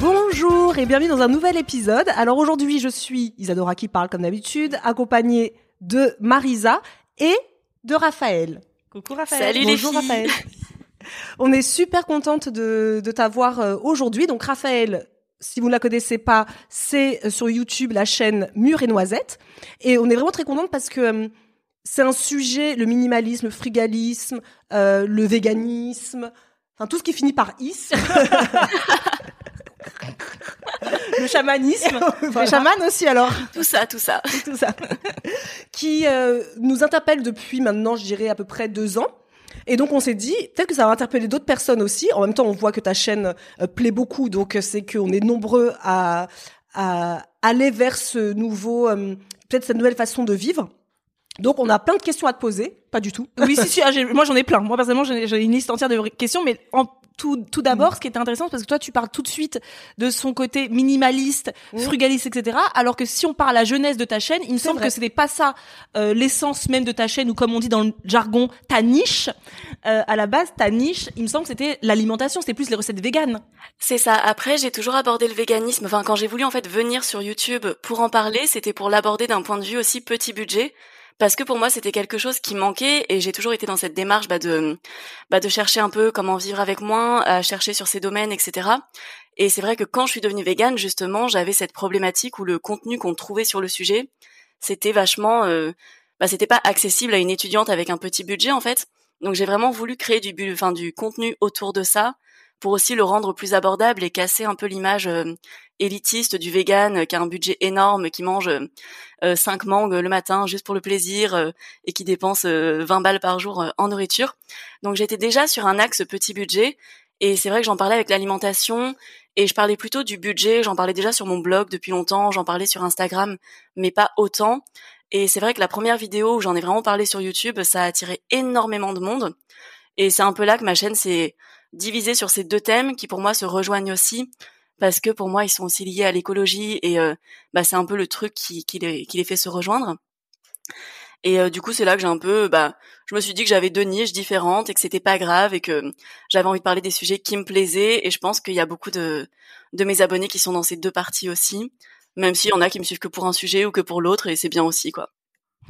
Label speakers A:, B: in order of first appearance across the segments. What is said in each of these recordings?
A: Bonjour et bienvenue dans un nouvel épisode. Alors aujourd'hui, je suis Isadora qui parle comme d'habitude, accompagnée de Marisa et de Raphaël. Coucou Raphaël.
B: Salut les
A: Bonjour
B: filles.
A: Raphaël. On est super contente de, de t'avoir euh, aujourd'hui. Donc Raphaël, si vous ne la connaissez pas, c'est euh, sur YouTube la chaîne Mur et Noisettes. Et on est vraiment très contente parce que euh, c'est un sujet, le minimalisme, le frugalisme, euh, le véganisme, enfin tout ce qui finit par is. le chamanisme, les chamans aussi alors
B: Tout ça, tout ça.
A: tout ça, qui euh, nous interpelle depuis maintenant, je dirais, à peu près deux ans. Et donc on s'est dit, peut-être que ça va interpeller d'autres personnes aussi. En même temps, on voit que ta chaîne euh, plaît beaucoup, donc euh, c'est qu'on est nombreux à, à aller vers ce nouveau, euh, peut-être cette nouvelle façon de vivre. Donc on a plein de questions à te poser. Pas du tout. Oui, si, si, ah, moi j'en ai plein. Moi personnellement, j'ai j'ai une liste entière de questions, mais en tout, tout d'abord, ce qui était intéressant, parce que toi, tu parles tout de suite de son côté minimaliste, frugaliste, etc. Alors que si on parle à la jeunesse de ta chaîne, il me semble
C: vrai.
A: que c'était pas ça euh, l'essence même de ta chaîne, ou comme on dit dans le jargon, ta niche. Euh, à la base, ta niche, il me semble que c'était l'alimentation, c'était plus les recettes véganes.
B: C'est ça. Après, j'ai toujours abordé le véganisme. Enfin, quand j'ai voulu en fait venir sur YouTube pour en parler, c'était pour l'aborder d'un point de vue aussi petit budget. Parce que pour moi, c'était quelque chose qui manquait et j'ai toujours été dans cette démarche bah, de, bah, de chercher un peu comment vivre avec moins, à chercher sur ces domaines, etc. Et c'est vrai que quand je suis devenue végane, justement, j'avais cette problématique où le contenu qu'on trouvait sur le sujet, c'était vachement, euh, bah, c'était pas accessible à une étudiante avec un petit budget en fait. Donc j'ai vraiment voulu créer du, enfin, du contenu autour de ça pour aussi le rendre plus abordable et casser un peu l'image euh, élitiste du vegan euh, qui a un budget énorme, qui mange euh, euh, cinq mangues le matin juste pour le plaisir et qui dépense euh, 20 balles par jour en nourriture. Donc j'étais déjà sur un axe petit budget et c'est vrai que j'en parlais avec l'alimentation et je parlais plutôt du budget, j'en parlais déjà sur mon blog depuis longtemps, j'en parlais sur Instagram, mais pas autant. Et c'est vrai que la première vidéo où j'en ai vraiment parlé sur YouTube, ça a attiré énormément de monde. Et c'est un peu là que ma chaîne s'est divisée sur ces deux thèmes qui pour moi se rejoignent aussi parce que pour moi ils sont aussi liés à l'écologie et euh, bah, c'est un peu le truc qui, qui, les, qui les fait se rejoindre. Et euh, du coup c'est là que j'ai un peu bah je me suis dit que j'avais deux niches différentes et que c'était pas grave et que j'avais envie de parler des sujets qui me plaisaient et je pense qu'il y a beaucoup de de mes abonnés qui sont dans ces deux parties aussi même s'il y en a qui me suivent que pour un sujet ou que pour l'autre et c'est bien aussi quoi.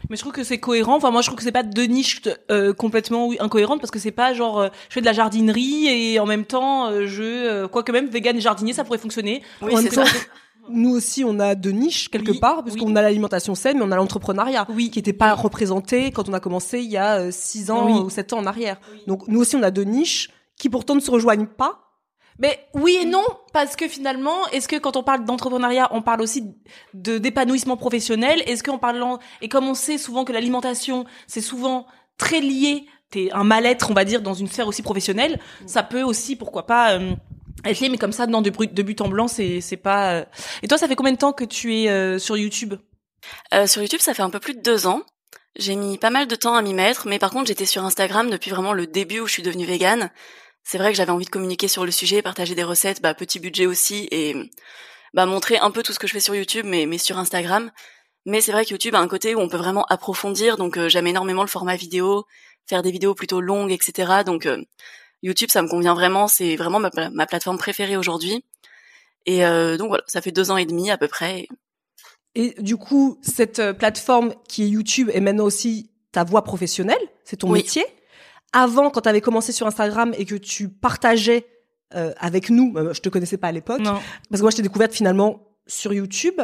A: Mais je trouve que c'est cohérent. Enfin, moi, je trouve que c'est pas deux niches euh, complètement incohérentes parce que c'est pas genre euh, je fais de la jardinerie et en même temps euh, je euh, quoique même vegan et jardinier ça pourrait fonctionner.
B: Oui, c'est ça.
A: Nous aussi, on a deux niches quelque
B: Oui,
A: part, parce
B: oui.
A: qu'on a l'alimentation saine, mais on a l'entrepreneuriat,
B: Oui.
A: qui n'était pas représenté quand on a commencé il y a six ans ou sept ans en arrière. Donc nous aussi, on a deux niches qui pourtant ne se rejoignent pas. Mais oui et non, parce que finalement, est-ce que quand on parle d'entrepreneuriat, on parle aussi de d'épanouissement professionnel? Est-ce qu'en parlant et comme on sait souvent que l'alimentation, c'est souvent très lié, t'es un mal-être, on va dire, dans une sphère aussi professionnelle, ça peut aussi, pourquoi pas, euh, être lié. Mais comme ça, non, de, de but en blanc, c'est c'est pas. euh. Et toi, ça fait combien de temps que tu es euh, sur YouTube?
B: Euh, sur YouTube, ça fait un peu plus de deux ans. J'ai mis pas mal de temps à m'y mettre, mais par contre, j'étais sur Instagram depuis vraiment le début où je suis devenue végane. C'est vrai que j'avais envie de communiquer sur le sujet, partager des recettes, bah, petit budget aussi, et bah, montrer un peu tout ce que je fais sur YouTube, mais, mais sur Instagram. Mais c'est vrai que YouTube a un côté où on peut vraiment approfondir, donc euh, j'aime énormément le format vidéo, faire des vidéos plutôt longues, etc. Donc euh, YouTube, ça me convient vraiment, c'est vraiment ma, ma, plateforme préférée aujourd'hui. Et euh, donc voilà, ça fait deux ans et demi à peu près.
A: Et du coup, cette plateforme qui est YouTube est maintenant aussi ta voie professionnelle, c'est ton métier? Avant, quand tu avais commencé sur Instagram et que tu partageais avec nous, je te connaissais pas à l'époque, parce que moi je t'ai découverte finalement sur YouTube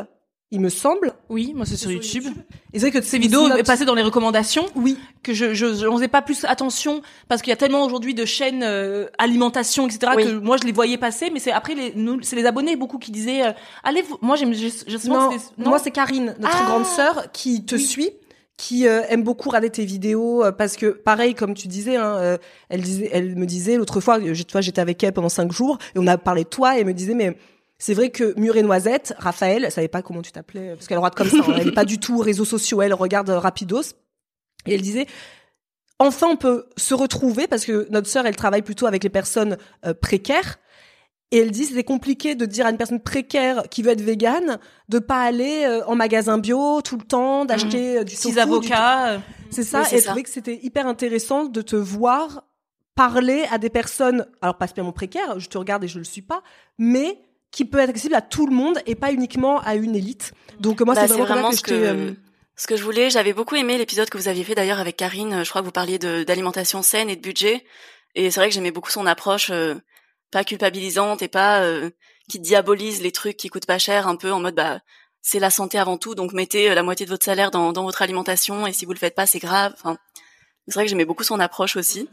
A: il me semble.
D: Oui, moi c'est sur, YouTube.
A: Et c'est vrai que
D: ces vidéos est passées dans les recommandations.
A: Oui.
D: Que je je j'en faisais pas plus attention parce qu'il y a tellement aujourd'hui de chaînes euh, alimentation etc que moi je les voyais passer mais c'est après les nous c'est les abonnés beaucoup qui disaient euh, allez moi j'aime je, je,
A: non, moi c'est Karine notre ah. grande sœur qui te suit qui euh, aime beaucoup regarder tes vidéos parce que pareil comme tu disais hein, elle disait elle me disait l'autre fois j'étais avec elle pendant cinq jours et on a parlé de toi et elle me disait mais c'est vrai que Mur et Noisette, Raphaël, elle savait pas comment tu t'appelais, parce qu'elle regarde comme ça, hein. elle est pas du tout réseaux sociaux, elle regarde euh, Rapidos. Et elle disait, enfin on peut se retrouver, parce que notre sœur, elle travaille plutôt avec les personnes euh, précaires. Et elle dit c'est compliqué de dire à une personne précaire qui veut être végane de pas aller euh, en magasin bio tout le temps, d'acheter du
D: six avocats.
A: C'est ça. et elle trouvait que c'était hyper intéressant de te voir parler à des personnes, alors pas spécialement précaires, je te regarde et je le suis pas, mais qui peut être accessible à tout le monde et pas uniquement à une élite. Donc moi,
B: bah,
A: c'est vraiment,
B: ce
A: que,
B: euh, ce que je voulais. J'avais beaucoup aimé l'épisode que vous aviez fait d'ailleurs avec Karine. Je crois que vous parliez d'alimentation saine et de budget. Et c'est vrai que j'aimais beaucoup son approche, euh, pas culpabilisante et pas euh, qui diabolise les trucs qui coûtent pas cher, un peu en mode bah c'est la santé avant tout, donc mettez la moitié de votre salaire dans, dans votre alimentation et si vous le faites pas, c'est grave. Enfin, c'est vrai que j'aimais beaucoup son approche aussi.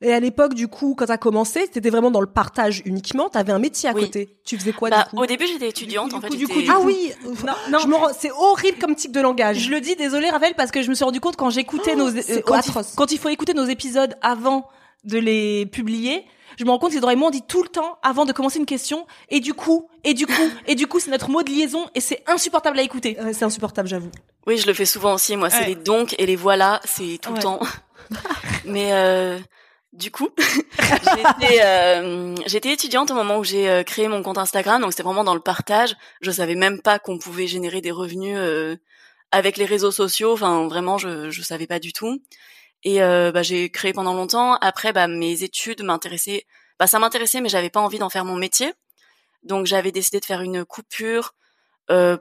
A: Et à l'époque, du coup, quand t'as commencé, t'étais vraiment dans le partage uniquement. T'avais un métier à côté. Tu faisais quoi
B: bah,
A: du coup?
B: Au début, j'étais étudiante. en fait,
A: du coup, ah oui. Non, non. c'est horrible comme type de langage.
D: Je le dis, désolé, Ravel, parce que je me suis rendu compte quand j'écoutais oh, nos, euh, quand, il, quand il faut écouter nos épisodes avant de les publier, je me rends compte qu'Isidore et moi on dit tout le temps avant de commencer une question et du coup et du coup et du coup c'est notre mot de liaison et c'est insupportable à écouter.
A: c'est insupportable j'avoue.
B: Oui je le fais souvent aussi moi c'est les donc et les voilà c'est tout le temps. Mais euh, du coup, j'étais euh, j'étais étudiante au moment où j'ai euh, créé mon compte Instagram, donc c'était vraiment dans le partage. Je savais même pas qu'on pouvait générer des revenus euh, avec les réseaux sociaux. Enfin, vraiment, je je savais pas du tout. Et euh, bah, j'ai créé pendant longtemps. Après, bah, mes études m'intéressaient. Bah, ça m'intéressait, mais j'avais pas envie d'en faire mon métier. Donc, j'avais décidé de faire une coupure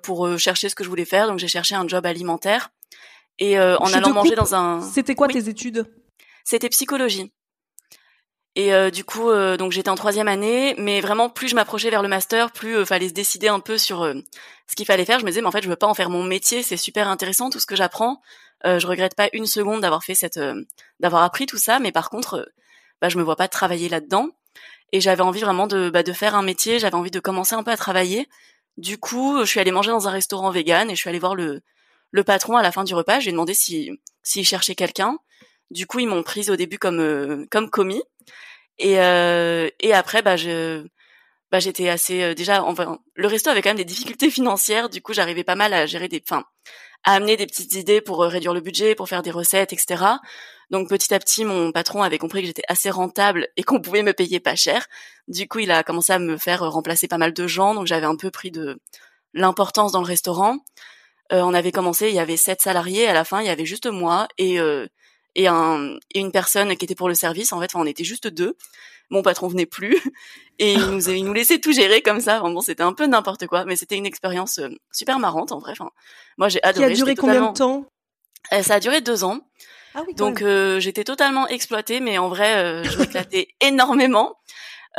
B: pour chercher ce que je voulais faire. Donc, j'ai cherché un job alimentaire. Et en allant manger dans un.
A: C'était quoi tes études?
B: C'était psychologie. Et euh, du coup, euh, donc j'étais en troisième année, mais vraiment plus je m'approchais vers le master, plus euh, fallait se décider un peu sur ce qu'il fallait faire. Je me disais, mais en fait, je veux pas en faire mon métier. C'est super intéressant tout ce que j'apprends. je regrette pas une seconde d'avoir fait cette, d'avoir appris tout ça, mais par contre, bah, je me vois pas travailler là-dedans. Et j'avais envie vraiment de, bah, de faire un métier. J'avais envie de commencer un peu à travailler. Du coup, je suis allée manger dans un restaurant vegan et je suis allée voir le le patron à la fin du repas. J'ai demandé si s'il cherchait quelqu'un. Du coup, ils m'ont prise au début comme comme commis. Et, euh, et après, bah, je, bah, j'étais assez euh, déjà. Enfin, le resto avait quand même des difficultés financières. Du coup, j'arrivais pas mal à gérer des, enfin, à amener des petites idées pour euh, réduire le budget, pour faire des recettes, etc. Donc petit à petit, mon patron avait compris que j'étais assez rentable et qu'on pouvait me payer pas cher. Du coup, il a commencé à me faire remplacer pas mal de gens. Donc j'avais un peu pris de l'importance dans le restaurant. Euh, on avait commencé, il y avait sept salariés. À la fin, il y avait juste moi et euh, et, un, et une personne qui était pour le service. En fait, on était juste deux. Mon patron venait plus et il nous, il nous laissait tout gérer comme ça. Bon, c'était un peu n'importe quoi, mais c'était une expérience euh, super marrante en vrai. Enfin, moi, j'ai adoré.
A: Qui a duré combien de temps?
B: Euh, Ça a duré deux ans. Ah oui, Donc euh, j'étais totalement exploitée, mais en vrai, euh, je m'éclatais énormément.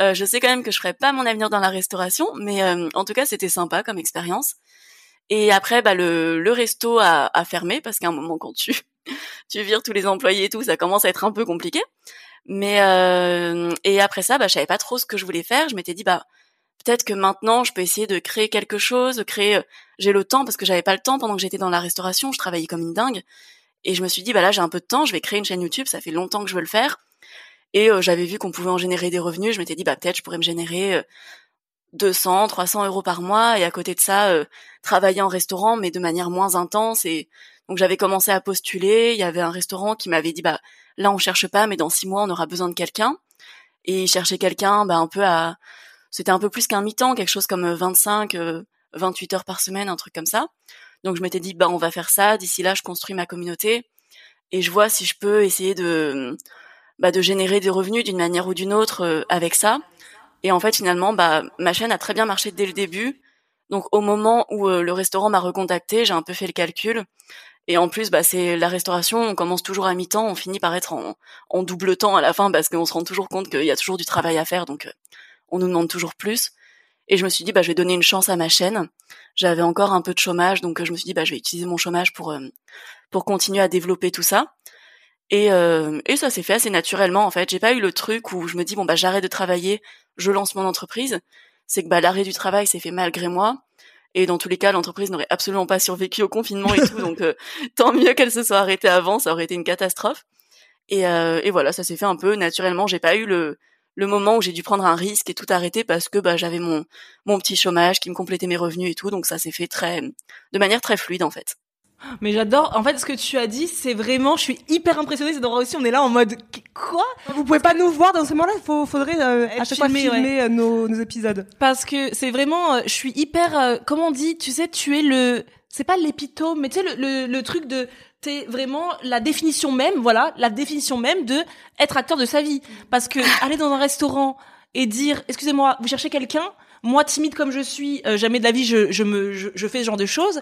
B: Euh, je sais quand même que je ferais pas mon avenir dans la restauration, mais en tout cas, c'était sympa comme expérience. Et après, bah, le, le resto a, a fermé parce qu'à un moment, quand tu tu vires tous les employés et tout, ça commence à être un peu compliqué. Mais euh, et après ça, bah, je savais pas trop ce que je voulais faire. Je m'étais dit bah peut-être que maintenant je peux essayer de créer quelque chose, créer. Euh, j'ai le temps parce que j'avais pas le temps pendant que j'étais dans la restauration. Je travaillais comme une dingue et je me suis dit bah là j'ai un peu de temps, je vais créer une chaîne YouTube. Ça fait longtemps que je veux le faire et euh, j'avais vu qu'on pouvait en générer des revenus. Je m'étais dit bah peut-être je pourrais me générer 200, 300 euros par mois et à côté de ça travailler en restaurant mais de manière moins intense et donc j'avais commencé à postuler. Il y avait un restaurant qui m'avait dit bah là on cherche pas, mais dans six mois on aura besoin de quelqu'un. et ils cherchaient quelqu'un, bah un peu à, c'était un peu plus qu'un mi-temps, quelque chose comme 25, 28 heures par semaine, un truc comme ça. Donc je m'étais dit bah on va faire ça. D'ici là, je construis ma communauté et je vois si je peux essayer de bah, de générer des revenus d'une manière ou d'une autre avec ça. Et en fait, finalement, bah ma chaîne a très bien marché dès le début. Donc au moment où le restaurant m'a recontacté, j'ai un peu fait le calcul et en plus, bah, c'est la restauration, on commence toujours à mi-temps, on finit par être en, double temps à la fin parce qu'on se rend toujours compte qu'il y a toujours du travail à faire, donc euh, on nous demande toujours plus. Et je me suis dit, bah, je vais donner une chance à ma chaîne. J'avais encore un peu de chômage, donc euh, je me suis dit, bah, je vais utiliser mon chômage pour euh, pour continuer à développer tout ça. Et, et ça s'est fait assez naturellement en fait. J'ai pas eu le truc où je me dis bon bah j'arrête de travailler, je lance mon entreprise. C'est que bah l'arrêt du travail s'est fait malgré moi. Et dans tous les cas, l'entreprise n'aurait absolument pas survécu au confinement et tout. donc, euh, tant mieux qu'elle se soit arrêtée avant, ça aurait été une catastrophe. Et, euh, et voilà, ça s'est fait un peu naturellement. J'ai pas eu le, le moment où j'ai dû prendre un risque et tout arrêter parce que bah, j'avais mon, mon petit chômage qui me complétait mes revenus et tout. Donc, ça s'est fait très, de manière très fluide en fait.
D: Mais j'adore. En fait, ce que tu as dit, c'est vraiment, je suis hyper impressionnée. C'est aussi, on est là en mode quoi?
A: Vous pouvez pas nous voir dans ce moment-là? Il faudrait euh, à chaque fois filmer euh, nos, nos, épisodes.
D: Parce que c'est vraiment, euh, je suis hyper. Euh, comment on dit? Tu sais, tu es le. C'est pas l'épitome, mais tu sais le, le, le truc de t'es vraiment la définition même, voilà, la définition même de être acteur de sa vie. Parce que aller dans un restaurant et dire, excusez-moi, vous cherchez quelqu'un? Moi, timide comme je suis, jamais de la vie, je, je me, je, je fais ce genre de choses.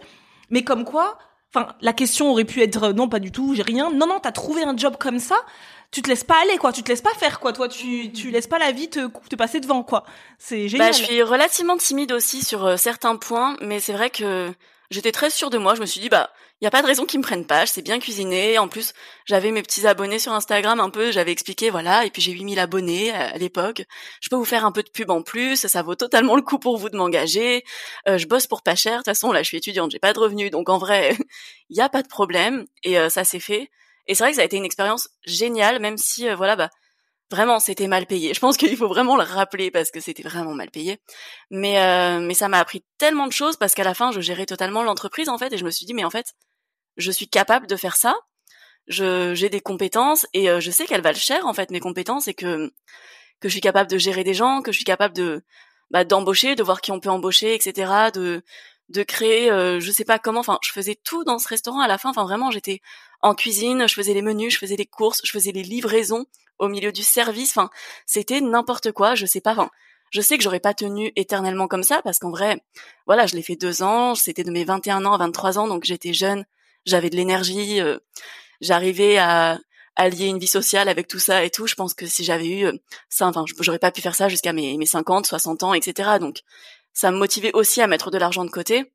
D: Mais comme quoi, Enfin, la question aurait pu être non, pas du tout, j'ai rien. Non, non, t'as trouvé un job comme ça. Tu te laisses pas aller, quoi. Tu te laisses pas faire, quoi. Toi, tu, tu laisses pas la vie te, te passer devant, quoi. C'est génial.
B: Bah, je suis relativement timide aussi sur euh, certains points, mais c'est vrai que j'étais très sûre de moi. Je me suis dit, bah, il y a pas de raison qu'ils me prennent pas. Je sais bien cuisiner. En plus, j'avais mes petits abonnés sur Instagram un peu. J'avais expliqué, voilà. Et puis j'ai 8000 abonnés à, l'époque. Je peux vous faire un peu de pub en plus. Ça vaut totalement le coup pour vous de m'engager. Euh, je bosse pour pas cher. De toute façon, là, je suis étudiante. J'ai pas de revenus. Donc en vrai, il y a pas de problème. Et euh, ça s'est fait. Et c'est vrai que ça a été une expérience géniale, même si, euh, voilà, bah, vraiment c'était mal payé. Je pense qu'il faut vraiment le rappeler parce que c'était vraiment mal payé. Mais euh, mais ça m'a appris tellement de choses parce qu'à la fin je gérais totalement l'entreprise en fait et je me suis dit mais en fait je suis capable de faire ça. J'ai des compétences et euh, je sais qu'elles valent cher en fait mes compétences et que que je suis capable de gérer des gens, que je suis capable de bah, d'embaucher, de voir qui on peut embaucher, etc. De de créer, euh, je sais pas comment. Enfin, je faisais tout dans ce restaurant à la fin. Enfin, vraiment, j'étais en cuisine, je faisais les menus, je faisais les courses, je faisais les livraisons au milieu du service. Enfin, c'était n'importe quoi. Je sais pas. Enfin, je sais que j'aurais pas tenu éternellement comme ça parce qu'en vrai, voilà, je l'ai fait deux ans. C'était de mes 21 ans à 23 ans, donc j'étais jeune, j'avais de l'énergie, euh, j'arrivais à allier une vie sociale avec tout ça et tout. Je pense que si j'avais eu euh, ça, enfin, j'aurais pas pu faire ça jusqu'à mes, mes 50, 60 ans, etc. Donc, ça me motivait aussi à mettre de l'argent de côté.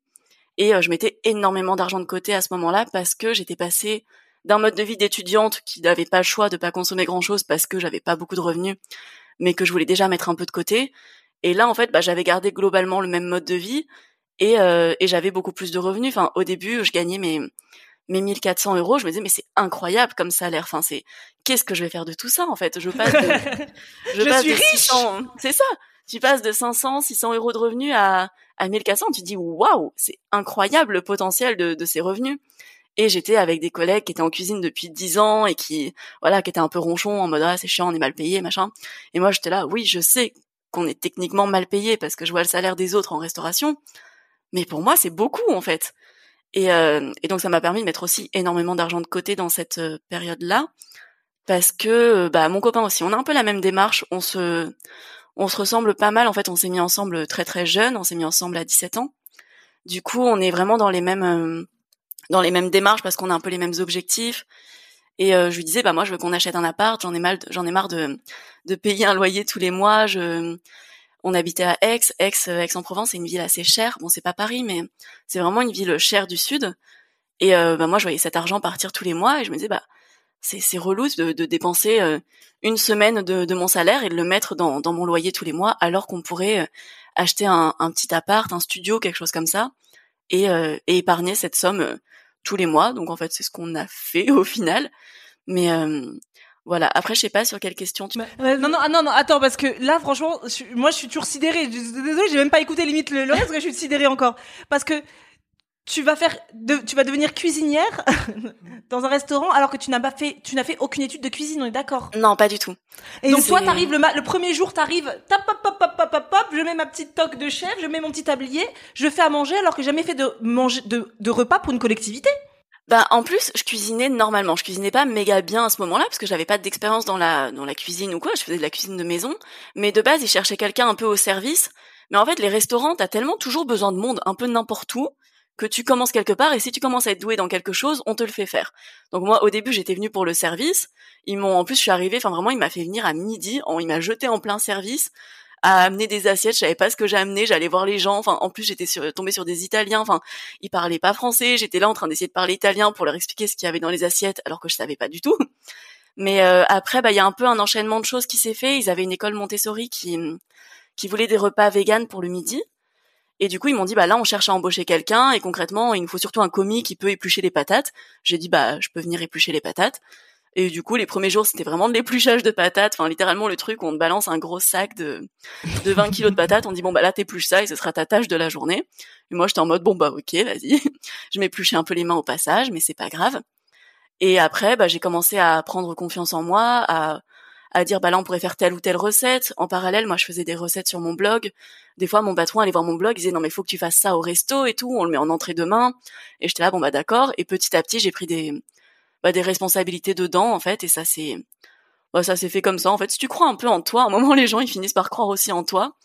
B: Et euh, je mettais énormément d'argent de côté à ce moment-là parce que j'étais passée d'un mode de vie d'étudiante qui n'avait pas le choix de pas consommer grand chose parce que j'avais pas beaucoup de revenus, mais que je voulais déjà mettre un peu de côté. Et là, en fait, bah, j'avais gardé globalement le même mode de vie et, euh, et j'avais beaucoup plus de revenus. Enfin, au début, je gagnais mes mes 1400 euros. Je me disais mais c'est incroyable comme salaire. Enfin, c'est qu'est-ce que je vais faire de tout ça en fait? Je passe de,
D: je, passe suis de 600,
B: c'est ça. Tu passes de 500, 600 euros de revenus à à 1400. Tu dis waouh, c'est incroyable le potentiel de, de ces revenus. Et j'étais avec des collègues qui étaient en cuisine depuis dix ans et qui, voilà, qui étaient un peu ronchons en mode ah c'est chiant, on est mal payé, machin. Et moi j'étais là, oui, je sais qu'on est techniquement mal payé parce que je vois le salaire des autres en restauration, mais pour moi c'est beaucoup en fait. Et, euh, et donc ça m'a permis de mettre aussi énormément d'argent de côté dans cette euh, période-là parce que bah mon copain aussi, on a un peu la même démarche, on se on se ressemble pas mal en fait, on s'est mis ensemble très très jeune, on s'est mis ensemble à 17 ans. Du coup, on est vraiment dans les mêmes euh, dans les mêmes démarches parce qu'on a un peu les mêmes objectifs. Et euh, je lui disais, bah moi, je veux qu'on achète un appart. J'en ai mal, j'en ai marre de de payer un loyer tous les mois. Je, on habitait à Aix, Aix, euh, Aix-en-Provence, c'est une ville assez chère. Bon, c'est pas Paris, mais c'est vraiment une ville chère du sud. Et euh, bah moi, je voyais cet argent partir tous les mois, et je me disais, bah c'est relou de, de dépenser une semaine de, mon salaire et de le mettre dans mon loyer tous les mois, alors qu'on pourrait acheter un, petit appart, un studio, quelque chose comme ça, et, et épargner cette somme tous les mois. Donc en fait, c'est ce qu'on a fait au final. Mais euh, voilà. Après, je sais pas sur quelle question tu.
D: non non ah, non non attends parce que là franchement, moi je suis toujours sidérée. Désolée, j'ai même pas écouté limite le, reste parce que je suis sidérée encore parce que tu vas faire de, tu vas devenir cuisinière dans un restaurant alors que tu n'as pas fait tu n'as fait aucune étude de cuisine on est d'accord?
B: Non, pas du tout.
D: et donc toi t'arrives le, le premier jour t'arrives tap pop pop pop pop pop pop je mets ma petite toque de chef je mets mon petit tablier je fais à manger alors que j'ai jamais fait de manger de, de repas pour une collectivité
B: Bah en plus, je cuisinais normalement. Je cuisinais pas méga bien à ce moment-là parce que j'avais pas d'expérience dans la dans la cuisine ou quoi. Je faisais de la cuisine de maison, mais de base, ils cherchaient quelqu'un un peu au service. Mais en fait, les restaurants, t'as tellement toujours besoin de monde, un peu n'importe où, que tu commences quelque part et si tu commences à être doué dans quelque chose, on te le fait faire. Donc moi, au début, j'étais venue pour le service. Ils m'ont, en plus, je suis arrivée. Enfin vraiment, il m'a fait venir à midi. en- Il m'a jeté en plein service à amener des assiettes, je savais pas ce que amené, j'allais voir les gens, enfin en plus j'étais sur, tombée sur des Italiens, enfin ils parlaient pas français, j'étais là en train d'essayer de parler italien pour leur expliquer ce qu'il y avait dans les assiettes alors que je savais pas du tout. Mais euh, après bah il y a un peu un enchaînement de choses qui s'est fait, ils avaient une école Montessori qui qui voulait des repas véganes pour le midi. Et du coup, ils m'ont dit, bah là, on cherche à embaucher quelqu'un, et concrètement, il nous faut surtout un commis qui peut éplucher les patates. J'ai dit, bah, je peux venir éplucher les patates. Et du coup, les premiers jours, c'était vraiment de l'épluchage de patates. Enfin, littéralement, le truc, on te balance un gros sac de, de 20 kilos de patates. On dit, bon, bah là, t'épluches ça et ce sera ta tâche de la journée. Et moi, j'étais en mode, bon, bah, ok, vas-y. je m'épluchais un peu les mains au passage, mais c'est pas grave. Et après, bah, j'ai commencé à prendre confiance en moi, à, à dire, bah là, on pourrait faire telle ou telle recette. En parallèle, moi, je faisais des recettes sur mon blog. Des fois, mon patron allait voir mon blog, il disait, non, mais faut que tu fasses ça au resto et tout. On le met en entrée demain. Et j'étais là, bon, bah, d'accord. Et petit à petit, j'ai pris des, bah, des responsabilités dedans en fait et ça c'est bah, ça s'est fait comme ça en fait. Si tu crois un peu en toi à un moment les gens ils finissent par croire aussi en toi.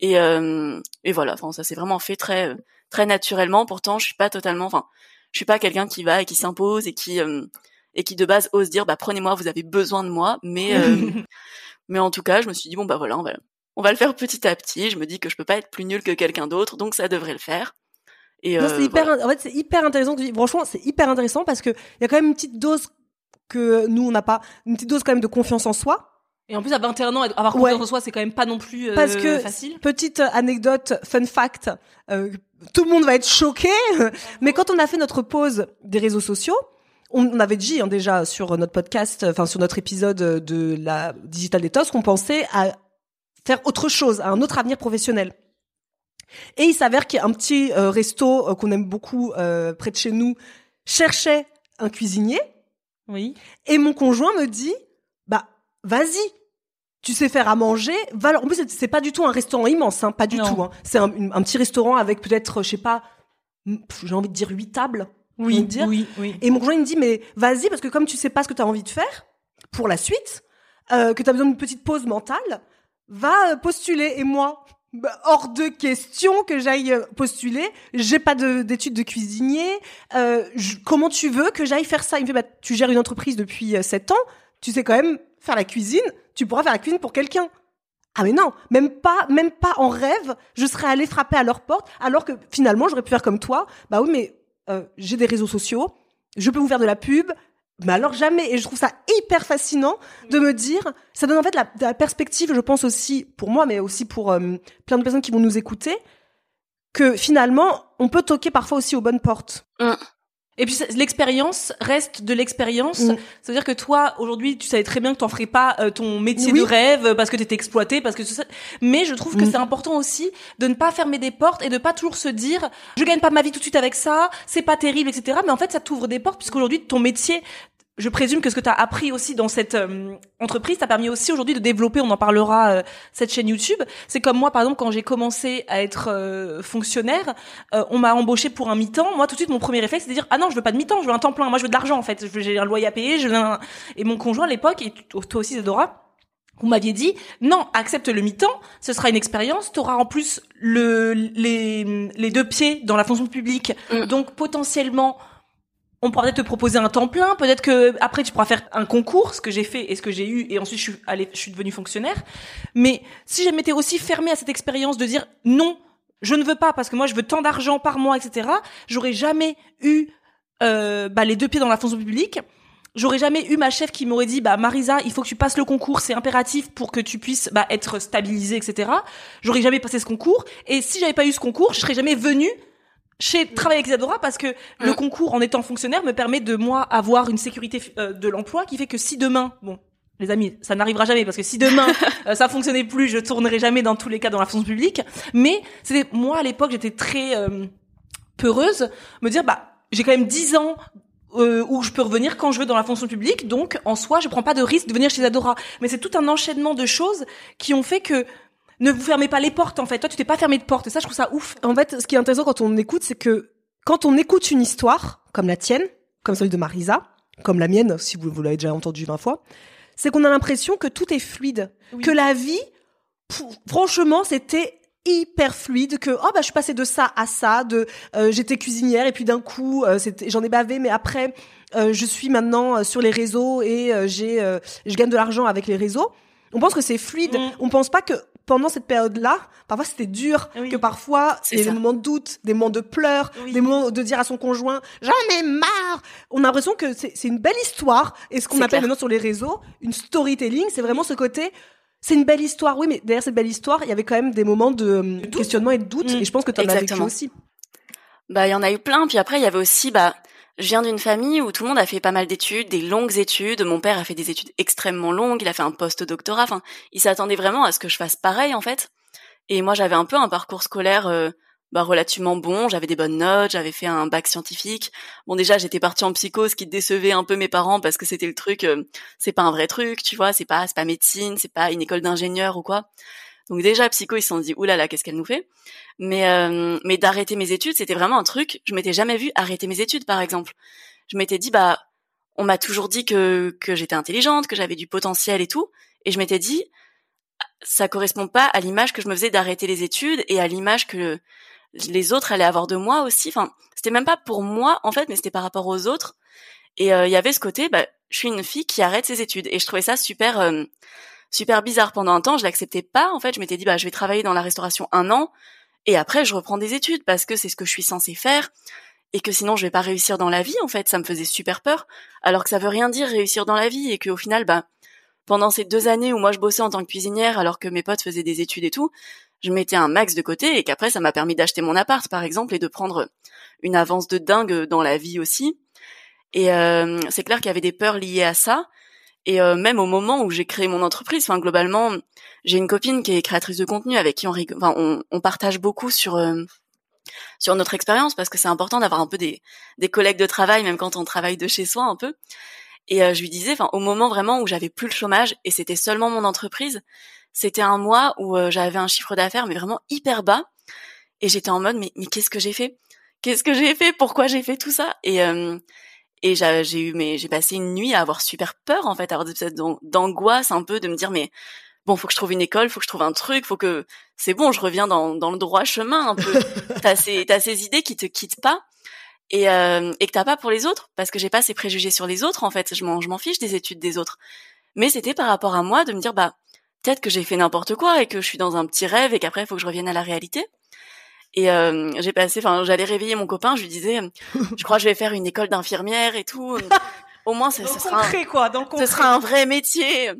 B: Et euh, et voilà. Enfin ça s'est vraiment fait très très naturellement. Pourtant je suis pas totalement enfin je suis pas quelqu'un qui va et qui s'impose et qui euh, et qui de base ose dire bah prenez-moi vous avez besoin de moi. Mais euh, mais en tout cas je me suis dit bon bah voilà on va on va le faire petit à petit. Je me dis que je peux pas être plus nul que quelqu'un d'autre donc ça devrait le faire et
A: Non,
B: euh,
A: c'est hyper,
B: voilà.
A: en fait, c'est hyper intéressant. que tu dis. Franchement, c'est hyper intéressant parce que il y a quand même une petite dose que nous on n'a pas, une petite dose quand même de confiance en soi.
D: et en plus à 21 ans avoir
A: Ouais.
D: confiance en soi c'est quand même pas non plus euh,
A: Parce que
D: facile
A: petite anecdote, fun fact, euh, tout le monde va être choqué. Mais quand on a fait notre pause des réseaux sociaux, on on avait dit hein, déjà sur notre podcast, enfin sur notre épisode de la Digital Detox, qu'on pensait à faire autre chose, à un autre avenir professionnel. Et il s'avère qu'il y a un petit euh, resto euh, qu'on aime beaucoup euh, près de chez nous cherchait un cuisinier.
D: oui
A: Et mon conjoint me dit, bah, vas-y. Tu sais faire à manger, va. En plus, c'est- pas du tout un restaurant immense, hein, pas du
D: Non.
A: tout. Hein. C'est un, petit restaurant avec peut-être, je sais pas, j'ai envie de dire huit tables. dire.
D: oui oui
A: Et mon conjoint il me dit, mais vas-y, parce que comme tu sais pas ce que tu as envie de faire pour la suite, que tu as besoin d'une petite pause mentale, va postuler. Et moi, hors de question que j'aille euh, postuler. J'ai pas de- d'études de, cuisinier. Euh, je- comment tu veux que j'aille faire ça? Il me fait, bah, tu gères une entreprise depuis euh, sept ans, tu sais quand même faire la cuisine, tu pourras faire la cuisine pour quelqu'un. Ah mais non, même pas, même pas en rêve, je serais allée frapper à leur porte, alors que finalement j'aurais pu faire comme toi. Bah oui, mais euh, j'ai des réseaux sociaux, je peux vous faire de la pub, mais alors jamais. Et je trouve ça hyper fascinant de me dire, ça donne en fait la, perspective, je pense aussi pour moi, mais aussi pour euh, plein de personnes qui vont nous écouter, que finalement on peut toquer parfois aussi aux bonnes portes.
D: Et puis l'expérience reste de l'expérience.
A: Mm.
D: Ça veut dire que toi, aujourd'hui, tu savais très bien que t'en ferais pas euh, ton métier
A: Oui.
D: de rêve euh, parce que t'étais exploité, parce que tout ça. Mais je trouve que
A: Mm.
D: c'est important aussi de ne pas fermer des portes et de pas toujours se dire je gagne pas ma vie tout de suite avec ça, c'est pas terrible, etc. Mais en fait, ça t'ouvre des portes puisqu'aujourd'hui, ton métier, je présume que ce que tu as appris aussi dans cette euh, entreprise t'a permis aussi aujourd'hui de développer, on en parlera, euh, cette chaîne YouTube. C'est comme moi, par exemple, quand j'ai commencé à être euh, fonctionnaire, euh, on m'a embauché pour un mi-temps. Moi, tout de suite, mon premier réflexe, c'est de dire ah non, je veux pas de mi-temps, je veux un temps plein. Moi, je veux de l'argent en fait. J'ai un loyer à payer. Je veux un... Et mon conjoint à l'époque, et toi toi aussi, Zedora, vous m'aviez dit non, accepte le mi-temps, ce sera une expérience, tu auras en plus le les les deux pieds dans la fonction publique.
B: Mm.
D: Donc potentiellement on pourra peut-être te proposer un temps plein, peut-être que après tu pourras faire un concours, ce que j'ai fait et ce que j'ai eu et ensuite je suis allée je suis devenue fonctionnaire. Mais si je m'étais aussi fermée à cette expérience de dire non, je ne veux pas parce que moi je veux tant d'argent par mois, etc. J'aurais jamais eu euh, bah, les deux pieds dans la fonction publique. J'aurais jamais eu ma chef qui m'aurait dit bah Marisa, il faut que tu passes le concours, c'est impératif pour que tu puisses bah, être stabilisée, etc. J'aurais jamais passé ce concours. Et si j'avais pas eu ce concours, je serais jamais venue chez travailler avec Isadora parce que le
B: Mm.
D: concours en étant fonctionnaire me permet de moi avoir une sécurité euh, de l'emploi qui fait que si demain bon les amis, ça n'arrivera jamais parce que si demain euh, ça fonctionnait plus, je tournerai jamais dans tous les cas dans la fonction publique. Mais c'était moi à l'époque, j'étais très euh, peureuse, me dire bah j'ai quand même 10 ans euh, où je peux revenir quand je veux dans la fonction publique. Donc, en soi, je prends pas de risque de venir chez Adora. Mais c'est tout un enchaînement de choses qui ont fait que ne vous fermez pas les portes, en fait. Toi, tu t'es pas fermé de porte. Et ça, je trouve ça ouf.
A: En fait, ce qui est intéressant quand on écoute, c'est que quand on écoute une histoire, comme la tienne, comme celle de Marisa, comme la mienne, si vous, vous l'avez déjà entendu 20 fois, c'est qu'on a l'impression que tout est fluide. Que la vie, franchement, c'était hyper fluide que oh bah je suis passée de ça à ça de euh, j'étais cuisinière et puis d'un coup euh, c'était j'en ai bavé mais après euh, je suis maintenant sur les réseaux et j'ai je gagne de l'argent avec les réseaux on pense que c'est fluide mm. on pense pas que pendant cette période-là, parfois c'était dur, que parfois il y a des moments de doute, des moments de pleurs, des moments de dire à son conjoint j'en ai marre. On a l'impression que c'est une belle histoire et ce qu'on appelle maintenant sur les réseaux une storytelling, c'est vraiment ce côté c'est une belle histoire, oui, mais derrière cette belle histoire, il y avait quand même des moments de, questionnement et de doute, mm. et je pense que tu en as vécu aussi.
B: Bah, il y en a eu plein, puis après, il y avait aussi, bah, je viens d'une famille où tout le monde a fait pas mal d'études, des longues études. Mon père a fait des études extrêmement longues, il a fait un post-doctorat, enfin, il s'attendait vraiment à ce que je fasse pareil, en fait. Et moi, j'avais un peu un parcours scolaire euh, bah, relativement bon. J'avais des bonnes notes, j'avais fait un bac scientifique. Bon, déjà, j'étais partie en psycho, ce qui décevait un peu mes parents parce que c'était le truc, euh, c'est pas un vrai truc, tu vois, c'est pas, c'est pas médecine, c'est pas une école d'ingénieur ou quoi. Donc déjà, psycho, ils se sont dit, oulala, qu'est-ce qu'elle nous fait? Mais, euh, mais d'arrêter mes études, c'était vraiment un truc. Je m'étais jamais vu arrêter mes études, par exemple. Je m'étais dit, bah, on m'a toujours dit que que j'étais intelligente, que j'avais du potentiel et tout, et je m'étais dit, ça correspond pas à l'image que je me faisais d'arrêter les études et à l'image que les autres allaient avoir de moi aussi. Enfin, c'était même pas pour moi en fait, mais c'était par rapport aux autres. Et euh, il y avait ce côté, bah, je suis une fille qui arrête ses études, et je trouvais ça super, euh, super bizarre. Pendant un temps, je l'acceptais pas. En fait, je m'étais dit, bah, je vais travailler dans la restauration un an, et après, je reprends des études parce que c'est ce que je suis censée faire, et que sinon, je vais pas réussir dans la vie. En fait, ça me faisait super peur, alors que ça veut rien dire réussir dans la vie, et qu'au final, bah, pendant ces deux années où moi je bossais en tant que cuisinière, alors que mes potes faisaient des études et tout, je mettais un max de côté et qu'après ça m'a permis d'acheter mon appart par exemple et de prendre une avance de dingue dans la vie aussi. Et euh, c'est clair qu'il y avait des peurs liées à ça. Et euh, même au moment où j'ai créé mon entreprise, enfin globalement, j'ai une copine qui est créatrice de contenu avec qui on, enfin, on, partage beaucoup sur euh, sur notre expérience parce que c'est important d'avoir un peu des des collègues de travail même quand on travaille de chez soi un peu. Et je lui disais, enfin au moment vraiment où j'avais plus le chômage et c'était seulement mon entreprise, c'était un mois où euh, j'avais un chiffre d'affaires mais vraiment hyper bas. Et j'étais en mode mais, mais qu'est-ce que j'ai fait? Qu'est-ce que j'ai fait? Pourquoi j'ai fait tout ça? Et euh, et j'ai eu mais j'ai passé une nuit à avoir super peur en fait, à avoir des d'angoisse un peu de me dire mais bon, faut que je trouve une école, faut que je trouve un truc, faut que c'est bon, je reviens dans, dans le droit chemin un peu. t'as ces t'as ces idées qui te quittent pas et euh, et que t'as pas pour les autres parce que j'ai pas ces préjugés sur les autres en fait. Je m'en je m'en fiche des études des autres. Mais c'était par rapport à moi de me dire bah peut-être que j'ai fait n'importe quoi et que je suis dans un petit rêve et qu'après il faut que je revienne à la réalité. Et euh, j'ai passé, enfin, j'allais réveiller mon copain, je lui disais, je crois que je vais faire une école d'infirmière et tout. Au moins, ça, sera un,
D: quoi, dans
B: ce sera un vrai métier.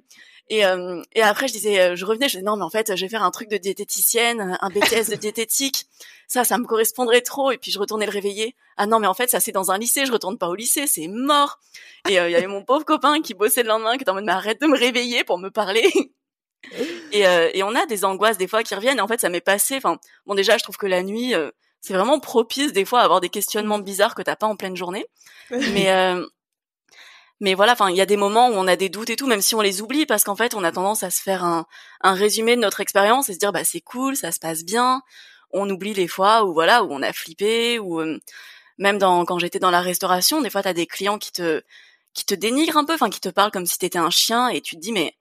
B: Et, euh, et après, je disais, euh, je revenais, je disais non, mais en fait, je vais faire un truc de diététicienne, un BTS de diététique. Ça, ça me correspondrait trop. Et puis je retournais le réveiller. Ah non, mais en fait, ça c'est dans un lycée. Je retourne pas au lycée, c'est mort. Et il y avait mon pauvre copain qui bossait le lendemain, qui était en mode, mais arrête de me réveiller pour me parler. et, euh, et, on a des angoisses des fois qui reviennent. Et en fait, ça m'est passé. Enfin, bon, déjà, je trouve que la nuit, euh, c'est vraiment propice des fois à avoir des questionnements bizarres que t'as pas en pleine journée. mais euh, mais voilà, enfin, il y a des moments où on a des doutes et tout, même si on les oublie, parce qu'en fait, on a tendance à se faire un, un résumé de notre expérience et se dire, bah c'est cool, ça se passe bien. On oublie les fois où voilà, où on a flippé, ou même dans quand j'étais dans la restauration, des fois, t'as des clients qui te qui te dénigrent un peu, enfin, qui te parlent comme si t'étais un chien, et tu te dis, mais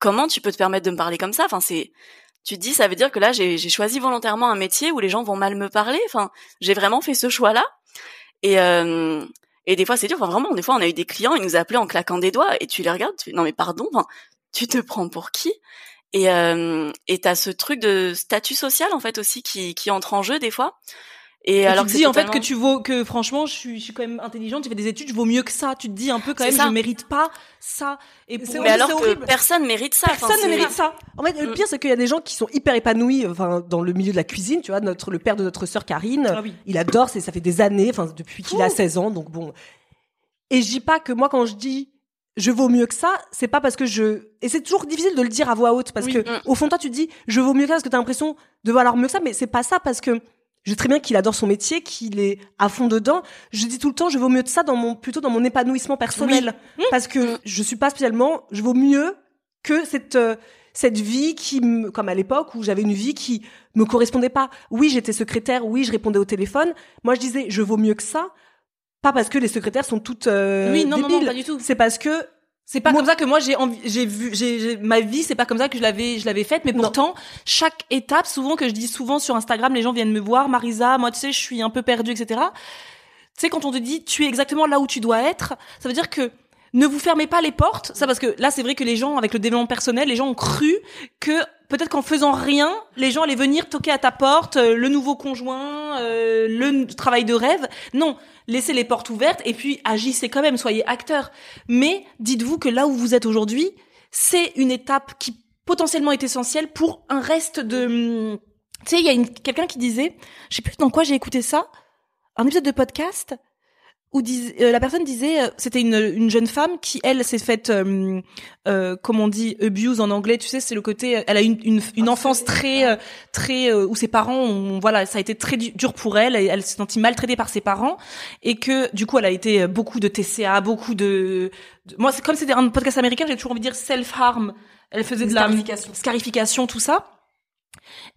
B: comment tu peux te permettre de me parler comme ça? Enfin, c'est tu te dis ça veut dire que là j'ai choisi volontairement un métier où les gens vont mal me parler. Enfin, j'ai vraiment fait ce choix-là. Et euh, et des fois c'est dur. Enfin, vraiment, des fois on a eu des clients, ils nous appelaient en claquant des doigts et tu les regardes, tu non mais pardon, enfin, tu te prends pour qui? Et euh, et t'as ce truc de statut social en fait aussi qui qui entre en jeu des fois.
D: Et, alors tu te dis en fait que tu vaux que franchement je suis je suis quand même intelligente, j'ai fait des études, je vaux mieux que ça. Tu te dis un peu quand même ça. je mérite pas ça.
B: Et mais alors que personne mérite ça.
A: Personne ne mérite ça. En fait, le mm. pire c'est qu'il y a des gens qui sont hyper épanouis enfin dans le milieu de la cuisine, tu vois, notre le père de notre sœur Karine, ah il adore, c'est ça fait des années, enfin depuis qu'il a 16 ans donc bon. Et je dis pas que moi quand je dis je vaux mieux que ça, c'est pas parce que je et c'est toujours difficile de le dire à voix haute parce que mm. au fond toi tu te dis je vaux mieux que ça parce que tu as l'impression de valoir mieux que ça mais c'est pas ça parce que je sais très bien qu'il adore son métier, qu'il est à fond dedans. Je dis tout le temps, je vaux mieux de ça dans mon, plutôt dans mon épanouissement personnel. Mmh. Parce que je suis pas spécialement, je vaux mieux que cette, euh, cette vie qui, me, comme à l'époque où j'avais une vie qui me correspondait pas. Oui, j'étais secrétaire, oui, je répondais au téléphone. Moi, je disais, je vaux mieux que ça. Pas parce que les secrétaires sont toutes euh,
D: oui, non,
A: non,
D: non, pas du tout.
A: C'est parce que
D: c'est pas comme ça que moi j'ai j'ai vu j'ai ma vie c'est pas comme ça que je l'avais je l'avais faite. Mais pourtant chaque étape souvent que je dis souvent sur Instagram les gens viennent me voir Marisa moi tu sais je suis un peu perdue etc tu sais quand on te dit tu es exactement là où tu dois être ça veut dire que ne vous fermez pas les portes. Ça parce que là c'est vrai que les gens avec le développement personnel les gens ont cru que peut-être qu'en faisant rien les gens allaient venir toquer à ta porte euh, le nouveau conjoint euh, le travail de rêve. Non laissez les portes ouvertes et puis agissez quand même, soyez acteur. Mais dites-vous que là où vous êtes aujourd'hui, c'est une étape qui potentiellement est essentielle pour un reste de... Tu sais, il y a quelqu'un qui disait, je sais plus dans quoi j'ai écouté ça, un épisode de podcast où euh, la personne disait, euh, c'était une, une jeune femme qui elle s'est faite, euh, euh, comment on dit, abuse en anglais, tu sais, c'est le côté, elle a une, une, une enfance très, très où ses parents, ont, voilà, ça a été très dur pour elle, et elle s'est sentie maltraitée par ses parents, et que du coup elle a été beaucoup de TCA, beaucoup de, moi c'est comme c'était un podcast américain, j'ai toujours envie de dire self harm, elle faisait de la scarification, tout ça.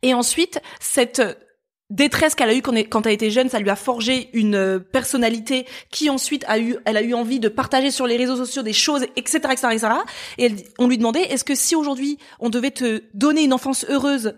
D: Et ensuite, cette détresse qu'elle a quand, quand elle était jeune, ça lui a forgé une euh, personnalité qui ensuite a eu, elle a eu envie de partager sur les réseaux sociaux des choses, etc., etc., etc. Et on lui demandait, est-ce que si aujourd'hui on devait te donner une enfance heureuse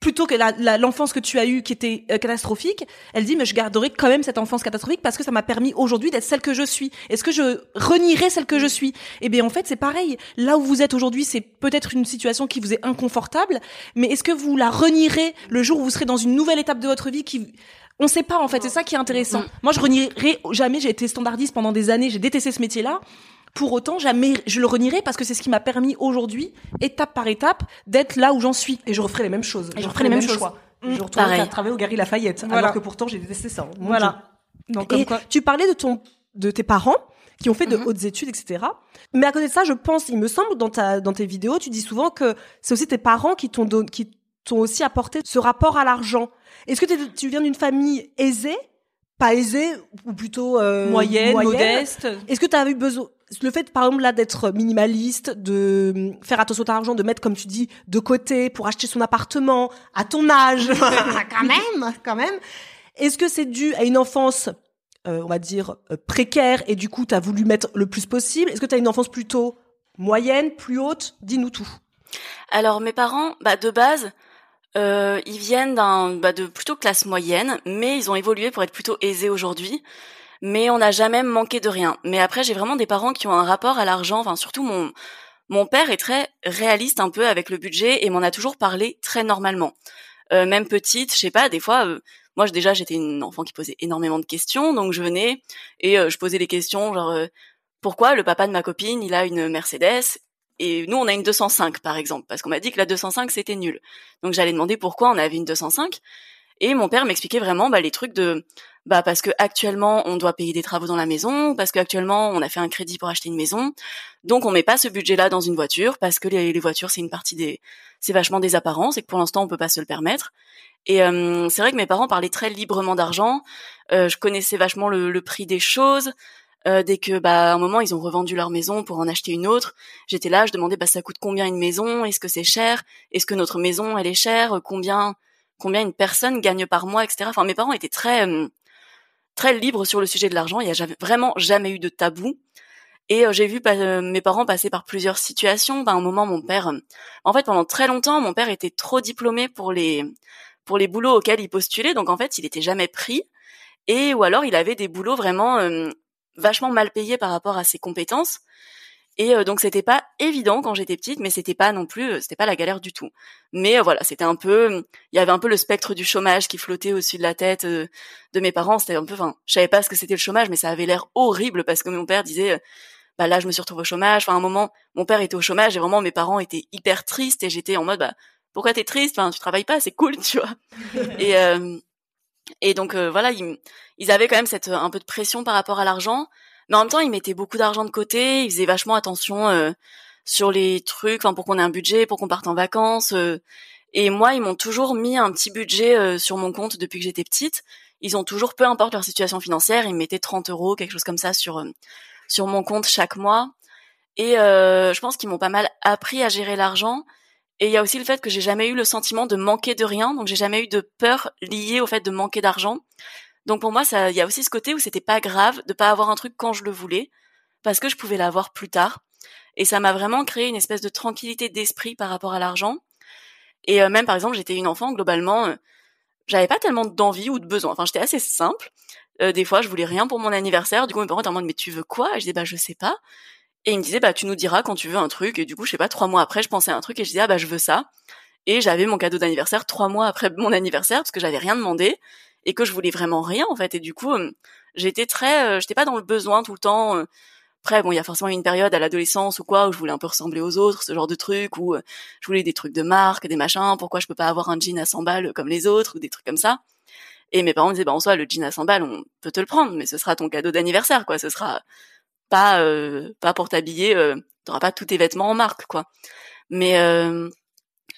D: plutôt que l'enfance que tu as eue qui était euh, catastrophique, elle dit mais je garderai quand même cette enfance catastrophique parce que ça m'a permis aujourd'hui d'être celle que je suis. Est-ce que je renierai celle que je suis? Eh bien en fait c'est pareil. Là où vous êtes aujourd'hui, c'est peut-être une situation qui vous est inconfortable, mais est-ce que vous la renierez le jour où vous serez dans une nouvelle étape de votre vie qui on sait pas en fait, c'est ça qui est intéressant. Mm. Moi je renierai jamais, j'ai été standardiste pendant des années, j'ai détesté ce métier-là. Pour autant, jamais je le renierai parce que c'est ce qui m'a permis aujourd'hui, étape par étape, d'être là où j'en suis.
A: Et je referai les mêmes choses.
D: Et je referai les mêmes, choix.
A: Mmh. Je retournerai à travailler au Gary Lafayette, alors que pourtant j'ai détesté ça.
D: voilà.
A: Donc, et tu parlais de ton, de tes parents qui ont fait de mmh. hautes études, etc. Mais à côté de ça, je pense, il me semble, dans ta, dans tes vidéos, tu dis souvent que c'est aussi tes parents qui t'ont qui t'ont aussi apporté ce rapport à l'argent. Est-ce que tu viens d'une famille aisée, pas aisée, ou plutôt euh,
D: moyenne, modeste.
A: Est-ce que tu as eu besoin le fait, par exemple, là, d'être minimaliste, de faire attention à ton argent, de mettre, comme tu dis, de côté pour acheter son appartement à ton âge, quand même, quand même. Est-ce que c'est dû à une enfance, euh, on va dire, euh, précaire et du coup, tu as voulu mettre le plus possible? Est-ce que tu as une enfance plutôt moyenne, plus haute? Dis-nous tout.
B: Alors, mes parents, bah, de base, euh, ils viennent d'un, bah, de plutôt classe moyenne, mais ils ont évolué pour être plutôt aisés aujourd'hui mais on n'a jamais manqué de rien. Mais après, j'ai vraiment des parents qui ont un rapport à l'argent, enfin surtout mon mon père est très réaliste un peu avec le budget et m'en a toujours parlé très normalement. Euh, même petite, je sais pas, des fois, euh, moi déjà j'étais une enfant qui posait énormément de questions, donc je venais et euh, je posais des questions genre pourquoi le papa de ma copine il a une Mercedes? Et nous on a une 205 par exemple parce qu'on m'a dit que la 205 c'était nul. Donc j'allais demander pourquoi on avait une 205 et mon père m'expliquait vraiment bah, les trucs de bah parce que actuellement on doit payer des travaux dans la maison, parce qu'actuellement on a fait un crédit pour acheter une maison, donc on met pas ce budget-là dans une voiture parce que les, voitures c'est une partie des, c'est vachement des apparences et que pour l'instant on peut pas se le permettre. Et euh, c'est vrai que mes parents parlaient très librement d'argent, euh, je connaissais vachement le, prix des choses. Euh, dès que bah à un moment ils ont revendu leur maison pour en acheter une autre, j'étais là, je demandais bah ça coûte combien une maison, est-ce que c'est cher, est-ce que notre maison elle est chère, combien combien une personne gagne par mois, etc. Enfin mes parents étaient très très libre sur le sujet de l'argent. Il y a jamais, vraiment jamais eu de tabou. Et euh, j'ai vu euh, mes parents passer par plusieurs situations. À un moment, mon père, euh, en fait, pendant très longtemps, mon père était trop diplômé pour les pour les boulots auxquels il postulait. Donc en fait, il était jamais pris. Et ou alors, il avait des boulots vraiment vachement mal payés par rapport à ses compétences. Et euh, donc c'était pas évident quand j'étais petite, mais c'était pas non plus, euh, c'était pas la galère du tout. Mais euh, voilà, c'était un peu, il y avait un peu le spectre du chômage qui flottait au-dessus de la tête de mes parents. C'était un peu, enfin, je savais pas ce que c'était le chômage, mais ça avait l'air horrible parce que mon père disait, bah là je me suis retrouvée au chômage. Enfin, à un moment, mon père était au chômage et vraiment mes parents étaient hyper tristes et j'étais en mode, bah pourquoi t'es triste? Enfin, tu travailles pas, c'est cool, tu vois. et et donc voilà, ils, ils avaient quand même cette un peu de pression par rapport à l'argent mais en même temps, il mettait beaucoup d'argent de côté, il faisait vachement attention euh, sur les trucs, enfin pour qu'on ait un budget, pour qu'on parte en vacances. Euh, Et moi, ils m'ont toujours mis un petit budget euh, sur mon compte depuis que j'étais petite. Ils ont toujours, peu importe leur situation financière, ils me mettaient 30 euros, quelque chose comme ça sur euh, sur mon compte chaque mois. Et euh, je pense qu'ils m'ont pas mal appris à gérer l'argent. Et il y a aussi le fait que j'ai jamais eu le sentiment de manquer de rien, donc j'ai jamais eu de peur liée au fait de manquer d'argent. Donc pour moi, il y a aussi ce côté où c'était pas grave de pas avoir un truc quand je le voulais, parce que je pouvais l'avoir plus tard. Et ça m'a vraiment créé une espèce de tranquillité d'esprit par rapport à l'argent. Et euh, même par exemple, j'étais une enfant globalement, euh, j'avais pas tellement d'envie ou de besoin. Enfin, j'étais assez simple. Euh, des fois, je voulais rien pour mon anniversaire. Du coup, mes parents en mode mais tu veux quoi? Et je disais bah je sais pas. Et ils me disaient bah tu nous diras quand tu veux un truc. Et du coup, je sais pas, trois mois après, je pensais à un truc et je disais ah bah je veux ça. Et j'avais mon cadeau d'anniversaire trois mois après mon anniversaire parce que j'avais rien demandé et que je voulais vraiment rien en fait. Et du coup, j'étais très, j'étais pas dans le besoin tout le temps. Après, bon, il y a forcément une période à l'adolescence ou quoi où je voulais un peu ressembler aux autres, ce genre de trucs, où euh, je voulais des trucs de marque, des machins, pourquoi je peux pas avoir un jean à 100 balles comme les autres, ou des trucs comme ça. Et mes parents me disaient, bah en soi, le jean à 100 balles, on peut te le prendre, mais ce sera ton cadeau d'anniversaire, quoi. Ce sera pas euh, pas pour t'habiller, euh, t'auras pas tous tes vêtements en marque, quoi. Mais euh,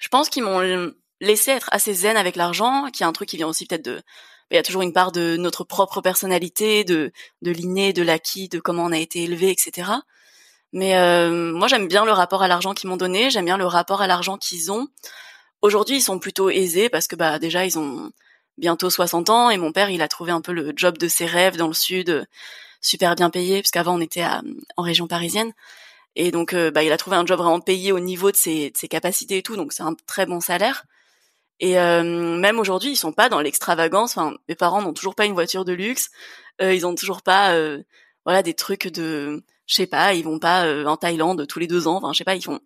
B: je pense qu'ils m'ont laissé être assez zen avec l'argent, qui est un truc qui vient aussi peut-être de il y a toujours une part de notre propre personnalité, de de l'inné, de l'acquis, de comment on a été élevé, etc. Mais euh, moi, j'aime bien le rapport à l'argent qu'ils m'ont donné. J'aime bien le rapport à l'argent qu'ils ont. Aujourd'hui, ils sont plutôt aisés parce que bah déjà ils ont bientôt 60 ans et mon père, il a trouvé un peu le job de ses rêves dans le sud, super bien payé parce qu'avant on était à, en région parisienne. Et donc, euh, bah, il a trouvé un job vraiment payé au niveau de ses, de ses capacités et tout, donc c'est un très bon salaire. Et euh, même aujourd'hui, ils sont pas dans l'extravagance. Enfin, mes parents n'ont toujours pas une voiture de luxe. Euh, ils ont toujours pas, euh, voilà, des trucs de, je sais pas, ils vont pas euh, en Thaïlande tous les deux ans. Enfin, je sais pas, ils font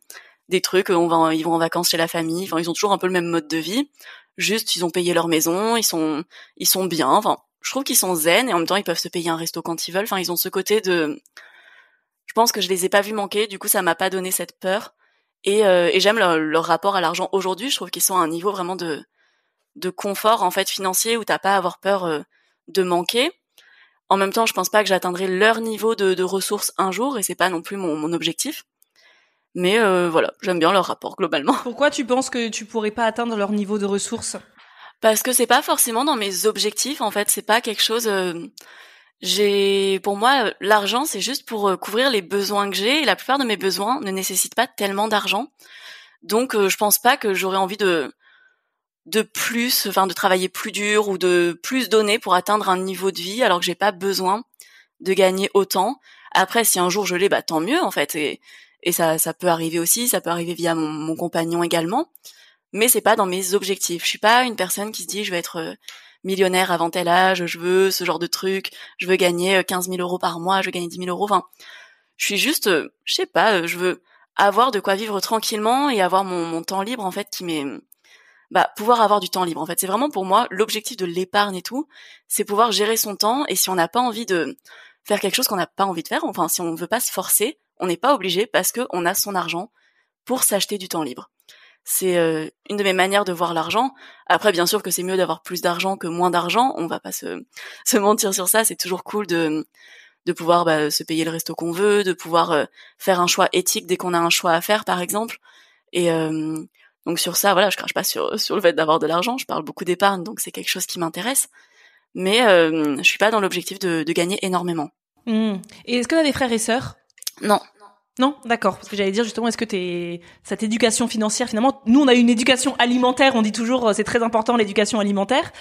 B: des trucs. On va, ils vont en vacances chez la famille. Enfin, ils ont toujours un peu le même mode de vie. Juste, ils ont payé leur maison. Ils sont, ils sont bien. Enfin, je trouve qu'ils sont zen et en même temps, ils peuvent se payer un resto quand ils veulent. Enfin, ils ont ce côté de, je pense que je les ai pas vus manquer. Du coup, ça m'a pas donné cette peur. Et, euh, et j'aime leur, rapport à l'argent aujourd'hui. Je trouve qu'ils sont à un niveau vraiment de, de confort en fait financier où t'as pas à avoir peur euh, de manquer. En même temps, je pense pas que j'atteindrai leur niveau de, ressources un jour et c'est pas non plus mon, mon objectif. Mais euh, voilà, j'aime bien leur rapport globalement.
D: Pourquoi tu penses que tu pourrais pas atteindre leur niveau de ressources?
B: Parce que c'est pas forcément dans mes objectifs en fait. C'est pas quelque chose. J'ai, pour moi, l'argent, c'est juste pour euh, couvrir les besoins que j'ai. Et la plupart de mes besoins ne nécessitent pas tellement d'argent. Donc, euh, je pense pas que j'aurais envie de de plus, enfin, de travailler plus dur ou de plus donner pour atteindre un niveau de vie, alors que j'ai pas besoin de gagner autant. Après, si un jour je l'ai, bah tant mieux en fait. Et, et ça, ça peut arriver aussi. Ça peut arriver via mon, mon compagnon également. Mais c'est pas dans mes objectifs. Je suis pas une personne qui se dit je vais être euh, millionnaire avant tel âge, je veux ce genre de truc, je veux gagner 15 euh, 000 euros par mois, je veux gagner 10 000 euros. Enfin, je suis juste, euh, je sais pas, je veux avoir de quoi vivre tranquillement et avoir mon, temps libre en fait qui m'est bah pouvoir avoir du temps libre en fait c'est vraiment pour moi l'objectif de l'épargne et tout c'est pouvoir gérer son temps et si on n'a pas envie de faire quelque chose qu'on n'a pas envie de faire enfin si on veut pas se forcer on n'est pas obligé parce que on a son argent pour s'acheter du temps libre c'est euh, une de mes manières de voir l'argent. Après, bien sûr que c'est mieux d'avoir plus d'argent que moins d'argent. On va pas se, se mentir sur ça. C'est toujours cool de de pouvoir bah, se payer le resto qu'on veut, de pouvoir euh, faire un choix éthique dès qu'on a un choix à faire, par exemple. Et euh, donc sur ça, voilà, je crache pas sur sur le fait d'avoir de l'argent. Je parle beaucoup d'épargne, donc c'est quelque chose qui m'intéresse. Mais je suis pas dans l'objectif de, de gagner énormément.
D: Mmh. Et est-ce que tu as des frères et sœurs?
B: Non.
D: Non, d'accord. Parce que j'allais dire justement, est-ce que t'es cette éducation financière finalement, nous on a une éducation alimentaire. On dit toujours euh, c'est très important l'éducation alimentaire.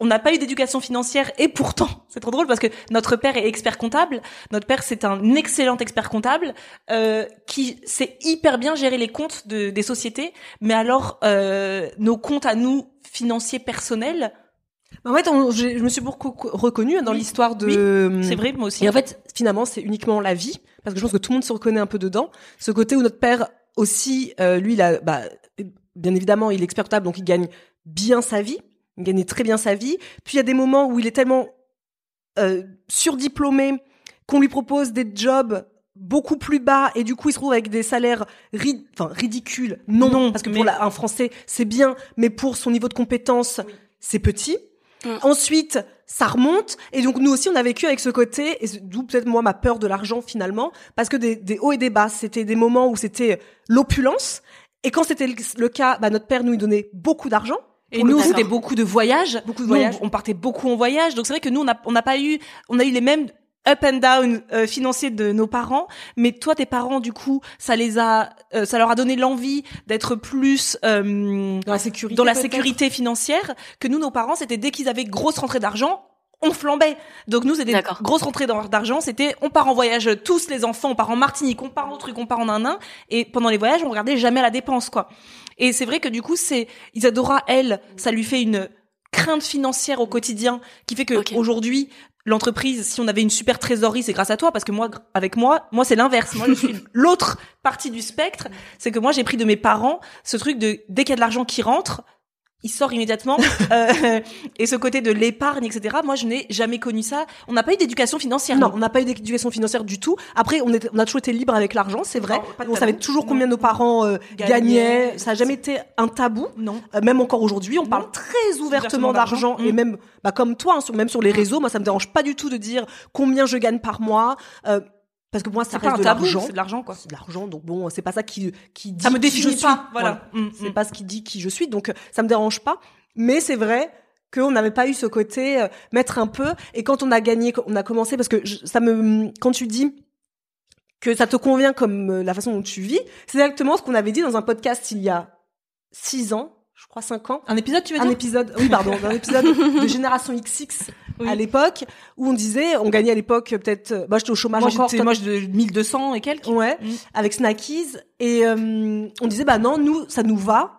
D: On n'a pas eu d'éducation financière et pourtant c'est trop drôle parce que notre père est expert comptable. Notre père c'est un excellent expert comptable euh, qui sait hyper bien gérer les comptes de, des sociétés. Mais alors euh, nos comptes à nous financiers personnels,
A: en fait, je me suis beaucoup reconnue dans l'histoire de.
D: Oui, c'est vrai, moi aussi.
A: Et en fait, finalement, c'est uniquement la vie, parce que je pense que tout le monde se reconnaît un peu dedans. Ce côté où notre père aussi, euh, lui, il a, bah, bien évidemment, il est expert comptable, donc il gagne bien sa vie, il gagne très bien sa vie. Puis il y a des moments où il est tellement euh, surdiplômé qu'on lui propose des jobs beaucoup plus bas et du coup il se trouve avec des salaires enfin ridicules non, non parce que pour un français c'est bien mais pour son niveau de compétence c'est petit Mm. Ensuite, ça remonte et donc nous aussi on a vécu avec ce côté et d'où peut-être moi ma peur de l'argent finalement parce que des, hauts et des bas c'était des moments où c'était l'opulence Et quand c'était le cas, bah, notre père nous donnait beaucoup d'argent.
D: Et nous, c'était beaucoup de voyages.
A: Beaucoup de voyages.
D: on, partait beaucoup en voyage. Donc c'est vrai que nous, on n'a on a pas eu, on a eu les mêmes up and down euh, financiers de nos parents, mais toi tes parents du coup ça les a euh, ça leur a donné l'envie d'être plus
A: euh, dans la sécurité
D: dans la sécurité financière que nous nos parents c'était dès qu'ils avaient grosse rentrée d'argent on flambait. Donc nous, c'était grosse rentrée d'argent. C'était, on part en voyage tous les enfants, on part en Martinique, on part en truc, on part en un un. Et pendant les voyages, on regardait jamais la dépense, quoi. Et c'est vrai que du coup, c'est Isadora, elle, ça lui fait une crainte financière au quotidien qui fait que aujourd'hui l'entreprise, si on avait une super trésorerie, c'est grâce à toi, parce que moi, avec moi, moi c'est l'inverse. Moi, je suis l'autre partie du spectre. C'est que moi, j'ai pris de mes parents ce truc de dès qu'il y a de l'argent qui rentre, il sort immédiatement. euh, et ce côté de l'épargne, etc. Moi, je n'ai jamais connu ça. On n'a pas eu d'éducation financière.
A: Non, on n'a pas eu d'éducation financière du tout. Après, on, était, on a toujours été libre avec l'argent, c'est vrai. on savait toujours combien nos parents euh, gagnaient. Ça n'a jamais été un tabou.
D: Non.
A: Euh, même encore aujourd'hui, on parle très ouvertement d'argent et mm. même, bah, comme toi, hein, sur, même sur les réseaux, moi, ça me dérange pas du tout de dire combien je gagne par mois. Euh, parce que moi ça reste de l'argent.
D: c'est de l'argent quoi.
A: C'est de l'argent donc bon c'est pas ça qui qui dit
D: ça me définit
A: qui
D: pas voilà,
A: mm, c'est mm. pas ce qui dit qui je suis donc ça me dérange pas. Mais c'est vrai qu'on n'avait pas eu ce côté euh, mettre un peu. Et quand on a gagné on a commencé parce que ça me quand tu dis que ça te convient comme euh, la façon dont tu vis c'est exactement ce qu'on avait dit dans un podcast il y a six ans je crois cinq ans.
D: Un épisode, tu veux
A: dire? Un épisode, oui, pardon, un épisode de Génération XX à l'époque où on disait, on gagnait à l'époque peut-être, moi bah, j'étais au chômage
D: moi,
A: encore,
D: moi de 1200 et quelques.
A: Ouais, mm. avec Snackies et euh, on disait bah non, nous ça nous va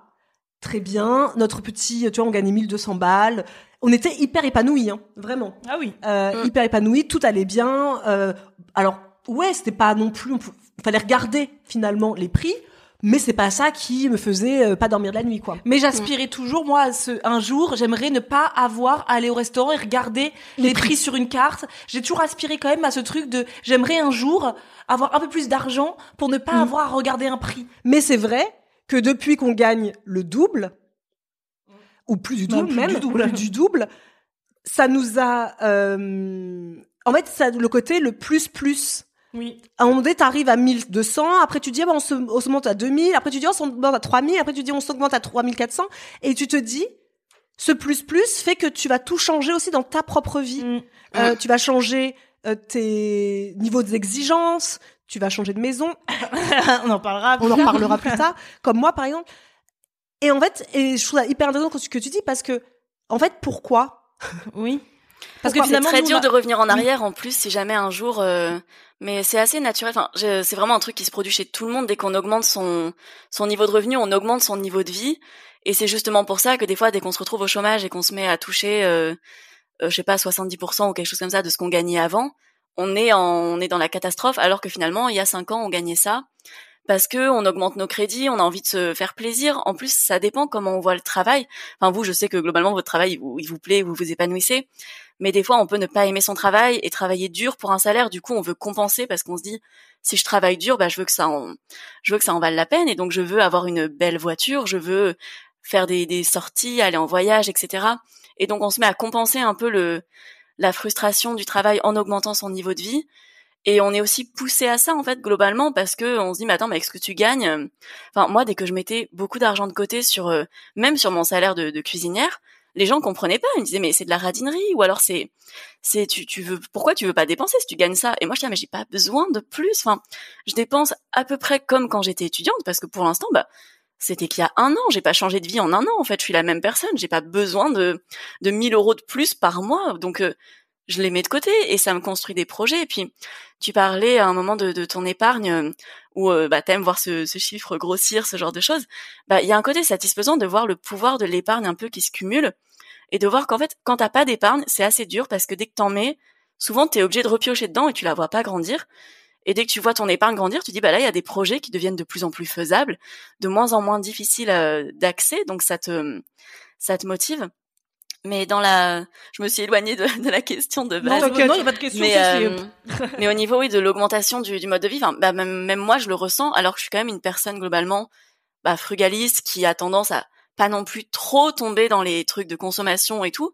A: très bien, notre petit, tu vois, on gagnait 1200 balles. On était hyper épanouis, hein, vraiment.
D: Ah oui.
A: Euh, mm. Hyper épanouis, tout allait bien. Euh, alors ouais, c'était pas non plus, il fallait regarder finalement les prix mais c'est pas ça qui me faisait euh, pas dormir de la nuit quoi.
D: Mais j'aspirais toujours moi à ce un jour, j'aimerais ne pas avoir à aller au restaurant et regarder les, prix. sur une carte. J'ai toujours aspiré quand même à ce truc de j'aimerais un jour avoir un peu plus d'argent pour ne pas mm. avoir à regarder un prix.
A: Mais c'est vrai que depuis qu'on gagne le double ou plus du double même, du double. du double, ça nous a euh, en fait ça le côté le plus plus
D: oui.
A: À un moment donné, t'arrives à 1200, après tu dis, ah ben, on se, on se monte à 2000, après tu dis, on s'augmente à 3000, après tu dis, on s'augmente à 3400, et tu te dis, ce plus plus fait que tu vas tout changer aussi dans ta propre vie. Mm. Euh, tu vas changer euh, tes niveaux d'exigence, tu vas changer de maison.
D: on en parlera.
A: On en parlera plus tard. Comme moi, par exemple. Et en fait, et je trouve ça hyper intéressant ce que tu dis parce que, en fait, pourquoi?
D: Oui.
B: Parce que finalement, c'est très dur de revenir en arrière en plus si jamais un jour. Euh, mais c'est assez naturel. Enfin, c'est vraiment un truc qui se produit chez tout le monde dès qu'on augmente son son niveau de revenu, on augmente son niveau de vie. Et c'est justement pour ça que des fois, dès qu'on se retrouve au chômage et qu'on se met à toucher, euh, euh, je sais pas, 70% ou quelque chose comme ça de ce qu'on gagnait avant, on est en, on est dans la catastrophe. Alors que finalement, il y a cinq ans, on gagnait ça parce que on augmente nos crédits, on a envie de se faire plaisir. En plus, ça dépend comment on voit le travail. Enfin, vous, je sais que globalement votre travail, il vous, il vous plaît, vous vous épanouissez mais des fois on peut ne pas aimer son travail et travailler dur pour un salaire. Du coup, on veut compenser parce qu'on se dit si je travaille dur, bah je veux que ça en, je veux que ça en vaille la peine et donc je veux avoir une belle voiture, je veux faire des, des sorties, aller en voyage, etc. Et donc on se met à compenser un peu le la frustration du travail en augmentant son niveau de vie. Et on est aussi poussé à ça en fait globalement parce que on se dit mais attends mais avec ce que tu gagnes, enfin moi dès que je mettais beaucoup d'argent de côté sur euh, même sur mon salaire de cuisinière, les gens comprenaient pas. Ils me disaient mais c'est de la radinerie ou alors c'est c'est tu tu veux pourquoi tu veux pas dépenser si tu gagnes ça? Et moi je dis ah, mais j'ai pas besoin de plus. Enfin, je dépense à peu près comme quand j'étais étudiante parce que pour l'instant bah c'était qu'il y a un an. J'ai pas changé de vie en un an. En fait, je suis la même personne. J'ai pas besoin de de 1000 euros de plus par mois. Donc euh, je les mets de côté et ça me construit des projets. Et puis, tu parlais à un moment de, de ton épargne euh, où euh, bah, t'aimes voir ce, ce, chiffre grossir, ce genre de choses. Bah, il y a un côté satisfaisant de voir le pouvoir de l'épargne un peu qui se cumule et de voir qu'en fait, quand t'as pas d'épargne, c'est assez dur parce que dès que t'en mets, souvent t'es obligé de repiocher dedans et tu la vois pas grandir. Et dès que tu vois ton épargne grandir, tu dis bah là il y a des projets qui deviennent de plus en plus faisables, de moins en moins difficiles euh, d'accès, donc ça te ça te motive. Mais dans la, je me suis éloignée de, de la question de base.
D: Non, non, y a pas de question.
B: Mais, euh, mais au niveau oui de l'augmentation du, du, mode de vie, enfin, bah, même, même moi je le ressens, alors que je suis quand même une personne globalement bah, frugaliste qui a tendance à pas non plus trop tomber dans les trucs de consommation et tout.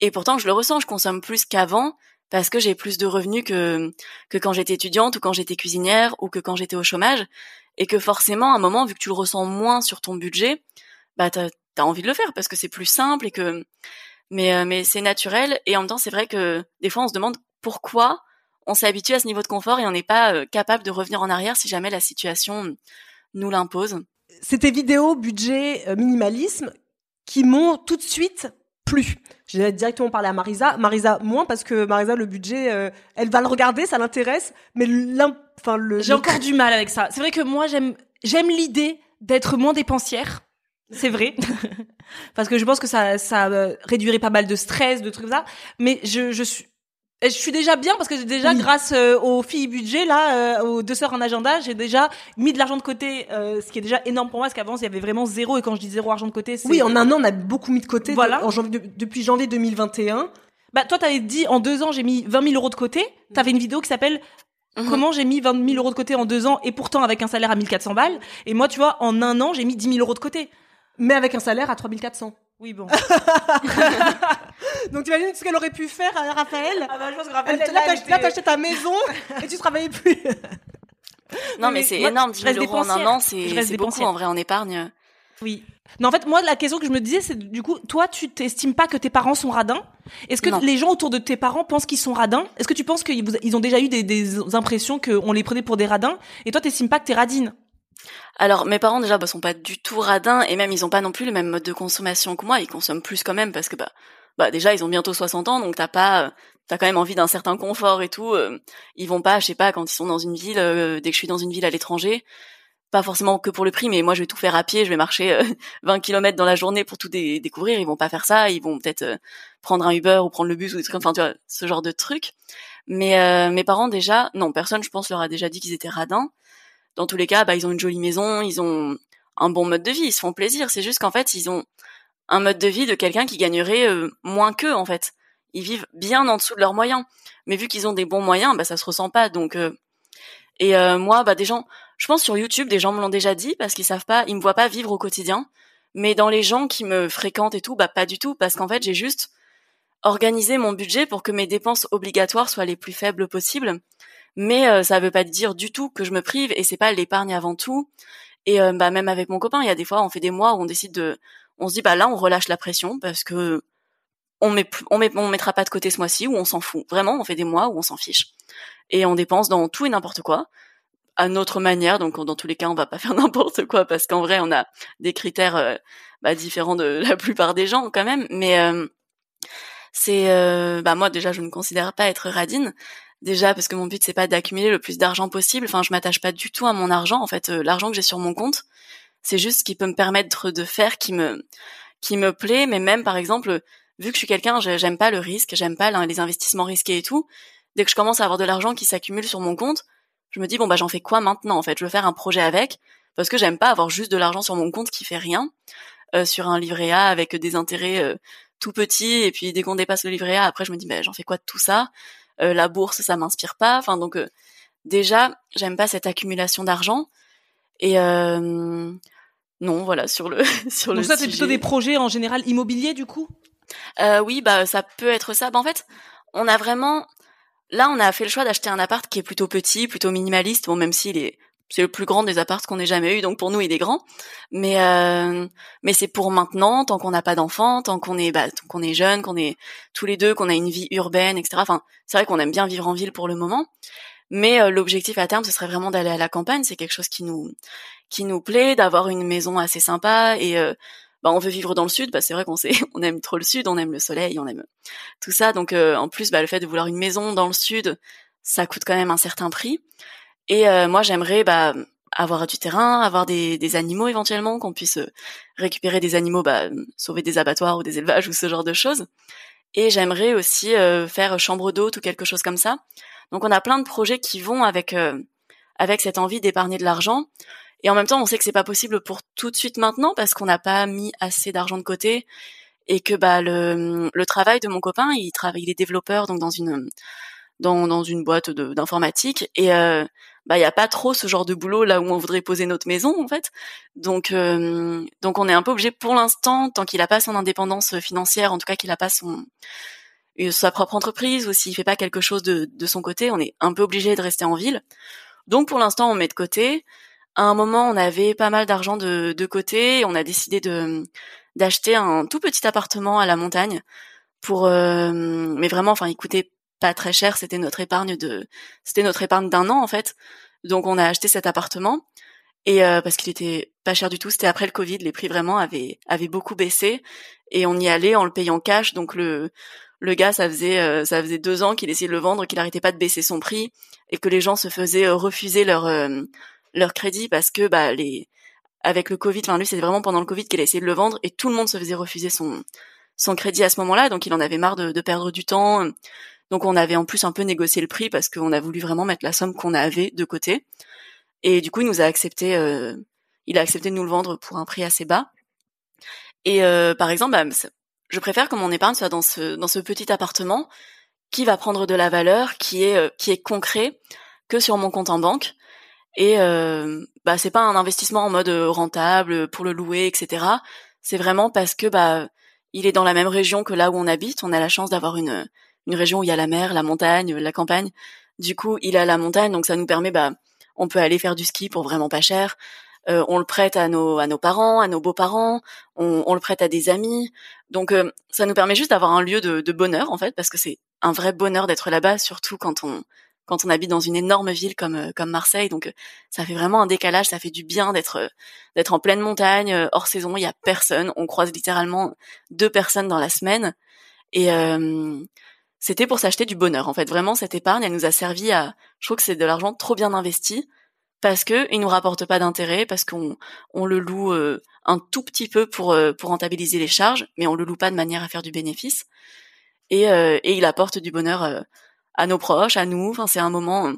B: Et pourtant, je le ressens, je consomme plus qu'avant parce que j'ai plus de revenus que que quand j'étais étudiante ou quand j'étais cuisinière ou que quand j'étais au chômage. et que forcément, à un moment, vu que tu le ressens moins sur ton budget, bah t'as as envie de le faire parce que c'est plus simple et que mais euh, mais c'est naturel et en même temps c'est vrai que des fois on se demande pourquoi on s'est habitué à ce niveau de confort et on n'est pas euh, capable de revenir en arrière si jamais la situation nous l'impose.
A: C'était vidéo budget minimalisme qui m'ont tout de suite plus. J'ai directement parlé à Marisa. Marisa moins parce que Marisa le budget, euh, elle va le regarder, ça l'intéresse, mais enfin le.
D: J'ai encore du mal avec ça. C'est vrai que moi j'aime j'aime l'idée d'être moins dépensière. C'est vrai, parce que je pense que ça ça euh, réduirait pas mal de stress, de trucs comme ça. Mais je je suis je suis déjà bien parce que déjà grâce euh, aux filles budget là, euh, aux deux sœurs en agenda, j'ai déjà mis de l'argent de côté, euh, ce qui est déjà énorme pour moi parce qu'avant il y avait vraiment zéro et quand je dis zéro argent de côté, c'est
A: oui en un an on a beaucoup mis de côté. Voilà. en janvier, depuis janvier 2021.
D: Bah toi t'avais dit en deux ans j'ai mis 20 000 euros de côté. T'avais une vidéo qui s'appelle mhm. Comment j'ai mis 20 000 euros de côté en deux ans et pourtant avec un salaire à 1400 balles. Et moi, tu vois, en un an, j'ai mis 10 000 euros de côté.
A: Mais avec un salaire à 3400.
D: Oui, bon.
A: Donc tu imagines ce qu'elle aurait pu faire à Raphaël?
D: Ah bah je pense que Raphaël,
A: là, acheté ta maison et tu travaillais plus.
B: non mais, c'est énorme, 10 000 euros en un an, c'est beaucoup en vrai en épargne.
D: Oui. Non, en fait, moi, la question que je me disais, c'est du coup, toi, tu t'estimes pas que tes parents sont radins? Est-ce que les gens autour de tes parents pensent qu'ils sont radins? Est-ce que tu penses qu'ils ont déjà eu des, des impressions qu'on les prenait pour des radins? Et toi, t'estimes pas que t'es radine?
B: Alors mes parents déjà bah, sont pas du tout radins et même ils ont pas non plus le même mode de consommation que moi, ils consomment plus quand même parce que bah bah déjà ils ont bientôt 60 ans donc t'as pas euh, t'as quand même envie d'un certain confort et tout, euh, ils vont pas je sais pas quand ils sont dans une ville euh, dès que je suis dans une ville à l'étranger, pas forcément que pour le prix mais moi je vais tout faire à pied, je vais marcher 20 km dans la journée pour tout découvrir, ils vont pas faire ça, ils vont peut-être prendre un Uber ou prendre le bus ou des trucs enfin tu vois ce genre de trucs. Mais mes parents déjà non, personne je pense leur a déjà dit qu'ils étaient radins dans tous les cas, bah, ils ont une jolie maison, ils ont un bon mode de vie, ils se font plaisir. C'est juste qu'en fait, ils ont un mode de vie de quelqu'un qui gagnerait euh, moins qu'eux, en fait. Ils vivent bien en dessous de leurs moyens. Mais vu qu'ils ont des bons moyens, bah, ça se ressent pas. Donc, euh, et euh, moi, bah, des gens, je pense sur YouTube, des gens me l'ont déjà dit parce qu'ils savent pas, ils me voient pas vivre au quotidien. Mais dans les gens qui me fréquentent et tout, bah, pas du tout, parce qu'en fait, j'ai juste organisé mon budget pour que mes dépenses obligatoires soient les plus faibles possibles mais euh, ça veut pas dire du tout que je me prive et c'est pas l'épargne avant tout. Et euh, bah même avec mon copain, il y a des fois on fait des mois où on décide de, on se dit bah là on relâche la pression parce que on met on met on mettra pas de côté ce mois-ci ou on s'en fout. Vraiment, on fait des mois où on s'en fiche et on dépense dans tout et n'importe quoi à notre manière. Donc dans tous les cas, on va pas faire n'importe quoi parce qu'en vrai, on a des critères euh, bah, différents de la plupart des gens quand même. Mais c'est bah moi déjà, je ne considère pas être radine. Déjà parce que mon but c'est pas d'accumuler le plus d'argent possible. Enfin, je m'attache pas du tout à mon argent. En fait, euh, l'argent que j'ai sur mon compte, c'est juste ce qui peut me permettre de faire qui me qui me plaît. Mais même par exemple, vu que je suis quelqu'un, j'aime pas le risque, j'aime pas les investissements risqués et tout. Dès que je commence à avoir de l'argent qui s'accumule sur mon compte, je me dis bon bah j'en fais quoi maintenant en fait? Je veux faire un projet avec parce que j'aime pas avoir juste de l'argent sur mon compte qui fait rien euh, sur un livret A avec des intérêts euh, tout petits et puis dès qu'on dépasse le livret A après je me dis bah j'en fais quoi de tout ça? Euh, la bourse, ça m'inspire pas. Enfin donc euh, déjà, j'aime pas cette accumulation d'argent. Et euh, non, voilà sur le sur
D: donc
B: ça,
D: c'est plutôt des projets en général immobiliers du coup?
B: oui, bah ça peut être ça. Bah, en fait, on a vraiment là, on a fait le choix d'acheter un appart qui est plutôt petit, plutôt minimaliste. Bon, même s'il est c'est le plus grand des apparts qu'on ait jamais eu, donc pour nous il est grand. Mais euh, mais c'est pour maintenant, tant qu'on n'a pas d'enfants, tant qu'on est bah, qu'on est jeune, qu'on est tous les deux, qu'on a une vie urbaine, etc. Enfin, c'est vrai qu'on aime bien vivre en ville pour le moment. Mais euh, l'objectif à terme, ce serait vraiment d'aller à la campagne. C'est quelque chose qui nous qui nous plaît, d'avoir une maison assez sympa et euh, bah, on veut vivre dans le sud. Bah, c'est vrai qu'on sait, on aime trop le sud, on aime le soleil, on aime tout ça. Donc en plus, bah, le fait de vouloir une maison dans le sud, ça coûte quand même un certain prix. Et euh, moi, j'aimerais bah, avoir du terrain, avoir des, des animaux éventuellement, qu'on puisse euh, récupérer des animaux, bah, sauver des abattoirs ou des élevages ou ce genre de choses. Et j'aimerais aussi euh, faire chambre d'hôte ou quelque chose comme ça. Donc on a plein de projets qui vont avec avec cette envie d'épargner de l'argent. Et en même temps, on sait que c'est pas possible pour tout de suite maintenant parce qu'on n'a pas mis assez d'argent de côté et que bah le, le travail de mon copain, il travaille, il est développeur donc dans une dans, dans une boîte d'informatique et euh, bah il y a pas trop ce genre de boulot là où on voudrait poser notre maison en fait. Donc euh, donc on est un peu obligé pour l'instant tant qu'il a pas son indépendance financière, en tout cas qu'il a pas son euh, sa propre entreprise ou s'il fait pas quelque chose de, de son côté, on est un peu obligé de rester en ville. Donc pour l'instant on met de côté. à un moment, on avait pas mal d'argent de, de côté. On a décidé de d'acheter un tout petit appartement à la montagne pour, euh, mais vraiment, enfin, il pas très cher. C'était notre épargne de, c'était notre épargne d'un an en fait. Donc on a acheté cet appartement et euh, parce qu'il était pas cher du tout. C'était après le Covid, les prix vraiment avaient avaient beaucoup baissé et on y allait en le payant cash. Donc le le gars, ça faisait euh, ça faisait deux ans qu'il essayait de le vendre, qu'il arrêtait pas de baisser son prix et que les gens se faisaient refuser leur leur crédit parce que bah les avec le Covid, enfin lui c'était vraiment pendant le Covid qu'il a essayé de le vendre et tout le monde se faisait refuser son son crédit à ce moment-là, donc il en avait marre de, de, perdre du temps. Donc on avait en plus un peu négocié le prix parce qu'on a voulu vraiment mettre la somme qu'on avait de côté. Et du coup il nous a accepté, euh, il a accepté de nous le vendre pour un prix assez bas. Et euh, par exemple, bah, je préfère que mon épargne soit dans ce petit appartement qui va prendre de la valeur, qui est euh, qui est concret, que sur mon compte en banque et bah c'est pas un investissement en mode rentable pour le louer, etc. C'est vraiment parce que bah il est dans la même région que là où on habite. On a la chance d'avoir une une région où il y a la mer, la montagne, la campagne. Du coup, il a la montagne, donc ça nous permet bah on peut aller faire du ski pour vraiment pas cher. Euh, on le prête à nos à nos parents, à nos beaux-parents, on, on le prête à des amis. Donc euh, ça nous permet juste d'avoir un lieu de, de bonheur en fait, parce que c'est un vrai bonheur d'être là-bas, surtout quand on quand on habite dans une énorme ville comme euh, comme Marseille. Donc euh, ça fait vraiment un décalage, ça fait du bien d'être euh, d'être en pleine montagne, hors saison, il y a personne, on croise littéralement deux personnes dans la semaine et c'était pour s'acheter du bonheur en fait. Vraiment cette épargne, elle nous a servi à je trouve que c'est de l'argent trop bien investi parce que il nous rapporte pas d'intérêt parce qu'on on le loue un tout petit peu pour pour rentabiliser les charges, mais on le loue pas de manière à faire du bénéfice. Et, et il apporte du bonheur à nos proches, à nous. Enfin, c'est un moment.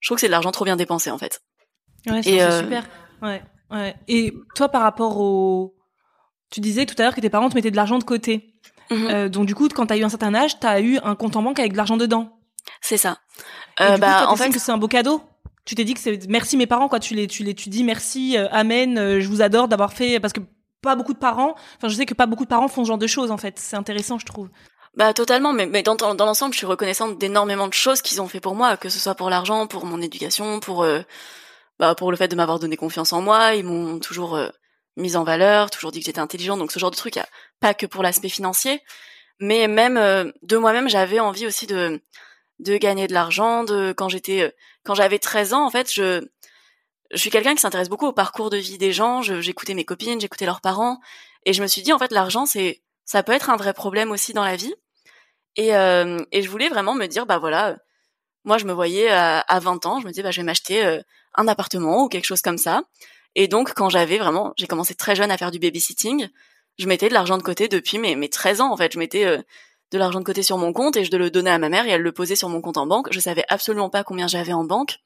B: Je trouve que c'est de l'argent trop bien dépensé en fait.
D: Ouais, c'est euh... super. Ouais, ouais. Et toi, par rapport au, tu disais tout à l'heure que tes parents te mettaient de l'argent de côté. Mhm. euh, donc du coup, quand t'as eu un certain âge, t'as eu un compte en banque avec de l'argent dedans.
B: C'est ça.
D: Euh, du bah, coup, en fait, que c'est un beau cadeau? Tu t'es dit que c'est merci mes parents quoi. Tu les, tu les, tu dis merci, euh, amen. Euh, je vous adore d'avoir fait parce que pas beaucoup de parents. Enfin, je sais que pas beaucoup de parents font ce genre de choses en fait. C'est intéressant, je trouve.
B: Bah totalement, mais, mais dans, dans l'ensemble, je suis reconnaissante d'énormément de choses qu'ils ont fait pour moi, que ce soit pour l'argent, pour mon éducation, pour euh, bah, pour le fait de m'avoir donné confiance en moi. Ils m'ont toujours euh, mise en valeur, toujours dit que j'étais intelligente, donc ce genre de truc, pas que pour l'aspect financier, mais même euh, de moi-même, j'avais envie aussi de de gagner de l'argent. De quand j'étais quand j'avais 13 ans, en fait, je je suis quelqu'un qui s'intéresse beaucoup au parcours de vie des gens. J'écoutais mes copines, j'écoutais leurs parents, et je me suis dit en fait, l'argent c'est ça peut être un vrai problème aussi dans la vie. Et, euh, et je voulais vraiment me dire, bah voilà, moi je me voyais à, à 20 ans, je me disais, bah je vais m'acheter euh, un appartement ou quelque chose comme ça. Et donc quand j'avais vraiment, j'ai commencé très jeune à faire du babysitting, je mettais de l'argent de côté depuis mes, mes 13 ans en fait. Je mettais euh, de l'argent de côté sur mon compte et je le donnais à ma mère et elle le posait sur mon compte en banque. Je savais absolument pas combien j'avais en banque.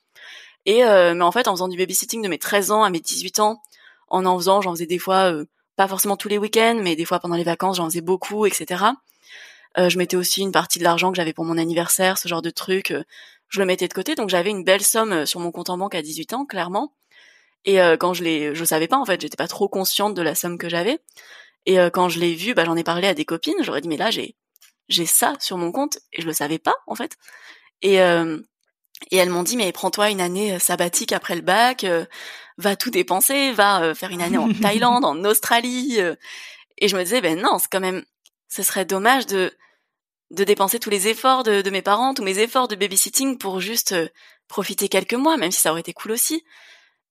B: Et mais en fait, en faisant du babysitting de mes 13 ans à mes 18 ans, en en faisant, j'en faisais des fois pas forcément tous les week-ends, mais des fois pendant les vacances, j'en faisais beaucoup, etc. Euh, je mettais aussi une partie de l'argent que j'avais pour mon anniversaire, ce genre de truc, euh, je le mettais de côté. Donc j'avais une belle somme euh, sur mon compte en banque à 18 ans, clairement. Et quand je l'ai, je savais pas en fait, j'étais pas trop consciente de la somme que j'avais. Et quand je l'ai vu, bah, j'en ai parlé à des copines. J'aurais dit mais là j'ai j'ai ça sur mon compte et je le savais pas en fait. Et et elles m'ont dit mais prends-toi une année sabbatique après le bac, va tout dépenser, va faire une année en Thaïlande, en Australie. et je me disais ben non, c'est quand même, ce serait dommage de de dépenser tous les efforts de, de, mes parents, tous mes efforts de babysitting pour juste euh, profiter quelques mois, même si ça aurait été cool aussi.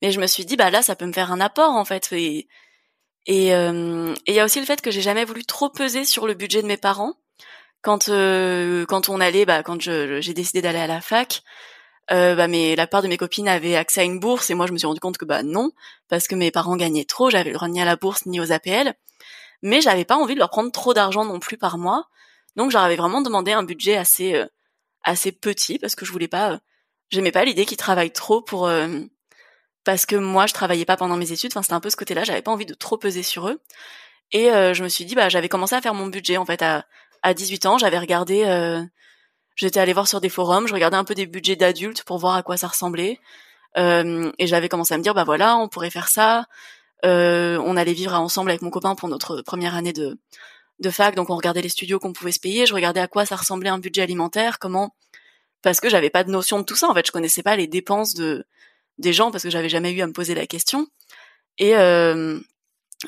B: Mais je me suis dit, bah là, ça peut me faire un apport en fait. Et et euh, il y a aussi le fait que j'ai jamais voulu trop peser sur le budget de mes parents. Quand euh, quand on allait, bah quand j'ai décidé d'aller à la fac, euh, bah mais la part de mes copines avaient accès à une bourse et moi je me suis rendu compte que bah non parce que mes parents gagnaient trop, j'avais le droit ni à la bourse ni aux APL. Mais j'avais pas envie de leur prendre trop d'argent non plus par mois. Donc j'avais vraiment demandé un budget assez euh, assez petit parce que je voulais pas, euh, j'aimais pas l'idée qu'ils travaillent trop pour euh, parce que moi je travaillais pas pendant mes études. Enfin c'était un peu ce côté-là, j'avais pas envie de trop peser sur eux. Et je me suis dit bah j'avais commencé à faire mon budget en fait à à 18 ans. J'avais regardé, j'étais allée voir sur des forums, je regardais un peu des budgets d'adultes pour voir à quoi ça ressemblait. et j'avais commencé à me dire bah voilà on pourrait faire ça. on allait vivre ensemble avec mon copain pour notre première année de de fac, donc on regardait les studios qu'on pouvait se payer, je regardais à quoi ça ressemblait un budget alimentaire, comment, parce que j'avais pas de notion de tout ça, en fait, je connaissais pas les dépenses de des gens parce que j'avais jamais eu à me poser la question. Et euh,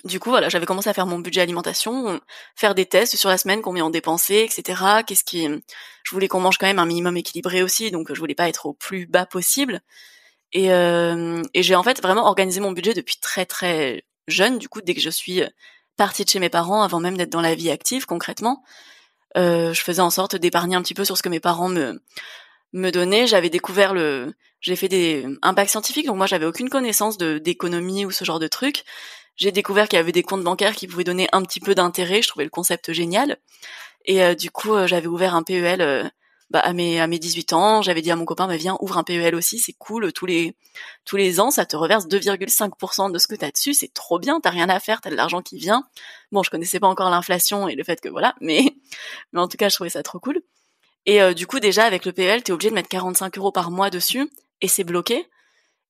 B: du coup, voilà, j'avais commencé à faire mon budget alimentation, faire des tests sur la semaine, combien on dépensait, etc. Qu'est-ce qui, je voulais qu'on mange quand même un minimum équilibré aussi, donc je voulais pas être au plus bas possible. Et, euh, et j'ai en fait vraiment organisé mon budget depuis très très jeune. Du coup, dès que je suis partie de chez mes parents, avant même d'être dans la vie active concrètement, euh, je faisais en sorte d'épargner un petit peu sur ce que mes parents me me donnaient. J'avais découvert le, j'ai fait des un bac scientifique, donc moi j'avais aucune connaissance d'économie ou ce genre de trucs j'ai découvert qu'il y avait des comptes bancaires qui pouvaient donner un petit peu d'intérêt. Je trouvais le concept génial. Et euh, du coup, euh, j'avais ouvert un PEL euh, bah, à mes à mes 18 ans. J'avais dit à mon copain, bah, viens, ouvre un PEL aussi, c'est cool. Tous les tous les ans, ça te reverse 2,5% de ce que t'as dessus. C'est trop bien. T'as rien à faire, t'as de l'argent qui vient. Bon, je connaissais pas encore l'inflation et le fait que voilà, mais mais en tout cas, je trouvais ça trop cool. Et du coup, déjà avec le PEL, t'es obligé de mettre 45 euros par mois dessus et c'est bloqué.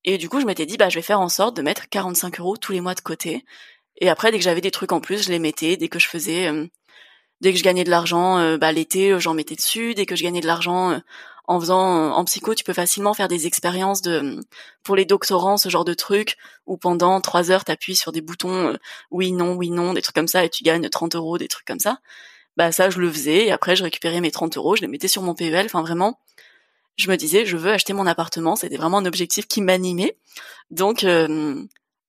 B: Et du coup, je m'étais dit, bah, je vais faire en sorte de mettre 45 euros tous les mois de côté. Et après, dès que j'avais des trucs en plus, je les mettais. Dès que je faisais, euh, dès que je gagnais de l'argent, euh, bah, l'été, euh, j'en mettais dessus. Dès que je gagnais de l'argent en faisant en psycho, tu peux facilement faire des expériences de pour les doctorants, ce genre de trucs, où pendant trois heures, t'appuies sur des boutons oui, non, oui, non, des trucs comme ça, et tu gagnes 30 euros, des trucs comme ça. Bah ça, je le faisais. Et après, je récupérais mes 30 euros, je les mettais sur mon PEL. Enfin, vraiment, je me disais, je veux acheter mon appartement. C'était vraiment un objectif qui m'animait. Donc, euh,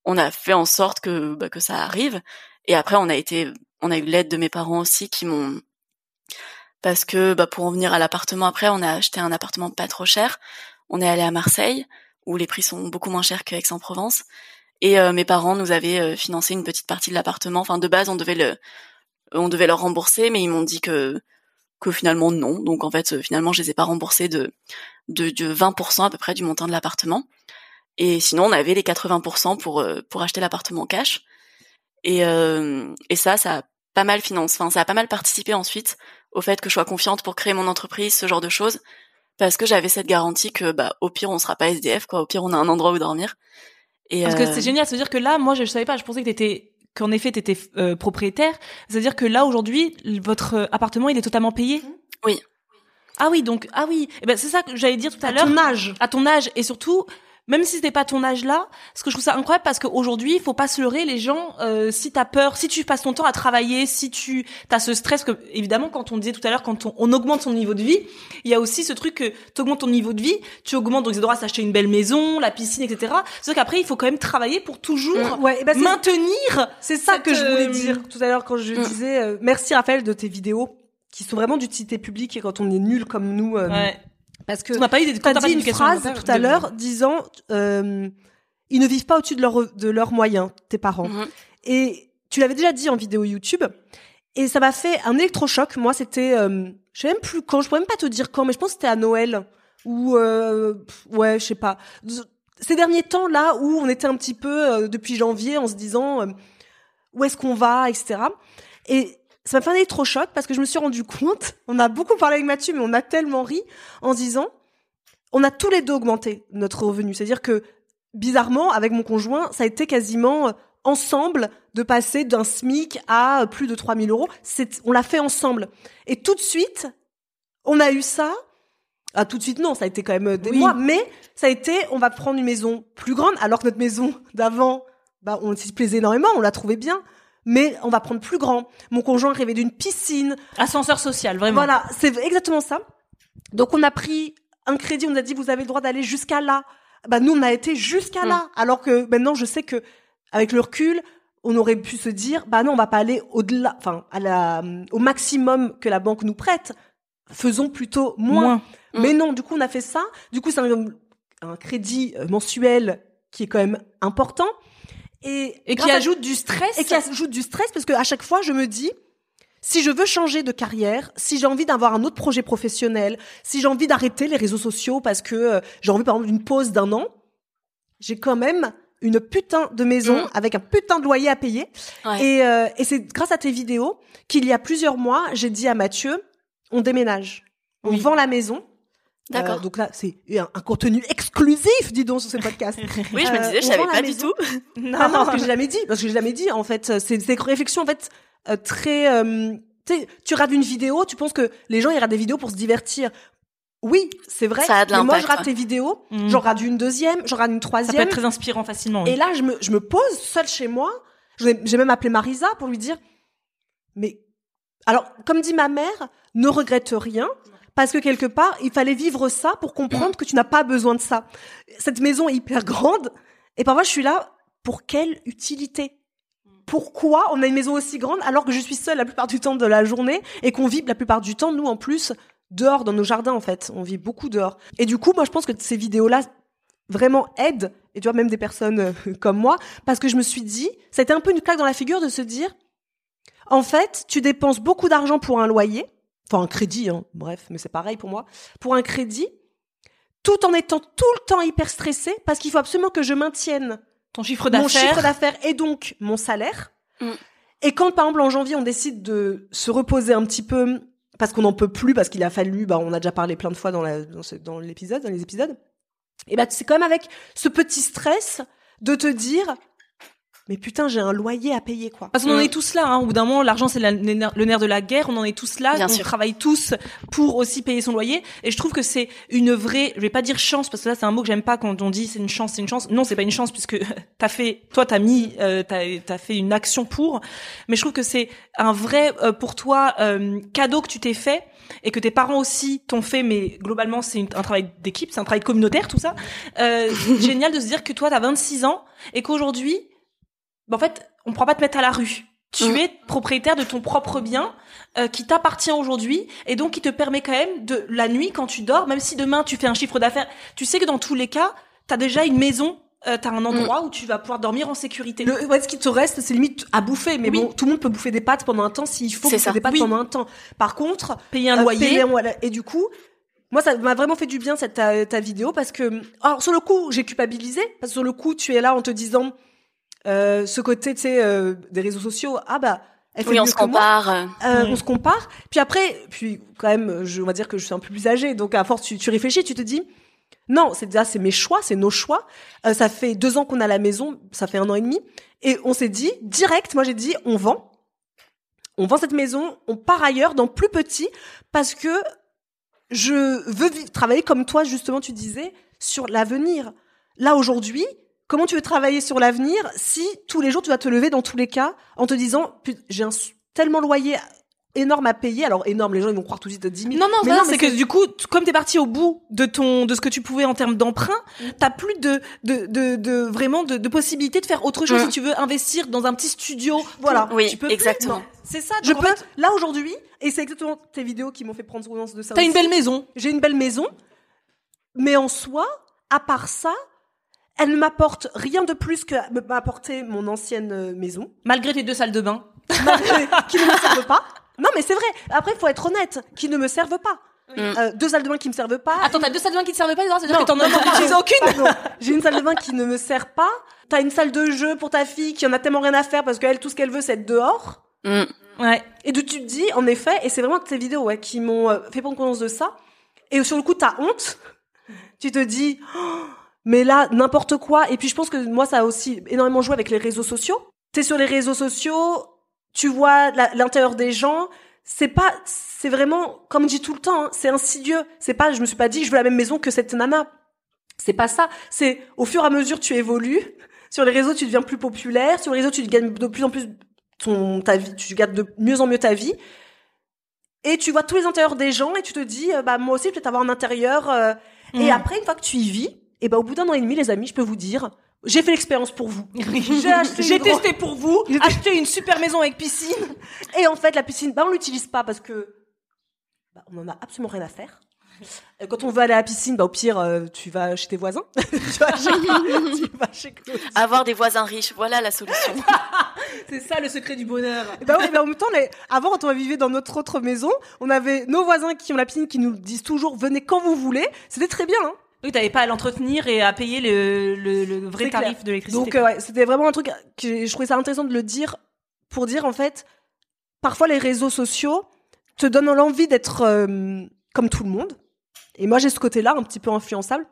B: on a fait en sorte que bah, que ça arrive. Et après, on a été, on a eu l'aide de mes parents aussi qui m'ont parce que bah, pour en venir à l'appartement après, on a acheté un appartement pas trop cher. On est allé à Marseille où les prix sont beaucoup moins chers qu'Aix-en-Provence. Et euh, mes parents nous avaient euh, financé une petite partie de l'appartement. Enfin, de base, on devait le, on devait leur rembourser, mais ils m'ont dit que que finalement non. Donc en fait, finalement, je les ai pas remboursés de, de, de 20% à peu près du montant de l'appartement. Et sinon, on avait les 80% pour euh, pour acheter l'appartement cash. Et euh, et ça, ça a pas mal financé. Enfin, ça a pas mal participé ensuite au fait que je sois confiante pour créer mon entreprise, ce genre de choses, parce que j'avais cette garantie que bah au pire on sera pas SDF quoi. Au pire, on a un endroit où dormir.
D: Et parce que c'est euh, génial, c'est à dire que là, moi, je savais pas. Je pensais que t'étais qu'en effet tu étais euh, propriétaire, c'est-à-dire que là aujourd'hui votre euh, appartement il est totalement payé?
B: Oui.
D: Ah oui, donc ah oui, eh ben c'est ça que j'allais dire tout à, l'heure.
A: À ton âge.
D: À ton âge et surtout même si c'était pas ton âge là, ce que je trouve ça incroyable parce qu'aujourd'hui, il faut pas se leurrer les gens. Euh, si t'as peur, si tu passes ton temps à travailler, si tu as ce stress que évidemment quand on disait tout à l'heure quand on, augmente son niveau de vie, il y a aussi ce truc que tu augmentes ton niveau de vie, tu augmentes donc les droits à s'acheter une belle maison, la piscine, etc. C'est qu'après il faut quand même travailler pour toujours ouais, ben maintenir.
A: C'est ça que je voulais euh, dire tout à l'heure quand je mm. disais euh, merci Raphaël de tes vidéos qui sont vraiment d'utilité publique et quand on est nul comme nous. Euh, ouais
D: parce que tu n'as pas eu des
A: as dit une phrase tout à l'heure disant euh, ils ne vivent pas au-dessus de, leur, de leurs moyens, tes parents. Mhm. Et tu l'avais déjà dit en vidéo YouTube. Et ça m'a fait un électrochoc. Moi, c'était, euh, je sais même plus quand. Je pourrais même pas te dire quand, mais je pense que c'était à Noël ou euh, ouais, je sais pas. Ces derniers temps là où on était un petit peu euh, depuis janvier en se disant euh, où est-ce qu'on va, etc. Et ça m'a fait un électrochoc parce que je me suis rendu compte, on a beaucoup parlé avec Mathieu, mais on a tellement ri en se disant, on a tous les deux augmenté notre revenu. C'est-à-dire que, bizarrement, avec mon conjoint, ça a été quasiment euh, ensemble de passer d'un SMIC à euh, plus de 3000 euros. On l'a fait ensemble. Et tout de suite, on a eu ça. Ah, tout de suite, non, ça a été quand même euh, des mois, mais ça a été, on va prendre une maison plus grande, alors que notre maison d'avant, bah, on s'y plaisait énormément, on l'a trouvé bien mais on va prendre plus grand. Mon conjoint rêvait d'une piscine.
D: Ascenseur social, vraiment.
A: Voilà, c'est exactement ça. Donc on a pris un crédit, on a dit vous avez le droit d'aller jusqu'à là. Bah nous on a été jusqu'à mm. là, alors que maintenant je sais que avec le recul, on aurait pu se dire bah non on va pas aller au-delà, enfin à la, au maximum que la banque nous prête. Faisons plutôt moins. Mm. Mais non, du coup on a fait ça. Du coup c'est un, un crédit euh, mensuel qui est quand même important
D: et, qui ajoute du stress.
A: et qui ajoute du stress parce que à chaque fois je me dis si je veux changer de carrière, si j'ai envie d'avoir un autre projet professionnel, si j'ai envie d'arrêter les réseaux sociaux parce que euh, j'ai envie par exemple d'une pause d'un an, j'ai quand même une putain de maison mm. avec un putain de loyer à payer. Et, euh, et c'est grâce à tes vidéos qu'il y a plusieurs mois, j'ai dit à Mathieu, on déménage, on vend la maison D'accord. Euh, donc là, c'est un, contenu exclusif, dis donc, sur ce podcast.
B: oui, je me disais, je euh, savais pas du tout.
A: non, non, parce que j'ai jamais dit, parce que j'ai jamais dit. En fait, c'est des réflexions en fait euh, très. Euh, tu regardes une vidéo, tu penses que les gens ils regardent des vidéos pour se divertir. oui, c'est vrai.
B: Ça a de
A: mais moi, je rate les vidéos,
D: Mhm.
A: j'en rate une deuxième, j'en rate une
D: Ça
A: troisième.
D: peut être très inspirant facilement. oui.
A: Et là, je me, je me pose seule chez moi. J'ai même appelé Marisa pour lui dire, mais alors, comme dit ma mère, ne regrette rien. Parce que quelque part, il fallait vivre ça pour comprendre que tu n'as pas besoin de ça. Cette maison est hyper grande. Et parfois, je suis là, pour quelle utilité? Pourquoi on a une maison aussi grande alors que je suis seule la plupart du temps de la journée et qu'on vit la plupart du temps, nous, en plus, dehors, dans nos jardins, en fait? On vit beaucoup dehors. Et du coup, moi, je pense que ces vidéos-là vraiment aident, et tu vois, même des personnes euh, comme moi, parce que je me suis dit, ça a été un peu une claque dans la figure de se dire, en fait, tu dépenses beaucoup d'argent pour un loyer, enfin un crédit, hein, bref, mais c'est pareil pour moi, pour un crédit, tout en étant tout le temps hyper stressé, parce qu'il faut absolument que je maintienne
D: Ton chiffre
A: mon chiffre
D: d'affaires.
A: d'affaires et donc mon salaire.
B: Mm.
A: Et quand, par exemple, en janvier, on décide de se reposer un petit peu parce qu'on n'en peut plus, parce qu'il a fallu, bah, on a déjà parlé plein de fois dans la, dans, ce- dans l'épisode, dans les épisodes. Et bah, c'est quand même avec ce petit stress de te dire, mais putain, j'ai un loyer à payer, quoi.
D: Parce qu'on en est tous là. Hein. Au bout d'un moment, l'argent c'est la- le nerf de la guerre. On en est tous là.
B: Bien
D: on
B: sûr.
D: travaille tous pour aussi payer son loyer. Et je trouve que c'est une vraie. Je vais pas dire chance parce que là c'est un mot que j'aime pas quand on dit c'est une chance, c'est une chance. Non, c'est pas une chance puisque t'as fait, toi t'as mis, euh, t'as as fait une action pour. Mais je trouve que c'est un vrai euh, pour toi euh, cadeau que tu t'es fait et que tes parents aussi t'ont fait. Mais globalement c'est un travail d'équipe, c'est un travail communautaire tout ça. Euh, génial de se dire que toi t'as 26 ans et qu'aujourd'hui en fait, on ne pourra pas te mettre à la rue. Tu
B: Mm.
D: es propriétaire de ton propre bien euh, qui t'appartient aujourd'hui et donc qui te permet quand même de la nuit quand tu dors, même si demain tu fais un chiffre d'affaires, tu sais que dans tous les cas, tu as déjà une maison, euh, tu as un endroit où tu vas pouvoir dormir en sécurité.
A: Le, ouais, ce qui te reste, c'est limite à bouffer. Mais
D: Oui.
A: bon, tout le monde peut bouffer des pâtes pendant un temps s'il faut bouffer des pâtes
D: Oui.
A: pendant un temps. Par contre,
D: payer un
A: Euh,
D: loyer.
A: payer un loyer. Et du coup, moi, ça m'a vraiment fait du bien cette ta, ta vidéo parce que, alors sur le coup, j'ai culpabilisé parce que sur le coup, tu es là en te disant euh, ce côté, tu sais, euh, des réseaux sociaux. Ah bah, elle fait
B: Oui, on se
A: que
B: compare. euh.
A: On se compare. Puis après, puis quand même, je, on va dire que je suis un peu plus âgée, donc à force, tu, tu réfléchis, tu te dis. Non, c'est déjà c'est mes choix, c'est nos choix. Euh, ça fait deux ans qu'on a la maison, ça fait un an et demi, et on s'est dit direct. Moi j'ai dit on vend, on vend cette maison, on part ailleurs dans plus petit parce que je veux vivre- travailler comme toi justement tu disais sur l'avenir. Là aujourd'hui, comment tu veux travailler sur l'avenir si tous les jours tu vas te lever dans tous les cas en te disant j'ai un tellement loyer énorme à payer. Alors énorme, les gens ils vont croire tout de suite 10 000.
D: Non, non,
A: Mais non,
D: c'est que du coup, comme t'es parti au bout de ton, de ce que tu pouvais en termes d'emprunt, t'as plus de, de, de, de vraiment de, de possibilité de faire autre chose
B: Mm.
D: si tu veux investir dans un petit studio.
A: Voilà.
B: Oui,
A: tu peux
B: exactement.
D: C'est ça.
A: Je peux
D: fait,
A: là aujourd'hui et c'est exactement tes vidéos qui m'ont fait prendre conscience de ça.
D: T'as une belle maison.
A: J'ai une belle maison, mais en soi, à part ça, elle ne m'apporte rien de plus que m'a apporté mon ancienne euh, maison,
D: Malgré tes deux salles de bain.
A: malgré- qui ne me servent pas. Non, mais c'est vrai. Après, il faut être honnête, qui ne me servent pas.
B: Mm.
A: Euh, deux salles de bain qui me servent pas.
D: Attends, t'as deux salles de bain qui te servent pas, c'est-à-dire
A: Non,
D: que t'en as aucune
A: pardon. J'ai une salle de bain qui ne me sert pas. T'as une salle de jeu pour ta fille qui en a tellement rien à faire parce qu'elle, tout ce qu'elle veut, c'est être dehors.
B: mm.
D: Ouais.
A: Et d'où tu te dis, en effet, et c'est vraiment tes vidéos ouais, qui m'ont euh, fait prendre conscience de ça. Et sur le coup, t'as honte. Tu te dis, Oh, mais là, n'importe quoi. Et puis je pense que moi, ça a aussi énormément joué avec les réseaux sociaux. T'es sur les réseaux sociaux, tu vois l'intérieur des gens. C'est pas, c'est vraiment, comme je dis tout le temps, hein, c'est insidieux. C'est pas, je me suis pas dit, je veux la même maison que cette nana. C'est pas ça. C'est au fur et à mesure tu évolues. Sur les réseaux, tu deviens plus populaire. Sur les réseaux, tu gagnes de plus en plus ton ta vie. Tu gagnes de mieux en mieux ta vie. Et tu vois tous les intérieurs des gens et tu te dis, euh, bah moi aussi, peut-être avoir un intérieur. euh, Et
D: Mm.
A: après, une fois que tu y vis, et bah au bout d'un an et demi, les amis, je peux vous dire, j'ai fait l'expérience pour vous. J'ai
D: testé pour vous,
A: J'ai-
D: acheté une super maison avec piscine.
A: Et en fait, la piscine, bah on l'utilise pas parce que bah, on en a absolument rien à faire. Euh, Quand on veut aller à la piscine, bah au pire, euh, tu vas chez tes voisins. tu vas chez, tu vas chez.
B: Avoir des voisins riches, voilà la solution.
D: C'est ça le secret du bonheur.
A: Et Bah oui, mais en même temps, les... avant, quand on vivait dans notre autre maison, on avait nos voisins qui ont la piscine qui nous disent toujours venez quand vous voulez. C'était très bien. Hein.
D: Oui, t'avais pas à l'entretenir et à payer le, le, le vrai tarif
A: clair.
D: de l'électricité.
A: Donc euh, ouais, c'était vraiment un truc que je trouvais ça intéressant de le dire pour dire en fait, parfois les réseaux sociaux te donnent l'envie d'être euh, comme tout le monde. Et moi j'ai ce côté-là un petit peu influençable.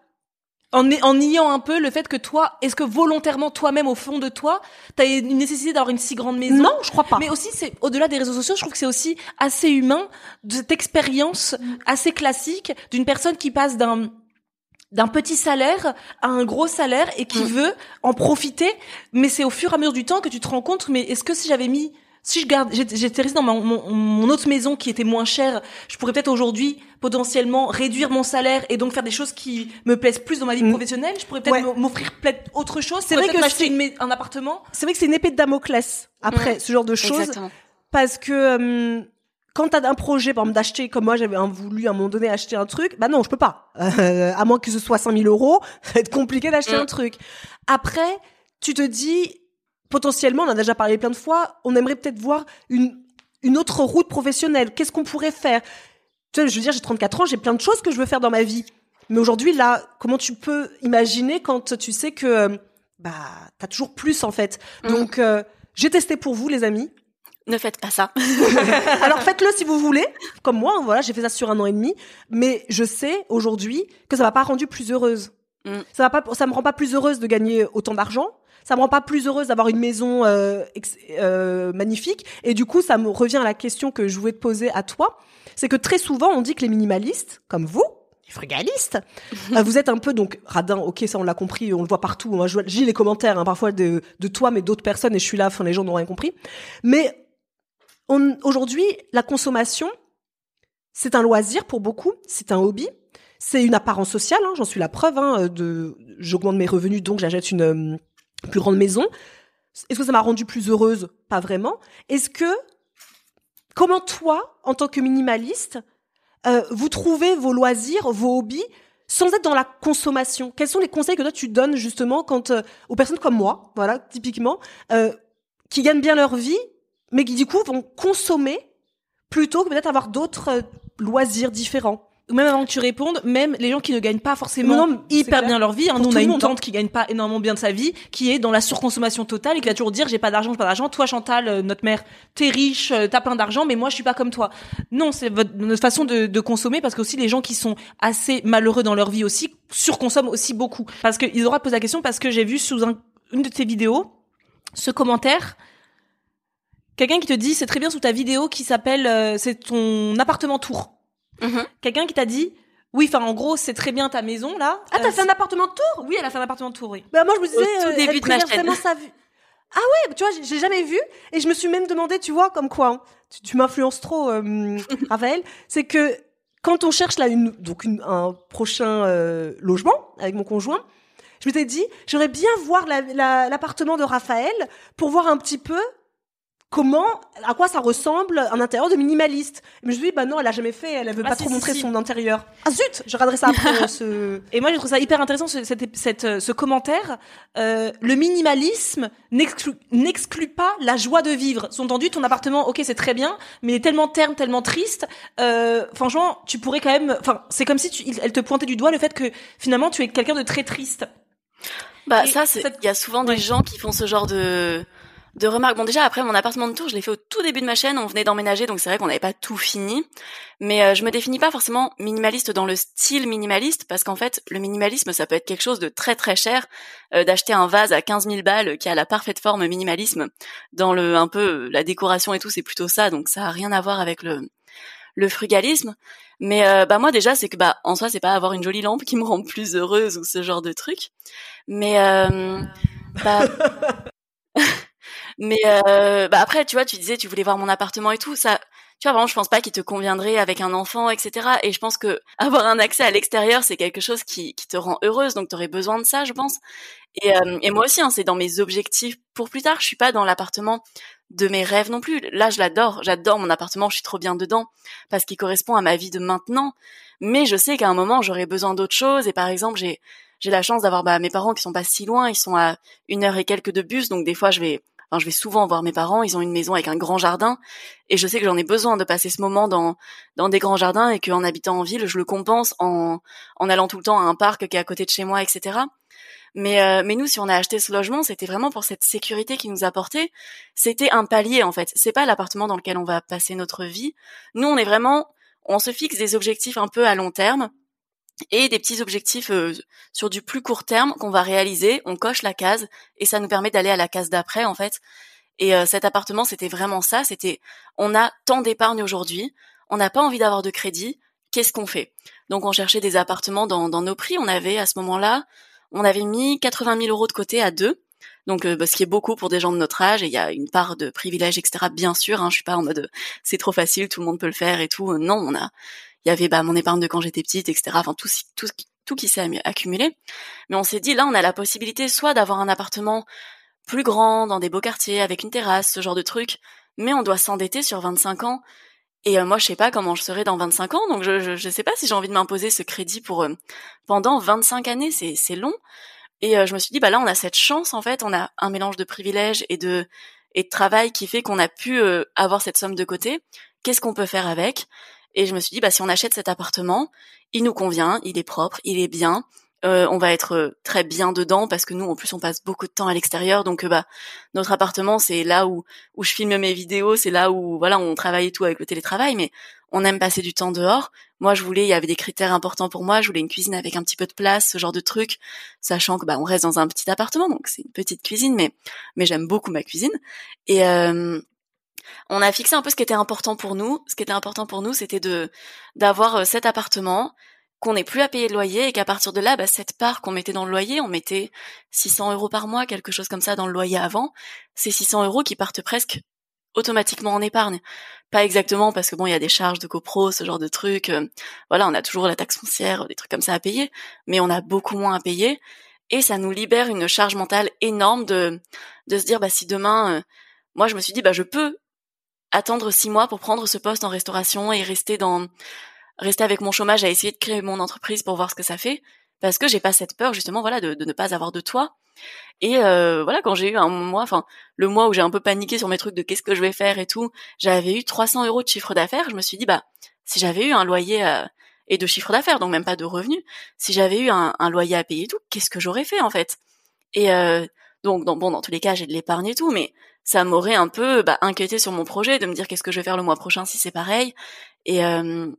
D: en, en niant un peu le fait que toi, est-ce que volontairement toi-même au fond de toi, t'as une nécessité d'avoir une si grande maison?
A: Non, je crois pas.
D: Mais aussi, c'est au-delà des réseaux sociaux, je trouve que c'est aussi assez humain de cette expérience assez classique d'une personne qui passe d'un d'un petit salaire à un gros salaire et qui veut en profiter. Mais c'est au fur et à mesure du temps que tu te rends compte, mais est-ce que si j'avais mis si je garde, j'étais restée dans mon, mon, autre maison qui était moins chère, je pourrais peut-être aujourd'hui potentiellement réduire mon salaire et donc faire des choses qui me plaisent plus dans ma vie mm. professionnelle? Je pourrais peut-être m'offrir peut-être autre chose. C'est vrai que m'acheter un appartement.
A: C'est vrai que c'est une épée de Damoclès après ce genre de choses, parce que quand t'as un projet, par exemple, d'acheter, comme moi, j'avais voulu à un moment donné acheter un truc, bah non, je peux pas. Euh, à moins que ce soit 5000 euros, ça va être compliqué d'acheter mm. un truc. Après, tu te dis, potentiellement, on en a déjà parlé plein de fois, on aimerait peut-être voir une, une autre route professionnelle. Qu'est-ce qu'on pourrait faire? Tu sais, je veux dire, j'ai 34 ans, j'ai plein de choses que je veux faire dans ma vie. Mais aujourd'hui, là, comment tu peux imaginer quand tu sais que euh, bah t'as toujours plus en fait? Mmh. Donc euh, j'ai testé pour vous, les amis.
B: Ne faites pas ça.
A: Alors faites-le si vous voulez, comme moi. Voilà, j'ai fait ça sur un an et demi, mais je sais aujourd'hui que ça m'a pas rendu plus heureuse. Mmh. Ça va pas, ça me rend pas plus heureuse de gagner autant d'argent ça me rend pas plus heureuse d'avoir une maison euh, euh, magnifique. Et du coup, ça me revient à la question que je voulais te poser à toi. C'est que très souvent, on dit que les minimalistes, comme vous, les frugalistes, euh, vous êtes un peu donc radin. Ok, ça on l'a compris, on le voit partout. Moi, je lis les commentaires hein, parfois de, de toi, mais d'autres personnes, et je suis là. Enfin, les gens n'ont rien compris. Mais aujourd'hui, la consommation, c'est un loisir pour beaucoup, c'est un hobby. C'est une apparence sociale, hein, j'en suis la preuve. Hein, de, j'augmente mes revenus, donc j'achète une plus grande maison. Est-ce que ça m'a rendue plus heureuse? Pas vraiment. Est-ce que, comment toi, en tant que minimaliste, euh, vous trouvez vos loisirs, vos hobbies, sans être dans la consommation? Quels sont les conseils que toi tu donnes justement quand euh, aux personnes comme moi, voilà, typiquement, euh, qui gagnent bien leur vie, mais qui du coup vont consommer plutôt que peut-être avoir d'autres loisirs différents
D: même avant que tu répondes, même les gens qui ne gagnent pas forcément hyper bien leur vie, hein, nous on a une tante qui gagne pas énormément bien de sa vie, qui est dans la surconsommation totale et qui va toujours dire j'ai pas d'argent, j'ai pas d'argent. Toi Chantal, euh, notre mère, t'es riche, euh, t'as plein d'argent, mais moi je suis pas comme toi. Non, c'est votre, façon de, de, consommer parce que aussi les gens qui sont assez malheureux dans leur vie aussi surconsomment aussi beaucoup. Parce que ils auraient posé la question parce que j'ai vu sous une de tes vidéos ce commentaire. Quelqu'un qui te dit c'est très bien sous ta vidéo qui s'appelle euh, c'est ton appartement tour. Mhm. Quelqu'un qui t'a dit oui, enfin en gros, c'est très bien ta maison là.
A: Ah, t'as euh, fait un appartement tour?
D: Oui, elle a fait un appartement tour, oui.
A: Bah moi je me disais Au euh, début de ma chaîne. sa vue. Ah ouais, tu vois, j'ai jamais vu et je me suis même demandé, tu vois, comme quoi hein, tu, m'influences trop euh, Raphaël, c'est que quand on cherche là une donc une, un prochain euh, logement avec mon conjoint, je m'étais dit, j'aurais bien voir l'appartement de Raphaël pour voir un petit peu comment, à quoi ça ressemble un intérieur de minimaliste. Mais je me suis dit, bah non, elle a jamais fait, elle veut ah, pas trop montrer son intérieur. Ah zut, je regarderai ça après. ce...
D: Et moi, je trouve ça hyper intéressant, ce, cette, ce commentaire. Euh, le minimalisme n'exclut pas la joie de vivre. Sous-entendu, ton appartement, ok, c'est très bien, mais il est tellement terne, tellement triste. Euh, franchement, tu pourrais quand même, enfin, c'est comme si tu, elle te pointait du doigt le fait que finalement, tu es quelqu'un de très triste.
B: Bah ça, il y a souvent des gens qui font ce genre de de remarques. Bon, déjà après mon appartement de tour, je l'ai fait au tout début de ma chaîne. On venait d'emménager, donc c'est vrai qu'on n'avait pas tout fini. Mais euh, je me définis pas forcément minimaliste dans le style minimaliste, parce qu'en fait, le minimalisme, ça peut être quelque chose de très très cher. Euh, d'acheter un vase à 15 000 balles qui a la parfaite forme minimalisme, dans le un peu la décoration et tout, c'est plutôt ça. Donc ça a rien à voir avec le le frugalisme. Mais euh, bah moi déjà, c'est que bah en soi, c'est pas avoir une jolie lampe qui me rend plus heureuse ou ce genre de truc. Mais bah mais euh, bah après, tu vois, tu disais, tu voulais voir mon appartement et tout. Ça, tu vois, vraiment, je pense pas qu'il te conviendrait avec un enfant, etc. Et je pense que avoir un accès à l'extérieur, c'est quelque chose qui, qui te rend heureuse. Donc, tu aurais besoin de ça, je pense. Et, euh, et moi aussi, hein, c'est dans mes objectifs pour plus tard. Je suis pas dans l'appartement de mes rêves non plus. Là, je l'adore. J'adore mon appartement. Je suis trop bien dedans parce qu'il correspond à ma vie de maintenant. Mais je sais qu'à un moment, j'aurais besoin d'autre chose. Et par exemple, j'ai j'ai la chance d'avoir bah, mes parents qui sont pas si loin. Ils sont à une heure et quelques de bus. Donc des fois, je vais je vais souvent voir mes parents. Ils ont une maison avec un grand jardin, et je sais que j'en ai besoin de passer ce moment dans dans des grands jardins, et qu'en habitant en ville, je le compense en en allant tout le temps à un parc qui est à côté de chez moi, etc. Mais euh, mais nous, si on a acheté ce logement, c'était vraiment pour cette sécurité qui nous apportait. C'était un palier en fait. C'est pas l'appartement dans lequel on va passer notre vie. Nous, on est vraiment, on se fixe des objectifs un peu à long terme. Et des petits objectifs sur du plus court terme qu'on va réaliser. On coche la case et ça nous permet d'aller à la case d'après en fait. Et cet appartement, c'était vraiment ça. C'était, on a tant d'épargne aujourd'hui, on n'a pas envie d'avoir de crédit. Qu'est-ce qu'on fait? Donc on cherchait des appartements dans, dans nos prix. On avait à ce moment-là, on avait mis 80 000 euros de côté à deux. Donc, bah, ce qui est beaucoup pour des gens de notre âge, et il y a une part de privilèges, etc. Bien sûr, hein, je suis pas en mode c'est trop facile, tout le monde peut le faire et tout. Non, on a il y avait bah, mon épargne de quand j'étais petite, etc. Enfin tout, tout, tout qui s'est accumulé. Mais on s'est dit là, on a la possibilité soit d'avoir un appartement plus grand dans des beaux quartiers avec une terrasse, ce genre de truc, mais on doit s'endetter sur 25 ans. Et euh, moi, je sais pas comment je serai dans 25 ans, donc je je, sais pas si j'ai envie de m'imposer ce crédit pour euh, pendant 25 années, c'est long. Et euh, je me suis dit bah là, on a cette chance en fait, on a un mélange de privilèges et de et de travail qui fait qu'on a pu avoir cette somme de côté. Qu'est-ce qu'on peut faire avec? Et je me suis dit, bah, si on achète cet appartement, il nous convient, il est propre, il est bien, euh, on va être euh, très bien dedans parce que nous, en plus, on passe beaucoup de temps à l'extérieur. Donc, euh, bah, notre appartement, c'est là où où je filme mes vidéos, c'est là où voilà, on travaille et tout avec le télétravail, mais on aime passer du temps dehors. Moi, je voulais, il y avait des critères importants pour moi. Je voulais une cuisine avec un petit peu de place, ce genre de truc, sachant que bah, on reste dans un petit appartement, donc c'est une petite cuisine, mais mais j'aime beaucoup ma cuisine. Et on a fixé un peu ce qui était important pour nous. Ce qui était important pour nous, c'était de d'avoir euh, cet appartement, qu'on n'ait plus à payer de loyer et qu'à partir de là, bah, cette part qu'on mettait dans le loyer, on mettait 600 euros par mois, quelque chose comme ça dans le loyer avant, ces 600 euros qui partent presque automatiquement en épargne. Pas exactement parce que bon, il y a des charges de copro, ce genre de trucs. Euh, voilà, on a toujours la taxe foncière, des trucs comme ça à payer, mais on a beaucoup moins à payer et ça nous libère une charge mentale énorme de de se dire bah si demain, euh, moi je me suis dit bah je peux attendre six mois pour prendre ce poste en restauration et rester dans rester avec mon chômage à essayer de créer mon entreprise pour voir ce que ça fait. Parce que j'ai pas cette peur justement voilà de, de ne pas avoir de toit et euh, voilà quand j'ai eu un mois enfin le mois où j'ai un peu paniqué sur mes trucs de qu'est-ce que je vais faire et tout j'avais eu 300 euros de chiffre d'affaires. Je me suis dit bah si j'avais eu un loyer euh, et de chiffre d'affaires donc même pas de revenus si j'avais eu un, un, loyer à payer et tout qu'est-ce que j'aurais fait en fait? Et euh, donc bon dans tous les cas j'ai de l'épargne et tout mais ça m'aurait un peu bah, inquiété sur mon projet, de me dire qu'est-ce que je vais faire le mois prochain si c'est pareil. Et euh,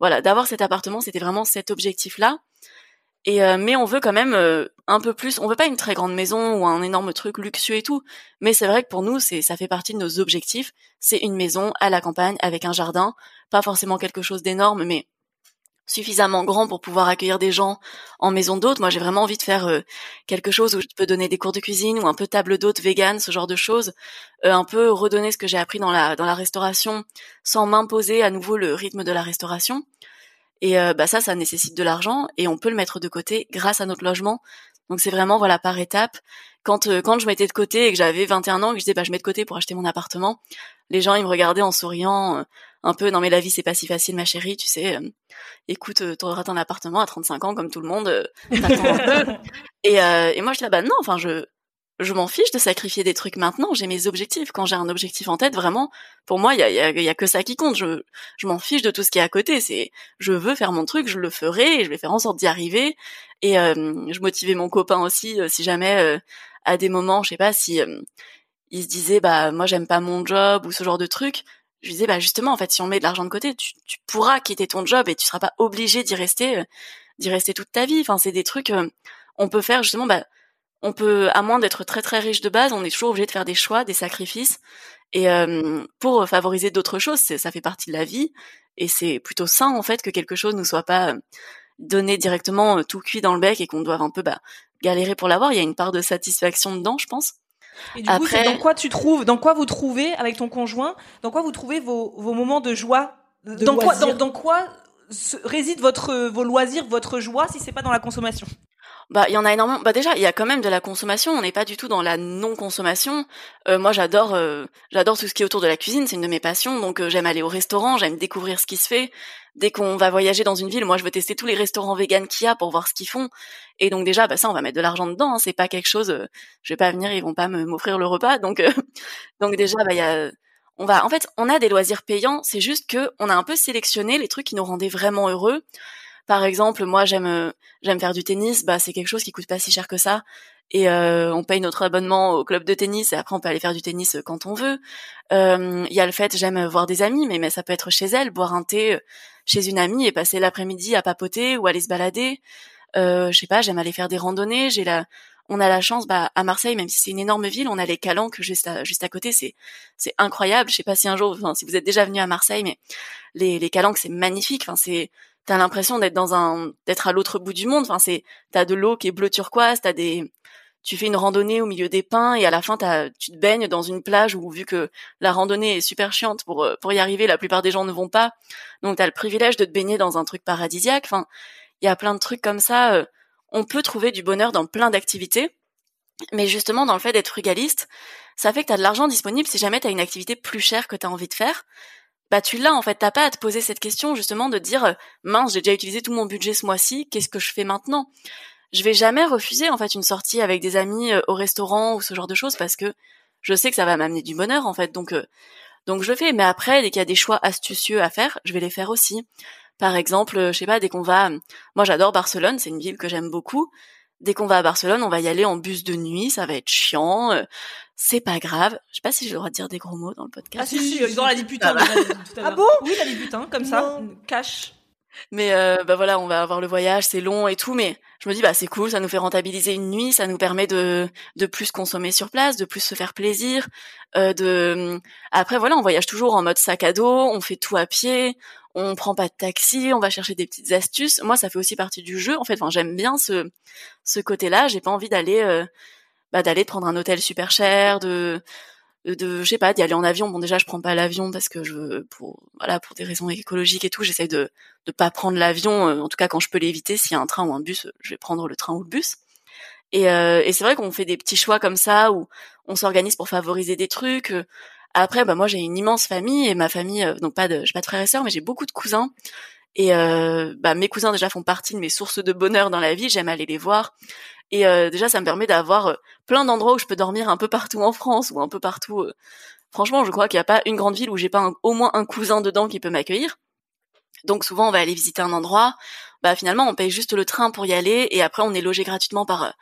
B: voilà, d'avoir cet appartement, c'était vraiment cet objectif-là. Et euh, mais on veut quand même euh, un peu plus. On veut pas une très grande maison ou un énorme truc luxueux et tout. Mais c'est vrai que pour nous, c'est ça fait partie de nos objectifs. C'est une maison à la campagne avec un jardin, pas forcément quelque chose d'énorme, mais suffisamment grand pour pouvoir accueillir des gens en maison d'hôte. Moi, j'ai vraiment envie de faire euh, quelque chose où je peux donner des cours de cuisine ou un peu table d'hôte vegan, ce genre de choses, euh, un peu redonner ce que j'ai appris dans la dans la restauration sans m'imposer à nouveau le rythme de la restauration. Et euh, bah ça, ça nécessite de l'argent et on peut le mettre de côté grâce à notre logement. Donc c'est vraiment voilà par étapes. Quand quand je mettais de côté et que j'avais 21 ans que je disais bah je mets de côté pour acheter mon appartement, les gens ils me regardaient en souriant un peu non mais la vie c'est pas si facile ma chérie tu sais euh, écoute euh, t'auras ton appartement à 35 ans comme tout le monde euh, et, euh, et moi je dis bah non enfin je je m'en fiche de sacrifier des trucs maintenant j'ai mes objectifs. Quand j'ai un objectif en tête vraiment pour moi il y a, y, a, y a que ça qui compte. Je je m'en fiche de tout ce qui est à côté. C'est je veux faire mon truc je le ferai et je vais faire en sorte d'y arriver. Et je motivais mon copain aussi si jamais à des moments je sais pas si il se disait bah moi j'aime pas mon job ou ce genre de truc je disais bah justement en fait si on met de l'argent de côté tu, pourras quitter ton job et tu seras pas obligé d'y rester euh, d'y rester toute ta vie. Enfin c'est des trucs euh, on peut faire justement bah on peut à moins d'être très très riche de base on est toujours obligé de faire des choix des sacrifices. Et euh, pour favoriser d'autres choses ça fait partie de la vie. Et c'est plutôt sain en fait que quelque chose ne soit pas donné directement tout cuit dans le bec et qu'on doive un peu bah galérer pour l'avoir. Il y a une part de satisfaction dedans je pense
D: et du Après, coup, dans quoi tu trouves, dans quoi vous trouvez avec ton conjoint, dans quoi vous trouvez vos, vos moments de joie, de dans, quoi, dans, dans quoi réside votre vos loisirs, votre joie si c'est pas dans la consommation?
B: Bah, il y en a énormément. Bah déjà, il y a quand même de la consommation. On n'est pas du tout dans la non-consommation. Euh, moi, j'adore, euh, j'adore tout ce qui est autour de la cuisine. C'est une de mes passions. Donc, euh, j'aime aller au restaurant, j'aime découvrir ce qui se fait. Dès qu'on va voyager dans une ville, moi, je veux tester tous les restaurants véganes qu'il y a pour voir ce qu'ils font. Et donc déjà, bah ça, on va mettre de l'argent dedans. Hein. C'est pas quelque chose. je vais pas venir, ils vont pas m'offrir le repas. Donc, donc déjà, bah il y a on va en fait on a des loisirs payants c'est juste que on a un peu sélectionné les trucs qui nous rendaient vraiment heureux par exemple, moi j'aime j'aime faire du tennis, bah c'est quelque chose qui coûte pas si cher que ça et euh, on paye notre abonnement au club de tennis et après on peut aller faire du tennis quand on veut. Il y a le fait j'aime voir des amis, mais ça peut être chez elle, boire un thé chez une amie et passer l'après-midi à papoter ou aller se balader. Euh, je sais pas, j'aime aller faire des randonnées. J'ai la, on a la chance, bah, à Marseille, même si c'est une énorme ville, on a les calanques juste à, juste à côté. C'est, c'est incroyable. Je sais pas si un jour, si vous êtes déjà venu à Marseille, mais les, les calanques, c'est magnifique. Enfin, c'est, t'as l'impression d'être dans un, d'être à l'autre bout du monde. Enfin, c'est, t'as de l'eau qui est bleu turquoise, t'as des, tu fais une randonnée au milieu des pins et à la fin t'as, tu te baignes dans une plage où vu que la randonnée est super chiante pour euh, pour y arriver, la plupart des gens ne vont pas. Donc t'as le privilège de te baigner dans un truc paradisiaque. Enfin, il y a plein de trucs comme ça. Euh, on peut trouver du bonheur dans plein d'activités. Mais justement, dans le fait d'être frugaliste, ça fait que tu as de l'argent disponible si jamais tu as une activité plus chère que tu as envie de faire. Bah tu l'as en fait, t'as pas à te poser cette question justement de dire euh, mince, j'ai déjà utilisé tout mon budget ce mois-ci, qu'est-ce que je fais maintenant? Je vais jamais refuser en fait une sortie avec des amis euh, au restaurant ou ce genre de choses parce que je sais que ça va m'amener du bonheur en fait. Donc donc je le fais, mais après dès qu'il y a des choix astucieux à faire, je vais les faire aussi. Par exemple, je sais pas, dès qu'on va, moi j'adore Barcelone, c'est une ville que j'aime beaucoup. Dès qu'on va à Barcelone, on va y aller en bus de nuit, ça va être chiant, euh, c'est pas grave. Je sais pas si j'ai le droit de dire des gros mots dans le podcast.
D: Ah si, si, ils ont dit putain. Ah, bon Oui, t'as dit putain, comme ça, cash.
B: Mais euh, bah voilà, on va avoir le voyage, c'est long et tout, mais je me dis bah c'est cool, ça nous fait rentabiliser une nuit, ça nous permet de de plus consommer sur place, de plus se faire plaisir, euh, de après voilà, on voyage toujours en mode sac à dos, on fait tout à pied, on prend pas de taxi, on va chercher des petites astuces. Moi, ça fait aussi partie du jeu. En fait, enfin, j'aime bien ce ce côté-là. J'ai pas envie d'aller euh, bah, d'aller prendre un hôtel super cher, de de je sais pas d'y aller en avion bon déjà je prends pas l'avion parce que je pour voilà pour des raisons écologiques et tout j'essaie de de pas prendre l'avion euh, en tout cas quand je peux l'éviter s'il y a un train ou un bus je vais prendre le train ou le bus et, euh, et c'est vrai qu'on fait des petits choix comme ça où on s'organise pour favoriser des trucs euh. Après bah moi j'ai une immense famille et ma famille donc pas de j'ai pas de frères et sœurs mais j'ai beaucoup de cousins et bah mes cousins déjà font partie de mes sources de bonheur dans la vie j'aime aller les voir et euh, déjà, ça me permet d'avoir euh, plein d'endroits où je peux dormir un peu partout en France ou un peu partout. Euh. Franchement, je crois qu'il n'y a pas une grande ville où j'ai pas au moins un cousin dedans qui peut m'accueillir. Donc souvent, on va aller visiter un endroit. Bah finalement, on paye juste le train pour y aller et après, on est logé gratuitement par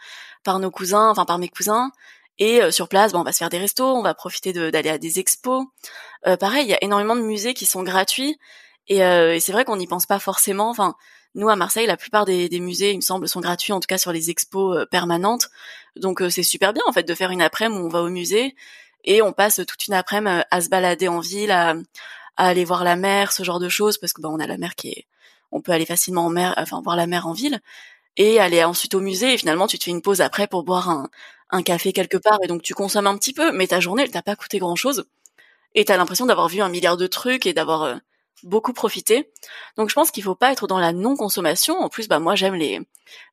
B: par nos cousins, enfin par mes cousins. Et sur place, bah, on va se faire des restos, on va profiter d'aller à des expos. pareil, il y a énormément de musées qui sont gratuits et, et c'est vrai qu'on n'y pense pas forcément. Enfin, nous, à Marseille, la plupart des, musées, il me semble, sont gratuits, en tout cas sur les expos euh, permanentes. Donc euh, c'est super bien, en fait, de faire une après-midi où on va au musée et on passe toute une après-midi euh, à se balader en ville, à, aller voir la mer, ce genre de choses, parce que bah, on a la mer qui est... On peut aller facilement en mer, enfin voir la mer en ville, et aller ensuite au musée, et finalement tu te fais une pause après pour boire un, un café quelque part, et donc tu consommes un petit peu, mais ta journée, elle t'a pas coûté grand-chose, et t'as l'impression d'avoir vu un milliard de trucs et d'avoir beaucoup profité. Donc je pense qu'il faut pas être dans la non-consommation. En plus, bah moi j'aime les,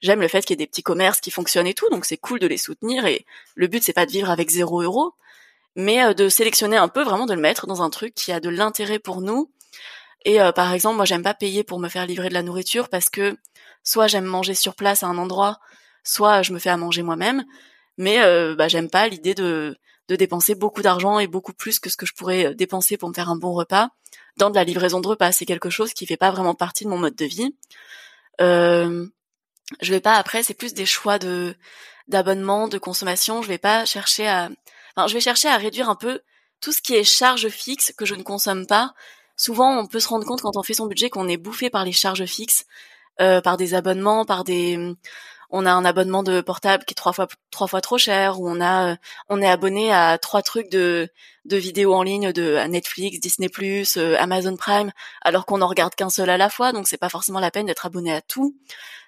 B: j'aime le fait qu'il y ait des petits commerces qui fonctionnent et tout, donc c'est cool de les soutenir. Et le but c'est pas de vivre avec zéro euro, mais euh, de sélectionner un peu, vraiment de le mettre dans un truc qui a de l'intérêt pour nous. Et euh, par exemple, moi j'aime pas payer pour me faire livrer de la nourriture parce que soit j'aime manger sur place à un endroit, soit je me fais à manger moi-même. Mais euh, bah j'aime pas l'idée de de dépenser beaucoup d'argent et beaucoup plus que ce que je pourrais dépenser pour me faire un bon repas dans de la livraison de repas. C'est quelque chose qui fait pas vraiment partie de mon mode de vie. Euh, je vais pas après, c'est plus des choix de d'abonnement, de consommation. Je vais pas chercher à, enfin, je vais chercher à réduire un peu tout ce qui est charges fixes que je ne consomme pas. Souvent, on peut se rendre compte quand on fait son budget qu'on est bouffé par les charges fixes, euh, par des abonnements, par des on a un abonnement de portable qui est trois fois trois fois trop cher ou on a on est abonné à trois trucs de de vidéos en ligne de Netflix, Disney+, euh, Amazon Prime alors qu'on en regarde qu'un seul à la fois donc c'est pas forcément la peine d'être abonné à tout.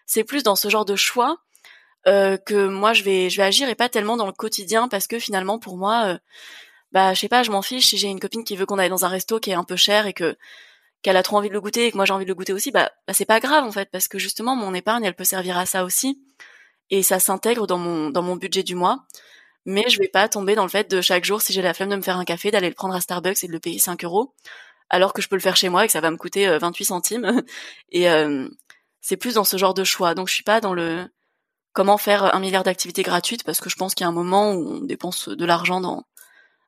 B: C'est plus dans ce genre de choix euh, que moi je vais je vais agir et pas tellement dans le quotidien parce que finalement pour moi euh, bah je sais pas, je m'en fiche si j'ai une copine qui veut qu'on aille dans un resto qui est un peu cher et que qu'elle a trop envie de le goûter et que moi j'ai envie de le goûter aussi, bah, bah c'est pas grave en fait parce que justement mon épargne elle peut servir à ça aussi et ça s'intègre dans mon dans mon budget du mois. Mais je vais pas tomber dans le fait de chaque jour si j'ai la flemme de me faire un café d'aller le prendre à Starbucks et de le payer 5 euros alors que je peux le faire chez moi et que ça va me coûter 28 euh, centimes et euh, c'est plus dans ce genre de choix. Donc je suis pas dans le comment faire un milliard d'activités gratuites parce que je pense qu'il y a un moment où on dépense de l'argent dans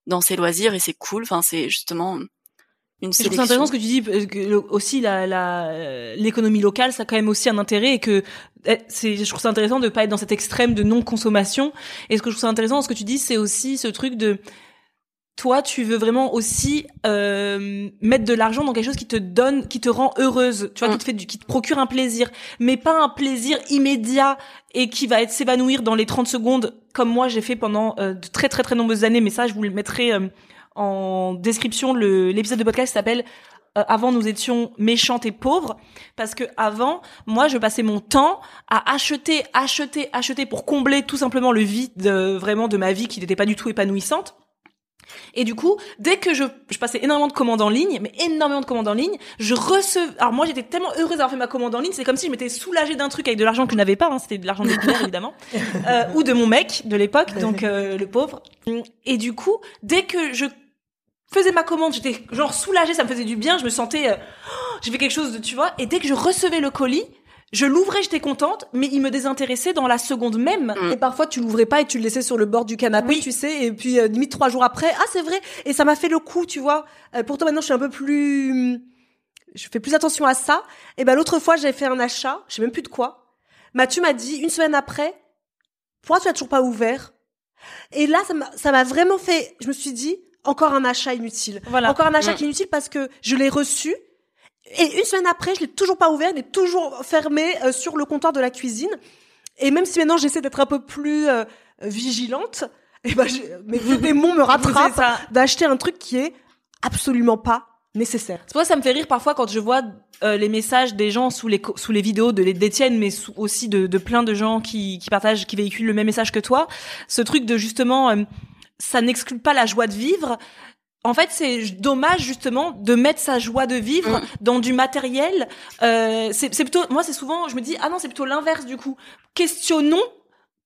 B: dans ses loisirs et c'est cool. Enfin c'est justement une
D: je trouve intéressant ce que tu dis que aussi la l'économie locale ça a quand même aussi un intérêt et que eh, c'est je trouve ça intéressant de pas être dans cet extrême de non consommation et ce que je trouve ça intéressant ce que tu dis c'est aussi ce truc de toi, tu veux vraiment aussi euh, mettre de l'argent dans quelque chose qui te donne, qui te rend heureuse, tu vois, qui mm. te fait, du, qui te procure un plaisir, mais pas un plaisir immédiat et qui va être s'évanouir dans les 30 secondes, comme moi j'ai fait pendant euh, de très très très nombreuses années. Mais ça, je vous le mettrai euh, en description. L'épisode de podcast s'appelle avant nous étions méchantes et pauvres parce que avant moi je passais mon temps à acheter acheter acheter pour combler tout simplement le vide vraiment de ma vie qui n'était pas du tout épanouissante et du coup, dès que je, je passais énormément de commandes en ligne, mais énormément de commandes en ligne, je recevais. Alors moi, j'étais tellement heureuse d'avoir fait ma commande en ligne, c'est comme si je m'étais soulagée d'un truc avec de l'argent que je n'avais pas. Hein, C'était de l'argent de mes évidemment, euh, ou de mon mec de l'époque, donc euh, le pauvre. Et du coup, dès que je faisais ma commande, j'étais genre soulagée, ça me faisait du bien, je me sentais, euh, oh, j'ai fait quelque chose de, tu vois. Et dès que je recevais le colis, je l'ouvrais, j'étais contente, mais il me désintéressait dans la seconde même.
A: Mm. Et parfois, tu l'ouvrais pas et tu le laissais sur le bord du canapé, tu sais, et puis euh, limite trois jours après, ah c'est vrai. Et ça m'a fait le coup, tu vois. Euh, pourtant maintenant, je suis un peu plus, je fais plus attention à ça. Et ben l'autre fois, j'avais fait un achat, je sais même plus de quoi. Mathieu m'a dit une semaine après, pourquoi tu l'as toujours pas ouvert? Et là, ça m'a vraiment fait. Je me suis dit, encore un achat inutile. Voilà. Encore un achat mm. inutile parce que je l'ai reçu et une semaine après, je l'ai toujours pas ouvert, il est toujours fermé euh, sur le comptoir de la cuisine. Et même si maintenant j'essaie d'être un peu plus euh, vigilante, et eh ben mes démons me rattrapent d'acheter un truc qui est absolument pas nécessaire.
D: C'est pour ça que ça me fait rire parfois quand je vois euh, les messages des gens sous les sous les vidéos de d'Étienne, mais aussi de, de plein de gens qui, qui partagent, qui véhiculent le même message que toi. Ce truc de justement, ça n'exclut pas la joie de vivre en fait, c'est dommage justement de mettre sa joie de vivre mm. dans du matériel. Euh, c'est plutôt, moi, c'est souvent, je me dis, ah non, c'est plutôt l'inverse du coup. Questionnons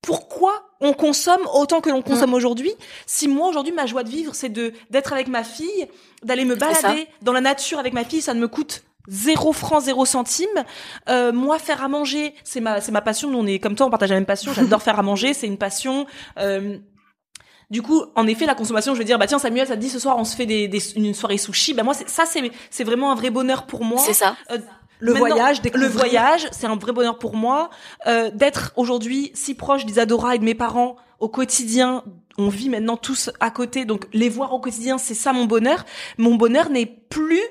D: pourquoi on consomme autant que l'on consomme mm. aujourd'hui. Si moi aujourd'hui ma joie de vivre, c'est de d'être avec ma fille, d'aller me balader dans la nature avec ma fille, ça ne me coûte zéro franc, zéro centime. Euh, moi, faire à manger, c'est ma, c'est ma passion. Nous, on est comme toi, on partage la même passion. J'adore faire à manger, c'est une passion. Euh, du coup, en effet, la consommation, je veux dire, bah tiens, Samuel, ça te dit ce soir, on se fait des, des une soirée sushi. Bah moi, ça, c'est c'est vraiment un vrai bonheur pour moi.
B: C'est ça. Euh,
A: le voyage,
D: le voyage, c'est un vrai bonheur pour moi. Euh, D'être aujourd'hui si proche d'Isadora et de mes parents au quotidien. On vit maintenant tous à côté, donc les voir au quotidien, c'est ça mon bonheur. Mon bonheur n'est plus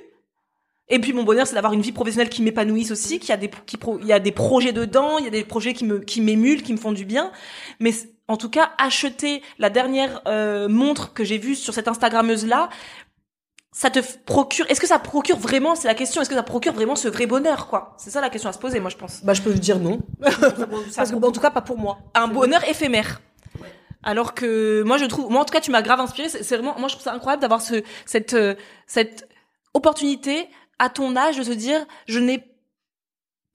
D: et puis mon bonheur, c'est d'avoir une vie professionnelle qui m'épanouisse aussi, qu'il y a des qui il y a des projets dedans, il y a des projets qui me qui m'émulent, qui me font du bien. Mais en tout cas, acheter la dernière euh, montre que j'ai vue sur cette Instagrammeuse là, ça te procure Est-ce que ça procure vraiment C'est la question. Est-ce que ça procure vraiment ce vrai bonheur, quoi? C'est ça la question à se poser, moi, je pense.
A: Bah, je peux dire non. Parce que, en tout cas, pas pour moi.
D: Un bonheur éphémère. Alors que moi, je trouve, moi, en tout cas, tu m'as grave inspiré. C'est vraiment, moi, je trouve ça incroyable d'avoir ce, cette, euh, cette opportunité à ton âge de se dire, je n'ai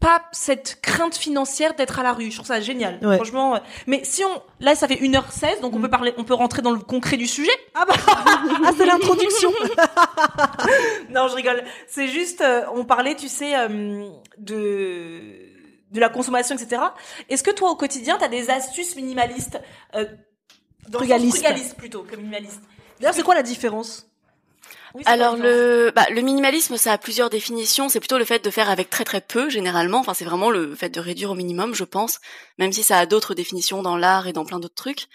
D: pas cette crainte financière d'être à la rue. Je trouve ça génial. Franchement. Mais si on, là, ça fait 1h16, donc on peut parler, on peut rentrer dans le concret du sujet.
A: Ah bah, ah, c'est l'introduction.
D: non, je rigole. C'est juste, euh, on parlait, tu sais, euh, de, de la consommation, etc. Est-ce que toi, au quotidien, tu as des astuces minimalistes, euh,
A: frugaliste.
D: plutôt que minimaliste.
A: D'ailleurs, c'est quoi la différence?
B: Alors le, bah, le minimalisme, ça a plusieurs définitions. C'est plutôt le fait de faire avec très très peu généralement. Enfin, c'est vraiment le fait de réduire au minimum, je pense. Même si ça a d'autres définitions dans l'art et dans plein d'autres trucs.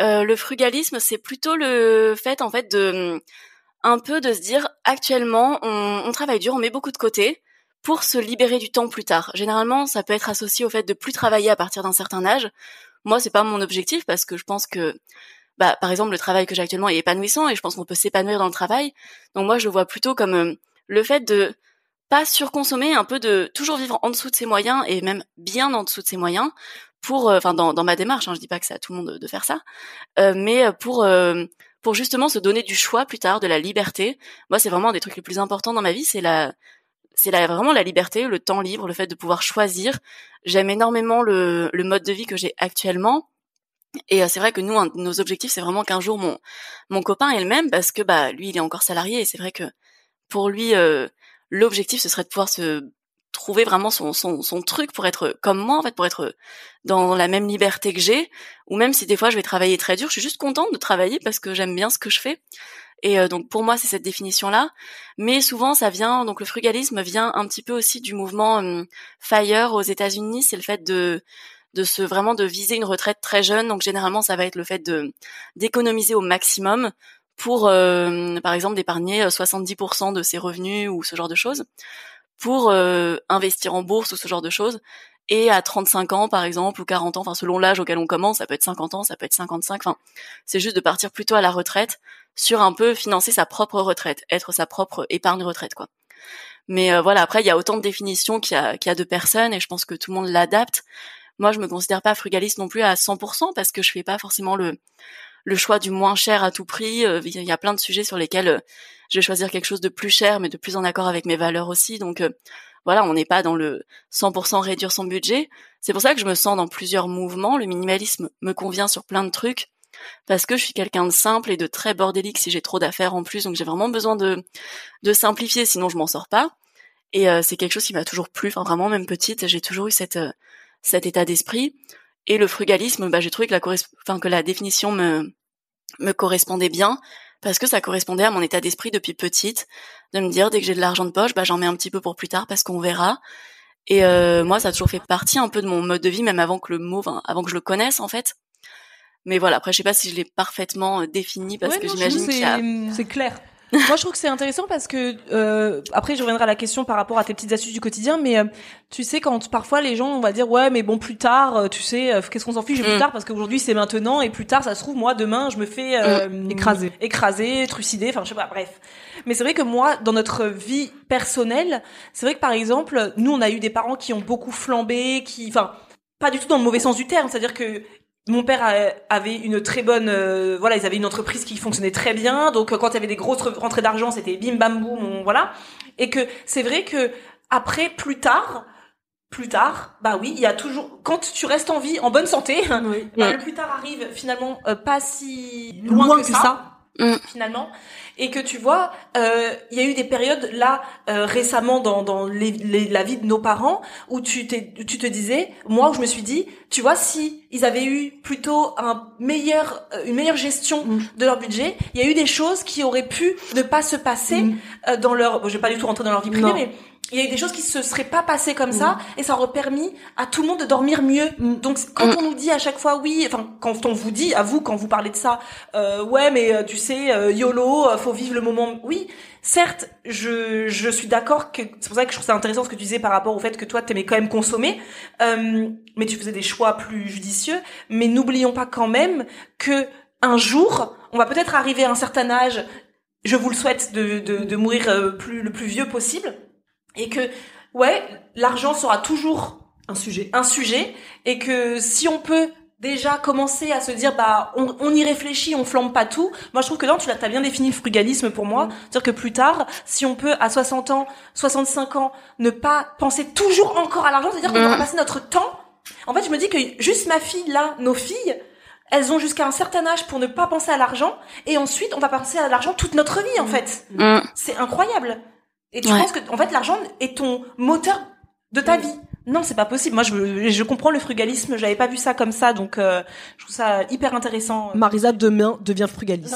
B: Euh, le frugalisme, c'est plutôt le fait en fait de un peu de se dire actuellement on, on travaille dur, on met beaucoup de côté pour se libérer du temps plus tard. Généralement, ça peut être associé au fait de plus travailler à partir d'un certain âge. Moi, c'est pas mon objectif parce que je pense que bah, par exemple, le travail que j'ai actuellement est épanouissant et je pense qu'on peut s'épanouir dans le travail. Donc moi, je le vois plutôt comme euh, le fait de pas surconsommer, un peu de toujours vivre en dessous de ses moyens et même bien en dessous de ses moyens pour, euh, enfin, dans, ma démarche, hein, je dis pas que c'est à tout le monde de, faire ça, euh, mais pour pour justement se donner du choix plus tard, de la liberté. Moi, c'est vraiment un des trucs les plus importants dans ma vie, c'est la c'est la, vraiment la liberté, le temps libre, le fait de pouvoir choisir. J'aime énormément le, le mode de vie que j'ai actuellement et euh, c'est vrai que nous, nos objectifs, c'est vraiment qu'un jour mon mon copain est le même parce que bah lui, il est encore salarié et c'est vrai que pour lui, euh, l'objectif ce serait de pouvoir se trouver vraiment son, son, son truc pour être comme moi en fait pour être dans la même liberté que j'ai. Ou même si des fois je vais travailler très dur je suis juste contente de travailler parce que j'aime bien ce que je fais. Et euh, donc pour moi c'est cette définition là mais souvent ça vient donc le frugalisme vient un petit peu aussi du mouvement hum, fire aux États-Unis. C'est le fait de de se vraiment de viser une retraite très jeune donc généralement ça va être le fait de d'économiser au maximum pour euh, par exemple d'épargner 70% de ses revenus ou ce genre de choses pour euh, investir en bourse ou ce genre de choses. Et à 35 ans, par exemple, ou 40 ans, enfin selon l'âge auquel on commence, ça peut être 50 ans, ça peut être 55. Enfin, c'est juste de partir plutôt à la retraite sur un peu financer sa propre retraite, être sa propre épargne retraite, quoi. Mais euh, voilà, après il y a autant de définitions qu'il y y a de personnes et je pense que tout le monde l'adapte. Moi, je me considère pas frugaliste non plus à 100% parce que je fais pas forcément le le choix du moins cher à tout prix. Euh, il y a plein de sujets sur lesquels je vais choisir quelque chose de plus cher, mais de plus en accord avec mes valeurs aussi. Donc euh, voilà, on n'est pas dans le 100% réduire son budget. C'est pour ça que je me sens dans plusieurs mouvements. Le minimalisme me convient sur plein de trucs parce que je suis quelqu'un de simple et de très bordélique si j'ai trop d'affaires en plus. Donc j'ai vraiment besoin de de simplifier, sinon je m'en sors pas. Et euh, c'est quelque chose qui m'a toujours plu. Enfin vraiment, même petite, j'ai toujours eu cette euh, cet état d'esprit. Et le frugalisme, bah, j'ai trouvé que la, enfin, que la définition me me correspondait bien parce que ça correspondait à mon état d'esprit depuis petite, de me dire dès que j'ai de l'argent de poche, bah j'en mets un petit peu pour plus tard parce qu'on verra. Et euh, moi, ça a toujours fait partie un peu de mon mode de vie, même avant que le mot, avant que je le connaisse en fait. Mais voilà, après je sais pas si je l'ai parfaitement euh, défini parce que j'imagine
D: que c'est clair. Moi, je trouve que c'est intéressant parce que euh, après, je reviendrai à la question par rapport à tes petites astuces du quotidien, mais euh, tu sais, quand parfois les gens, on va dire ouais, mais bon, plus tard, euh, tu sais, euh, qu'est-ce qu'on s'en fiche plus mm. tard parce qu'aujourd'hui c'est maintenant et plus tard, ça se trouve moi demain, je me fais
A: mm. écraser,
D: écraser, trucider, enfin je sais pas, bref. Mais c'est vrai que moi, dans notre vie personnelle, c'est vrai que par exemple, nous, on a eu des parents qui ont beaucoup flambé, qui, enfin pas du tout dans le mauvais sens du terme, c'est-à-dire que mon père avait une très bonne euh, voilà ils avaient une entreprise qui fonctionnait très bien. Donc quand il y avait des grosses rentrées d'argent c'était bim bam boum voilà. Et que c'est vrai que après plus tard plus tard bah oui il y a toujours quand tu restes en vie en bonne santé bah, le plus tard arrive finalement euh, pas si loin, que, ça, mm. finalement et que tu vois, euh, il y a eu des périodes là euh, récemment dans, dans les, la vie de nos parents où tu t'es, tu te disais, moi où je me suis dit, tu vois, si ils avaient eu plutôt un meilleur, euh, une meilleure gestion mm. de leur budget, il y a eu des choses qui auraient pu ne pas se passer mm. dans leur, bon, je vais pas du tout rentrer dans leur vie privée, mais il y a eu des choses qui se seraient pas passées comme ça et ça aurait permis à tout le monde de dormir mieux. Donc quand on nous dit à chaque fois oui, enfin quand on vous dit à vous quand vous parlez de ça, euh, ouais mais euh, tu sais euh, YOLO, euh, faut vivre le moment. Oui, certes, je je suis d'accord que c'est pour ça que je trouve ça intéressant ce que tu disais par rapport au fait que toi t'aimais quand même consommer, euh, mais tu faisais des choix plus judicieux. Mais n'oublions pas quand même que un jour, on va peut-être arriver à un certain âge. Je vous le souhaite de, de, de mourir plus le plus vieux possible et que ouais, l'argent sera toujours
A: un sujet,
D: un sujet, et que si on peut déjà commencer à se dire bah on, on y réfléchit, on flambe pas tout. Moi je trouve que là tu l'as bien défini le frugalisme pour moi, mm. c'est-à-dire que plus tard, si on peut à 60 ans, 65 ans ne pas penser toujours encore à l'argent, c'est-à-dire qu'on va mm. passer notre temps. En fait, je me dis que juste ma fille là, nos filles, elles ont jusqu'à un certain âge pour ne pas penser à l'argent et ensuite on va penser à l'argent toute notre vie en mm. fait. C'est incroyable. Et tu penses que, en fait, l'argent est ton moteur de ta vie. Non, c'est pas possible. Moi, je, je comprends le frugalisme. J'avais pas vu ça comme ça, donc euh, je trouve ça hyper intéressant.
A: Marisa demain devient frugaliste.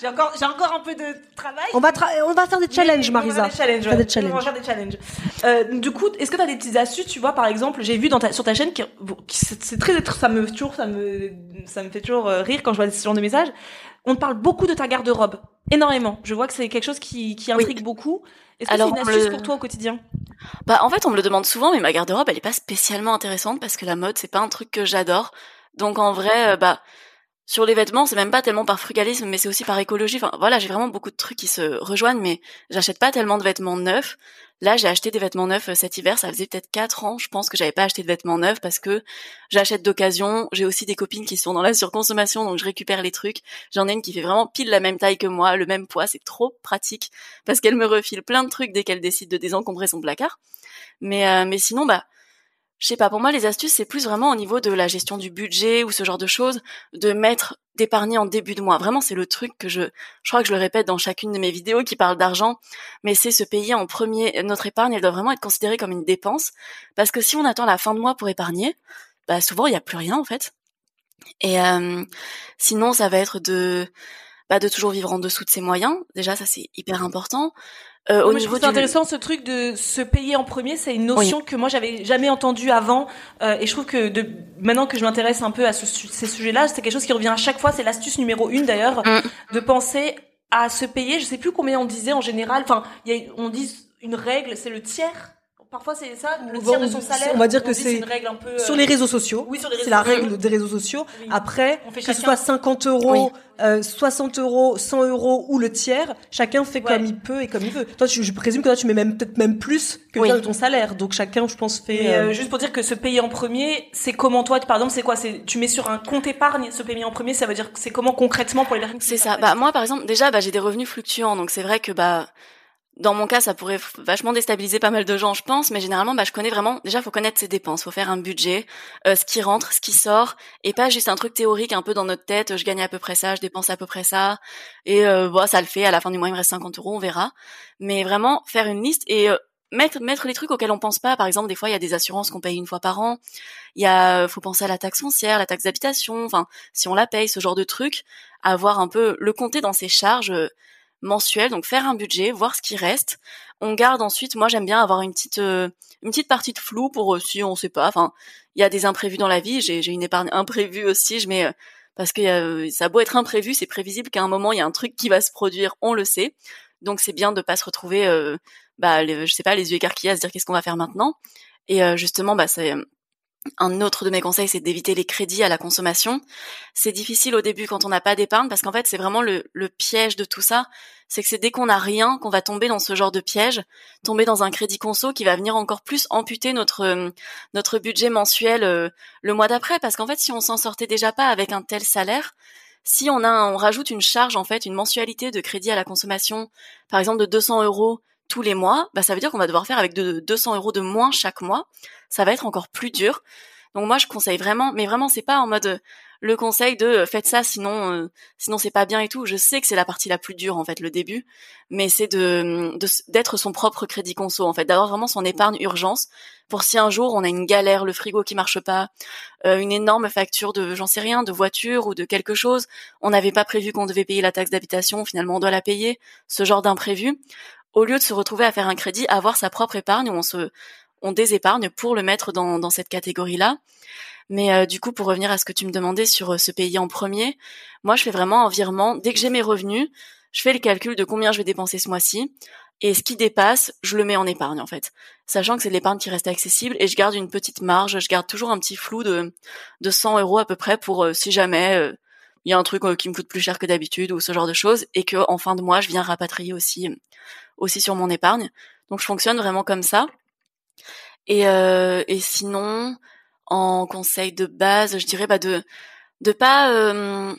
D: j'ai encore, j'ai encore un peu de travail.
A: On va, on va faire des challenges, Marisa.
D: On va faire des challenges. des challenges. On va faire des challenges. Euh, du coup, est-ce que t'as des petites astuces Tu vois, par exemple, j'ai vu dans ta, sur ta chaîne, qui, c'est très, ça me toujours, ça me, ça me fait toujours euh, rire quand je vois ce genre de messages on te parle beaucoup de ta garde-robe, énormément. Je vois que c'est quelque chose qui, qui intrigue beaucoup. Est-ce que c'est une astuce pour toi au quotidien?
B: Bah en fait, on me le demande souvent, mais ma garde-robe, elle est pas spécialement intéressante parce que la mode, c'est pas un truc que j'adore. Donc en vrai, euh, bah sur les vêtements, c'est même pas tellement par frugalisme, mais c'est aussi par écologie. Enfin, voilà, j'ai vraiment beaucoup de trucs qui se rejoignent, mais j'achète pas tellement de vêtements neufs. Là, j'ai acheté des vêtements neufs euh, cet hiver. Ça faisait peut-être quatre ans, je pense que j'avais pas acheté de vêtements neufs parce que j'achète d'occasion. J'ai aussi des copines qui sont dans la surconsommation, donc je récupère les trucs. J'en ai une qui fait vraiment pile la même taille que moi, le même poids. C'est trop pratique parce qu'elle me refile plein de trucs dès qu'elle décide de désencombrer son placard. Mais, euh, mais sinon, bah, je sais pas, pour moi, les astuces, c'est plus vraiment au niveau de la gestion du budget ou ce genre de choses, de mettre, d'épargner en début de mois. Vraiment, c'est le truc que je, je crois que je le répète dans chacune de mes vidéos qui parlent d'argent, mais c'est se payer en premier, notre épargne, elle doit vraiment être considérée comme une dépense, parce que si on attend la fin de mois pour épargner, bah, souvent, il n'y a plus rien, en fait. Et euh, sinon, ça va être de, bah, de toujours vivre en dessous de ses moyens. Déjà, ça, c'est hyper important.
D: Euh, au niveau c'est intéressant ce truc de se payer en premier, c'est une notion que moi j'avais jamais entendue avant euh, et je trouve que de, maintenant que je m'intéresse un peu à ce, ces sujets-là, c'est quelque chose qui revient à chaque fois. C'est l'astuce numéro une d'ailleurs mm. de penser à se payer. Je sais plus combien on disait en général. Enfin, y a, on dit une règle, c'est le tiers Parfois, c'est ça, le tiers de son salaire.
A: On va dire que c'est sur les réseaux sociaux. Oui, sur les réseaux C'est la règle des réseaux sociaux. Après, que ce soit 50 euros, euh, 60 euros, 100 euros ou le tiers, chacun fait comme il peut et comme il veut. Toi, je, présume que toi, tu mets même peut-être même plus que de ton salaire. Donc chacun, je pense, fait.
D: Euh, euh... juste pour dire que se payer en premier, c'est comment toi, par exemple, c'est quoi? C'est tu mets sur un compte épargne, se payer en premier, ça veut dire que c'est comment concrètement pour les personnes.
B: C'est ça. Bah moi, par exemple, déjà, bah j'ai des revenus fluctuants, donc c'est vrai que bah dans mon cas, ça pourrait vachement déstabiliser pas mal de gens, je pense, mais généralement, bah, je connais vraiment. Déjà, faut connaître ses dépenses, faut faire un budget, euh, ce qui rentre, ce qui sort, et pas juste un truc théorique un peu dans notre tête. Je gagne à peu près ça, je dépense à peu près ça, et euh, bon, ça le fait. À la fin du mois, il me reste 50 euros, on verra. Mais vraiment faire une liste et euh, mettre mettre les trucs auxquels on pense pas. Par exemple, des fois, il y a des assurances qu'on paye une fois par an. Il y a, faut penser à la taxe foncière, la taxe d'habitation. Enfin, si on la paye, ce genre de trucs, avoir un peu le compter dans ses charges mensuel, donc faire un budget, voir ce qui reste. On garde ensuite, moi j'aime bien avoir une petite euh, une petite partie de flou pour euh, si on sait pas. Enfin, il y a des imprévus dans la vie. J'ai une épargne imprévue aussi. Je mets euh, parce que ça a beau être imprévu, c'est prévisible qu'à un moment il y a un truc qui va se produire, on le sait. Donc c'est bien de pas se retrouver, bah je sais pas, les yeux écarquillés à se dire qu'est-ce qu'on va faire maintenant. Et justement, bah c'est un autre de mes conseils, c'est d'éviter les crédits à la consommation. C'est difficile au début quand on n'a pas d'épargne parce qu'en fait, c'est vraiment le, piège de tout ça. C'est que c'est dès qu'on n'a rien qu'on va tomber dans ce genre de piège, tomber dans un crédit conso qui va venir encore plus amputer notre notre budget mensuel euh, le mois d'après. Parce qu'en fait, si on s'en sortait déjà pas avec un tel salaire, si on a, on rajoute une charge en fait, une mensualité de crédit à la consommation, par exemple de 200 euros tous les mois, bah ça veut dire qu'on va devoir faire avec de 200 euros de moins chaque mois. Ça va être encore plus dur. Donc moi je conseille vraiment, mais vraiment c'est pas en mode le conseil de euh, faites ça sinon euh, sinon c'est pas bien et tout. Je sais que c'est la partie la plus dure en fait le début, mais c'est de d'être son propre crédit conso en fait, d'avoir vraiment son épargne urgence pour si un jour on a une galère, le frigo qui marche pas, euh, une énorme facture de j'en sais rien, de voiture ou de quelque chose, on n'avait pas prévu qu'on devait payer la taxe d'habitation, finalement on doit la payer, ce genre d'imprévu au lieu de se retrouver à faire un crédit, avoir sa propre épargne où on se, on désépargne pour le mettre dans, dans cette catégorie-là. Mais euh, du coup, pour revenir à ce que tu me demandais sur euh, ce pays en premier, moi, je fais vraiment un virement. Dès que j'ai mes revenus, je fais le calcul de combien je vais dépenser ce mois-ci. Et ce qui dépasse, je le mets en épargne, en fait. Sachant que c'est l'épargne qui reste accessible et je garde une petite marge, je garde toujours un petit flou de, de 100 euros à peu près pour euh, si jamais il y a un truc qui me coûte plus cher que d'habitude ou ce genre de choses et que en fin de mois, je viens rapatrier aussi aussi sur mon épargne. Donc je fonctionne vraiment comme ça. Et, euh, et sinon, en conseil de base, je dirais bah de de pas euh,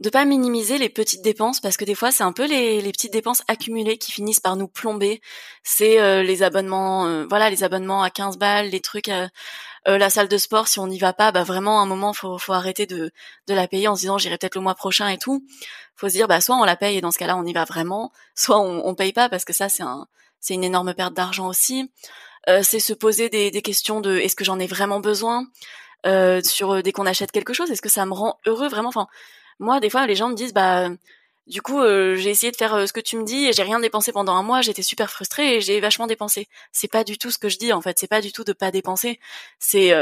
B: de pas minimiser les petites dépenses parce que des fois c'est un peu les, les petites dépenses accumulées qui finissent par nous plomber. C'est euh, les abonnements, euh, voilà les abonnements à 15 balles, les trucs, euh, la salle de sport si on n'y va pas, bah vraiment à un moment faut faut arrêter de de la payer en se disant j'irai peut-être le mois prochain et tout faut se dire bah soit on la paye et dans ce cas-là on y va vraiment, soit on, on paye pas parce que ça c'est un c'est une énorme perte d'argent aussi. Euh, c'est se poser des, des questions de est-ce que j'en ai vraiment besoin? Euh, sur euh, dès qu'on achète quelque chose, est-ce que ça me rend heureux vraiment? Enfin moi des fois les gens me disent bah du coup, euh, j'ai essayé de faire ce que tu me dis et j'ai rien dépensé pendant un mois. J'étais super frustrée et j'ai vachement dépensé. C'est pas du tout ce que je dis en fait. C'est pas du tout de pas dépenser. C'est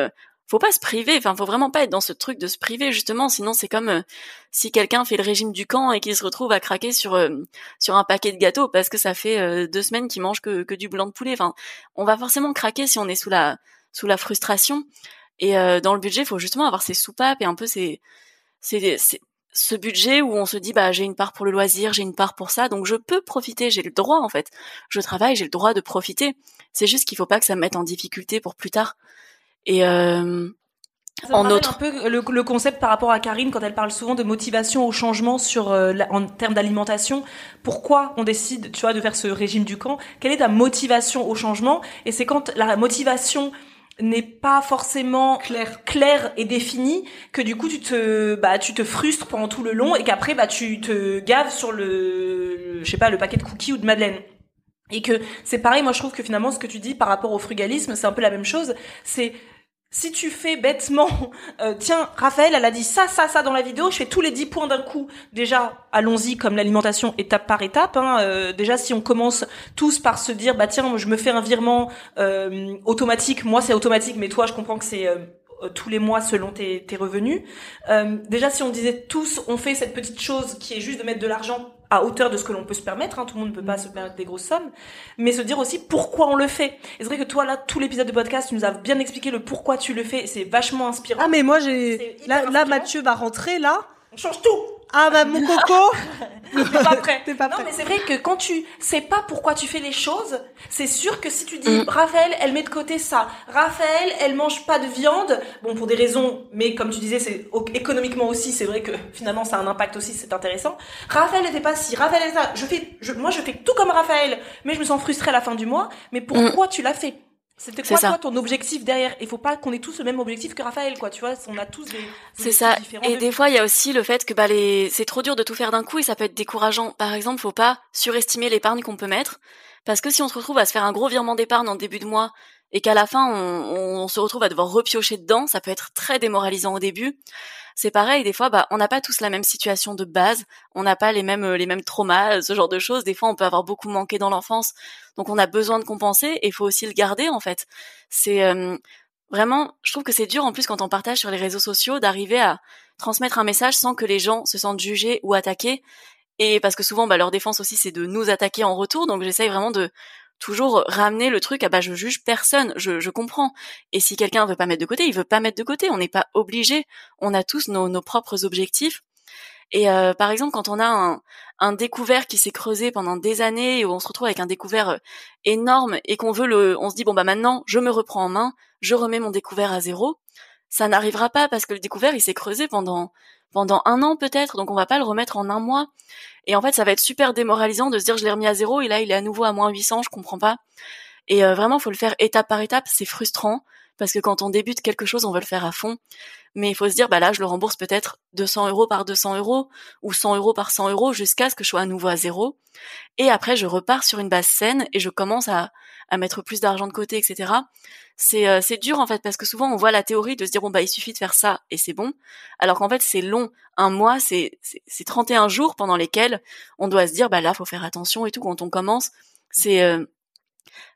B: faut pas se priver. Enfin, faut vraiment pas être dans ce truc de se priver justement. Sinon, c'est comme euh, si quelqu'un fait le régime du camp et qu'il se retrouve à craquer sur euh, sur un paquet de gâteaux parce que ça fait euh, deux semaines qu'il mange que, que du blanc de poulet. Enfin, on va forcément craquer si on est sous la sous la frustration. Et dans le budget, il faut justement avoir ces soupapes et un peu ces c'est ce budget où on se dit bah j'ai une part pour le loisir, j'ai une part pour ça, donc je peux profiter, j'ai le droit en fait. Je travaille, j'ai le droit de profiter. C'est juste qu'il faut pas que ça me mette en difficulté pour plus tard. Et euh,
D: en autre... un peu le, le, concept par rapport à Karine quand elle parle souvent de motivation au changement sur euh, en termes d'alimentation. Pourquoi on décide, tu vois, de faire ce régime du camp? Quelle est ta motivation au changement? Et c'est quand la motivation n'est pas forcément clair clair et défini que du coup tu te bah tu te frustres pendant tout le long et qu'après bah tu te gaves sur le je sais pas le paquet de cookies ou de madeleine. Et que c'est pareil moi je trouve que finalement ce que tu dis par rapport au frugalisme c'est un peu la même chose. C'est si tu fais bêtement, euh, tiens, Raphaël, elle a dit ça, ça, ça dans la vidéo, je fais tous les 10 points d'un coup. Déjà, allons-y comme l'alimentation étape par étape. Hein. Euh, déjà, si on commence tous par se dire, bah tiens, je me fais un virement euh, automatique, moi c'est automatique, mais toi, je comprends que c'est tous les mois selon tes, tes revenus. déjà, si on disait tous, on fait cette petite chose qui est juste de mettre de l'argent à hauteur de ce que l'on peut se permettre. Hein, tout le monde ne peut pas se permettre des grosses sommes, mais se dire aussi pourquoi on le fait. Et c'est vrai que toi là, tout l'épisode de podcast, tu nous as bien expliqué le pourquoi tu le fais. C'est vachement inspirant.
A: Ah mais moi j'ai là, là Mathieu va rentrer là.
D: On change tout.
A: Ah bah mon coco
D: T'es pas prêt. T'es pas prêt. Non mais c'est vrai que quand tu sais pas pourquoi tu fais les choses, c'est sûr que si tu dis mm. Raphaël, elle met de côté ça. Raphaël, elle mange pas de viande. Bon pour des raisons, mais comme tu disais, c'est économiquement aussi, c'est vrai que finalement ça a un impact aussi, c'est intéressant. Raphaël elle fait pas si, Raphaël elle ça. Je fais, je, moi je fais tout comme Raphaël, mais je me sens frustrée à la fin du mois. Mais pourquoi mm. tu l'as fait c'était quoi toi ton objectif derrière? Il faut pas qu'on ait tous le même objectif que Raphaël, quoi. Tu vois, on a tous des.
B: C'est ça. Et des fois, il y a aussi le fait que bah les, c'est trop dur de tout faire d'un coup et ça peut être décourageant. Par exemple, faut pas surestimer l'épargne qu'on peut mettre, parce que si on se retrouve à se faire un gros virement d'épargne en début de mois et qu'à la fin on, on, se retrouve à devoir repiocher dedans, ça peut être très démoralisant au début. C'est pareil, des fois, bah, on n'a pas tous la même situation de base, on n'a pas les mêmes les mêmes traumas, ce genre de choses. Des fois, on peut avoir beaucoup manqué dans l'enfance, donc on a besoin de compenser et il faut aussi le garder en fait. C'est euh, vraiment, je trouve que c'est dur en plus quand on partage sur les réseaux sociaux d'arriver à transmettre un message sans que les gens se sentent jugés ou attaqués. Et parce que souvent, bah, leur défense aussi, c'est de nous attaquer en retour. Donc j'essaye vraiment de toujours ramener le truc à bah je juge personne, je, je comprends. Et si quelqu'un veut pas mettre de côté, il veut pas mettre de côté. On n'est pas obligé. On a tous nos, nos propres objectifs. Et euh, par exemple, quand on a un, un découvert qui s'est creusé pendant des années, et où on se retrouve avec un découvert euh, énorme et qu'on veut le, on se dit bon bah maintenant je me reprends en main, je remets mon découvert à zéro. Ça n'arrivera pas parce que le découvert il s'est creusé pendant pendant un an peut-être, donc on va pas le remettre en un mois. Et en fait, ça va être super démoralisant de se dire je l'ai remis à zéro et là il est à nouveau à moins 800, je comprends pas. Et euh, vraiment, faut le faire étape par étape. C'est frustrant parce que quand on débute quelque chose, on veut le faire à fond. Mais il faut se dire, bah là, je le rembourse peut-être 200 euros par 200 euros ou 100 euros par 100 euros jusqu'à ce que je sois à nouveau à zéro. Et après, je repars sur une base saine et je commence à, à mettre plus d'argent de côté, etc. C'est euh, c'est dur en fait parce que souvent on voit la théorie de se dire bon bah il suffit de faire ça et c'est bon, alors qu'en fait c'est long. Un mois, c'est c'est 31 jours pendant lesquels on doit se dire bah là faut faire attention et tout quand on commence. C'est euh,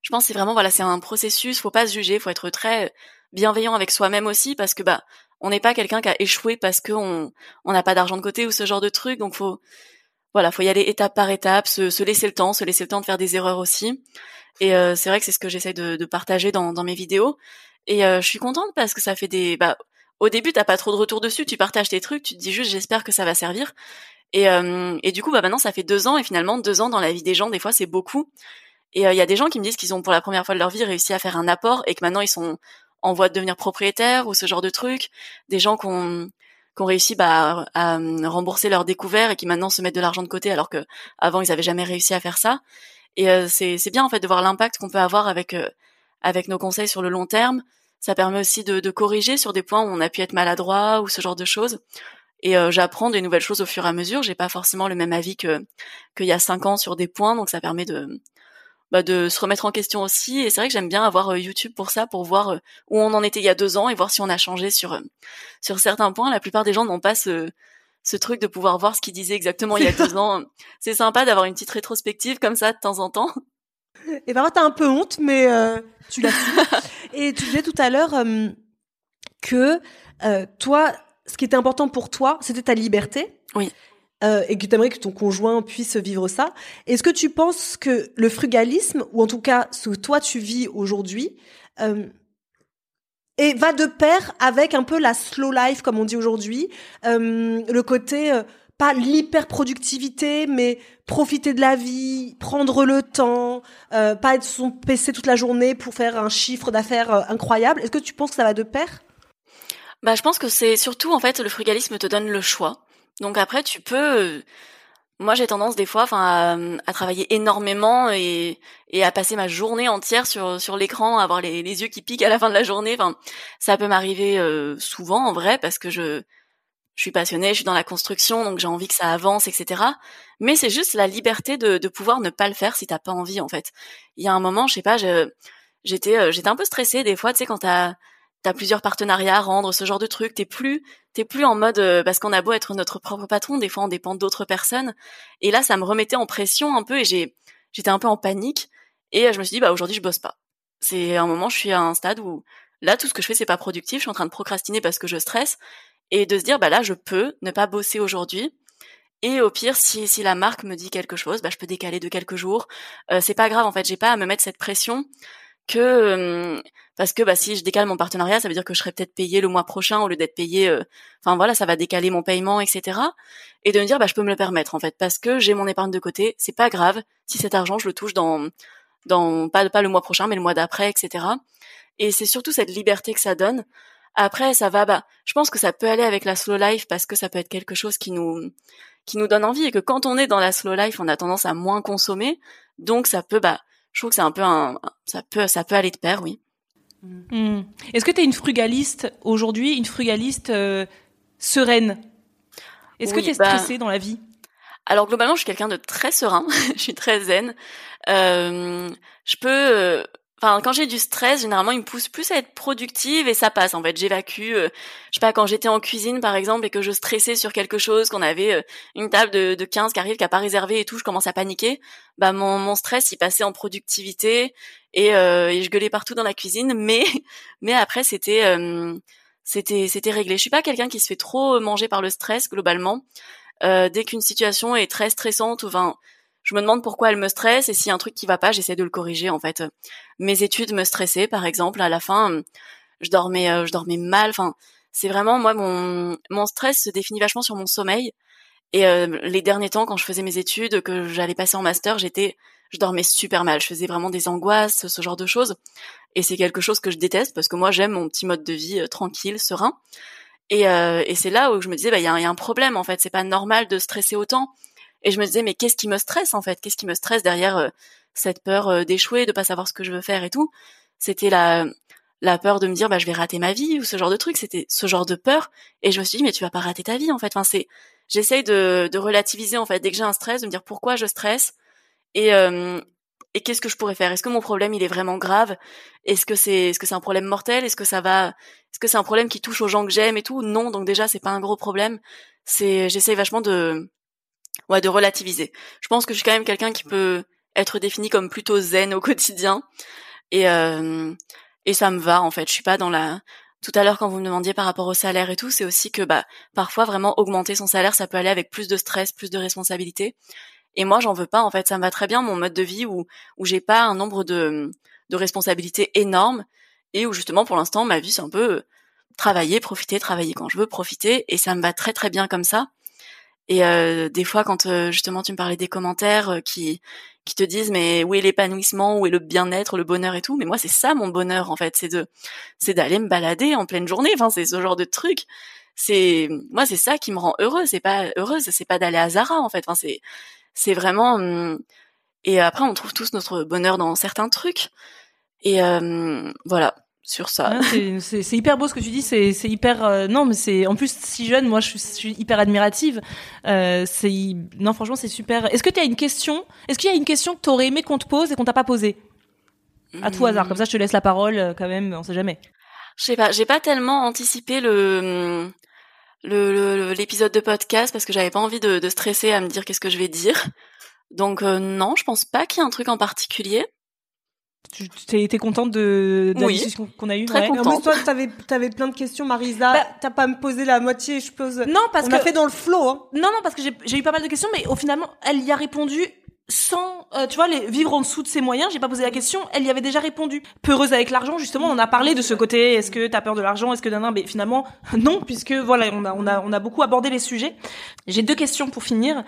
B: je pense c'est vraiment voilà c'est un processus faut pas se juger faut être très bienveillant avec soi-même aussi parce que bah on n'est pas quelqu'un qui a échoué parce que on on n'a pas d'argent de côté ou ce genre de truc donc faut voilà faut y aller étape par étape se, se laisser le temps se laisser le temps de faire des erreurs aussi. Et euh, c'est vrai que c'est ce que j'essaie de, partager dans, mes vidéos. Et euh, je suis contente parce que ça fait des bah au début t'as pas trop de retour dessus. Tu partages tes trucs tu te dis juste j'espère que ça va servir. Et, euh, et du coup bah maintenant ça fait deux ans et finalement deux ans dans la vie des gens des fois c'est beaucoup. Et il y a des gens qui me disent qu'ils ont pour la première fois de leur vie réussi à faire un apport et que maintenant ils sont en voie de devenir propriétaires ou ce genre de trucs. Des gens qui ont, qui ont réussi bah, à, rembourser leurs découvertes et qui maintenant se mettent de l'argent de côté alors que avant ils avaient jamais réussi à faire ça. Et euh, c'est bien en fait de voir l'impact qu'on peut avoir avec euh, avec nos conseils sur le long terme. Ça permet aussi de, de, corriger sur des points où on a pu être maladroit ou ce genre de choses. Et j'apprends des nouvelles choses au fur et à mesure. J'ai pas forcément le même avis que qu'il y a cinq ans sur des points, donc ça permet de bah, de se remettre en question aussi. Et c'est vrai que j'aime bien avoir euh, YouTube pour ça, pour voir euh, où on en était il y a deux ans et voir si on a changé sur euh, sur certains points. La plupart des gens n'ont pas ce ce truc de pouvoir voir ce qu'ils disaient exactement il y a deux ans. C'est sympa d'avoir une petite rétrospective comme ça de temps en temps.
A: Et par t'as un peu honte, mais tu l'as Et tu disais tout à l'heure que toi, ce qui était important pour toi, c'était ta liberté.
B: Oui
A: euh, et que tu aimerais que ton conjoint puisse vivre ça. Est-ce que tu penses que le frugalisme, ou en tout cas ce que toi tu vis aujourd'hui, euh, et va de pair avec un peu la slow life, comme on dit aujourd'hui, euh, le côté euh, pas l'hyper productivité, mais profiter de la vie, prendre le temps, euh, pas être son PC toute la journée pour faire un chiffre d'affaires euh, incroyable. Est-ce que tu penses que ça va de pair?
B: Bah, je pense que c'est surtout en fait le frugalisme te donne le choix. Donc après, tu peux. moi j'ai tendance des fois enfin à, travailler énormément et, et à passer ma journée entière sur sur l'écran avoir les, les yeux qui piquent à la fin de la journée enfin ça peut m'arriver euh, souvent en vrai parce que je je suis passionnée je suis dans la construction donc j'ai envie que ça avance etc mais c'est juste la liberté de, de pouvoir ne pas le faire si t'as pas envie en fait il y a un moment je sais pas j'étais euh, j'étais un peu stressée des fois tu sais quand t'as t'as plusieurs partenariats à rendre, ce genre de truc. T'es plus, t'es plus en mode euh, parce qu'on a beau être notre propre patron, des fois on dépend d'autres personnes. Et là, ça me remettait en pression un peu et j'ai, j'étais un peu en panique. Et je me suis dit bah aujourd'hui je bosse pas. C'est un moment, je suis à un stade où là tout ce que je fais c'est pas productif. Je suis en train de procrastiner parce que je stresse et de se dire bah là je peux ne pas bosser aujourd'hui. Et au pire, si, si la marque me dit quelque chose, bah, je peux décaler de quelques jours. Euh, c'est pas grave, en fait, j'ai pas à me mettre cette pression que parce que bah si je décale mon partenariat, ça veut dire que je serai peut-être payé le mois prochain au lieu d'être payé. Euh, enfin voilà, ça va décaler mon paiement, etc. Et de me dire bah je peux me le permettre en fait parce que j'ai mon épargne de côté. C'est pas grave si cet argent je le touche dans dans pas pas le mois prochain mais le mois d'après, etc. Et c'est surtout cette liberté que ça donne. Après ça va bah je pense que ça peut aller avec la slow life parce que ça peut être quelque chose qui nous qui nous donne envie et que quand on est dans la slow life on a tendance à moins consommer donc ça peut bah je trouve que c'est un peu un, ça peut, ça peut aller de pair, oui.
D: Hmm. Est-ce que tu es une frugaliste aujourd'hui, une frugaliste euh, sereine? Est-ce que tu es bah stressée dans la vie?
B: Alors globalement, je suis quelqu'un de très serein, je suis très zen. Euh, je peux euh, Enfin, quand j'ai du stress, généralement, il me pousse plus à être productive et ça passe. En fait, j'évacue. Euh, je sais pas, quand j'étais en cuisine, par exemple, et que je stressais sur quelque chose, qu'on avait euh, une table de, de 15 qui arrive, qui a pas réservé et tout, je commence à paniquer. Bah, mon, mon stress, il passait en productivité et, euh, et je gueulais partout dans la cuisine. Mais, mais après, c'était, c'était, c'était réglé. Je suis pas quelqu'un qui se fait trop manger par le stress globalement. dès qu'une situation est très stressante, ou enfin je me demande pourquoi elle me stresse et s'il y a un truc qui va pas, j'essaie de le corriger en fait. Mes études me stressaient par exemple, à la fin, je dormais euh, je dormais mal, enfin, c'est vraiment moi mon mon stress se définit vachement sur mon sommeil et euh, les derniers temps quand je faisais mes études que j'allais passer en master, j'étais je dormais super mal, je faisais vraiment des angoisses, ce genre de choses et c'est quelque chose que je déteste parce que moi j'aime mon petit mode de vie euh, tranquille, serein. Et, et c'est là où je me disais, bah il y, a, y a un problème en fait, c'est pas normal de stresser autant. Et je me disais, mais qu'est-ce qui me stresse en fait? Qu'est-ce qui me stresse derrière euh, cette peur euh, d'échouer, de pas savoir ce que je veux faire et tout? C'était la la peur de me dire bah je vais rater ma vie ou ce genre de truc. C'était ce genre de peur. Et je me suis dit mais tu vas pas rater ta vie en fait. Enfin c'est j'essaye de, relativiser en fait dès que j'ai un stress, de me dire pourquoi je stresse et euh, et qu'est-ce que je pourrais faire? Est-ce que mon problème il est vraiment grave? Est-ce que c'est est-ce que c'est un problème mortel? Est-ce que ça va Est-ce que c'est un problème qui touche aux gens que j'aime et tout? Non, donc déjà c'est pas un gros problème. C'est j'essaye vachement de ouais, de relativiser. Je pense que je suis quand même quelqu'un qui peut être défini comme plutôt zen au quotidien et euh, et ça me va en fait. Je suis pas dans la tout à l'heure quand vous me demandiez par rapport au salaire et tout, c'est aussi que bah parfois vraiment augmenter son salaire, ça peut aller avec plus de stress, plus de responsabilités. Et moi, j'en veux pas en fait, ça me va très bien mon mode de vie où où j'ai pas un nombre de de responsabilités énormes et où justement pour l'instant ma vie c'est un peu travailler, profiter, travailler quand je veux, profiter et ça me va très très bien comme ça. Et euh, des fois, quand euh, justement tu me parlais des commentaires euh, qui qui te disent mais où est l'épanouissement, où est le bien-être, le bonheur et tout, mais moi c'est ça mon bonheur en fait, c'est de c'est d'aller me balader en pleine journée. Enfin c'est ce genre de truc. C'est moi c'est ça qui me rend heureuse. C'est pas heureuse, c'est pas d'aller à Zara en fait. Enfin c'est c'est vraiment hum, et après on trouve tous notre bonheur dans certains trucs. Et voilà, sur ça.
D: c'est hyper beau ce que tu dis. C'est hyper euh, non, mais c'est en plus si jeune. Moi, je suis, hyper admirative. Euh, c'est non, franchement, c'est super. Est-ce que tu as une question Est-ce qu'il y a une question que tu aurais aimé qu'on te pose et qu'on t'a pas posée? À tout hasard, comme ça, je te laisse la parole. Euh, quand même, on sait jamais.
B: Je sais pas. J'ai pas tellement anticipé le le l'épisode de podcast parce que j'avais pas envie de, de, stresser à me dire qu'est-ce que je vais dire. Donc non, je pense pas qu'il y ait un truc en particulier.
D: Tu t'es contente de, de la discussion qu'on a eue
A: Très contente. En plus, toi, t'avais avais plein de questions, Marisa. Bah, T'as pas me posé la moitié, je pose.
D: Non, parce
A: on
D: que.
A: a fait dans le flow. Hein.
D: Non, non, parce que j'ai eu pas mal de questions, mais au finalement, elle y a répondu sans, euh, tu vois, les, vivre en dessous de ses moyens. J'ai pas posé la question, elle y avait déjà répondu. Peureuse avec l'argent, justement, on a parlé de ce côté. Est-ce que t'as peur de l'argent Est-ce que d'un Mais finalement, non, puisque voilà, on a, on a, on a beaucoup abordé les sujets. J'ai deux questions pour finir.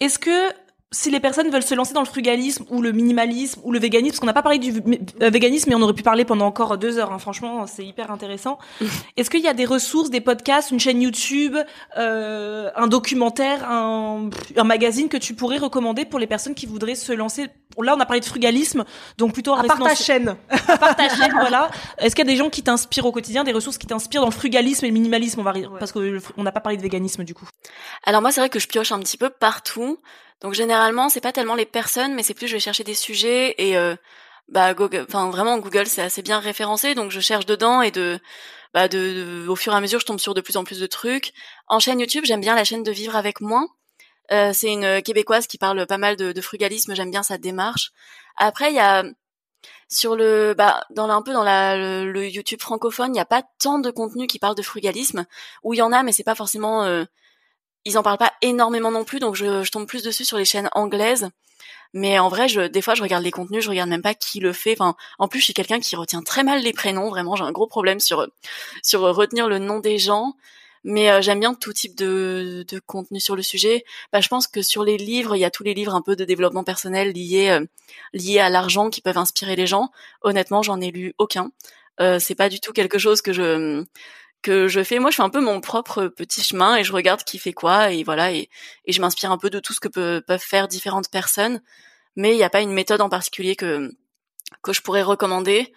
D: Est-ce que si les personnes veulent se lancer dans le frugalisme ou le minimalisme ou le véganisme, parce qu'on n'a pas parlé du euh, véganisme, mais on aurait pu parler pendant encore deux heures. Hein. Franchement, c'est hyper intéressant. Est-ce qu'il y a des ressources, des podcasts, une chaîne YouTube, euh, un documentaire, un, un magazine que tu pourrais recommander pour les personnes qui voudraient se lancer? Là, on a parlé de frugalisme, donc plutôt
A: à part ta chaîne.
D: À part ta chaîne, voilà. Est-ce qu'il y a des gens qui t'inspirent au quotidien, des ressources qui t'inspirent dans le frugalisme et le minimalisme? On va parce que on n'a pas parlé de véganisme du coup.
B: Alors moi, c'est vrai que je pioche un petit peu partout. Donc généralement, c'est pas tellement les personnes, mais c'est plus je vais chercher des sujets et euh, bah Google, enfin vraiment Google c'est assez bien référencé, donc je cherche dedans et de bah de, au fur et à mesure je tombe sur de plus en plus de trucs. En chaîne YouTube, j'aime bien la chaîne de Vivre avec moins. Euh, c'est une québécoise qui parle pas mal de, de frugalisme, j'aime bien sa démarche. Après il y a sur le bah dans un peu dans la, le, YouTube francophone, il n'y a pas tant de contenu qui parle de frugalisme, où il y en a mais c'est pas forcément euh, ils en parlent pas énormément non plus, donc je, je, tombe plus dessus sur les chaînes anglaises. Mais en vrai, je, des fois, je regarde les contenus, je regarde même pas qui le fait. Enfin, en plus, je suis quelqu'un qui retient très mal les prénoms. Vraiment, j'ai un gros problème sur sur retenir le nom des gens. Mais euh, j'aime bien tout type de, de contenu sur le sujet. Bah, je pense que sur les livres, il y a tous les livres un peu de développement personnel liés euh, liés à l'argent qui peuvent inspirer les gens. Honnêtement, j'en ai lu aucun. Euh, c'est pas du tout quelque chose que je que je fais. Moi, je fais un peu mon propre petit chemin et je regarde qui fait quoi et voilà et, et je m'inspire un peu de tout ce que peuvent faire différentes personnes. Mais il n'y a pas une méthode en particulier que que je pourrais recommander.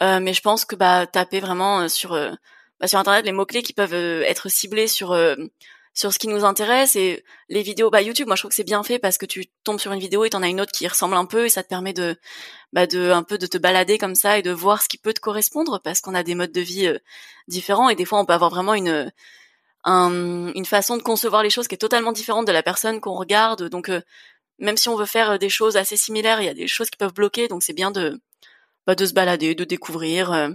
B: Euh, mais je pense que bah taper vraiment euh, sur euh, bah, sur internet les mots clés qui peuvent euh, être ciblés sur sur ce qui nous intéresse et les vidéos bah YouTube moi je trouve que c'est bien fait parce que tu tombes sur une vidéo et t'en as une autre qui ressemble un peu et ça te permet de bah de un peu de te balader comme ça et de voir ce qui peut te correspondre parce qu'on a des modes de vie euh, différents et des fois on peut avoir vraiment une une façon de concevoir les choses qui est totalement différente de la personne qu'on regarde. Donc euh, même si on veut faire des choses assez similaires il y a des choses qui peuvent bloquer. Donc c'est bien de bah, de se balader de découvrir euh,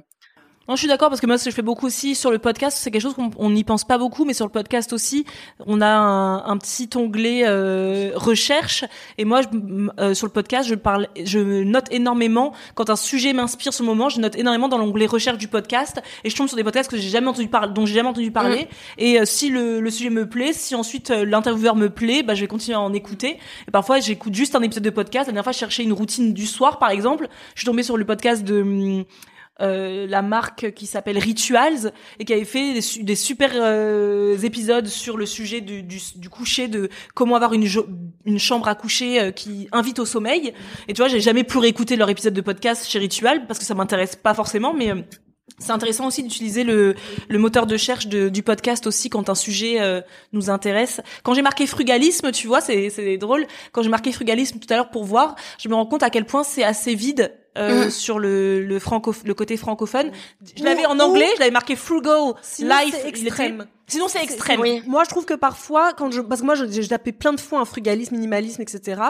D: non, je suis d'accord parce que moi, ce que je fais beaucoup aussi sur le podcast, c'est quelque chose qu'on n'y pense pas beaucoup, mais sur le podcast aussi, on a un, un petit onglet euh, recherche. Et moi, je, euh, sur le podcast, je parle, je note énormément quand un sujet m'inspire ce moment. Je note énormément dans l'onglet recherche du podcast et je tombe sur des podcasts que j'ai jamais entendu parler, dont j'ai jamais entendu parler. Mm. Et euh, si le, le, sujet me plaît, si ensuite l'intervieweur me plaît, bah, je vais continuer à en écouter. Et parfois, j'écoute juste un épisode de podcast. La dernière fois, je cherchais une routine du soir, par exemple. Je suis tombée sur le podcast de euh, la marque qui s'appelle Rituals et qui avait fait des, super euh, épisodes sur le sujet du, du, coucher, de comment avoir une, une chambre à coucher euh, qui invite au sommeil. Et tu vois, j'ai jamais pu réécouter leur épisode de podcast chez Ritual parce que ça m'intéresse pas forcément, mais c'est intéressant aussi d'utiliser le, le, moteur de recherche du podcast aussi quand un sujet nous intéresse. Quand j'ai marqué frugalisme, tu vois, c'est drôle. Quand j'ai marqué frugalisme tout à l'heure pour voir, je me rends compte à quel point c'est assez vide euh, mm. sur le le, franco le côté francophone. Je l'avais en anglais, je l'avais marqué frugal life
A: extrême.
D: Sinon c'est extrême.
A: Moi je trouve que parfois quand je parce que moi j'ai tapé plein de fois un frugalisme, minimalisme, etc.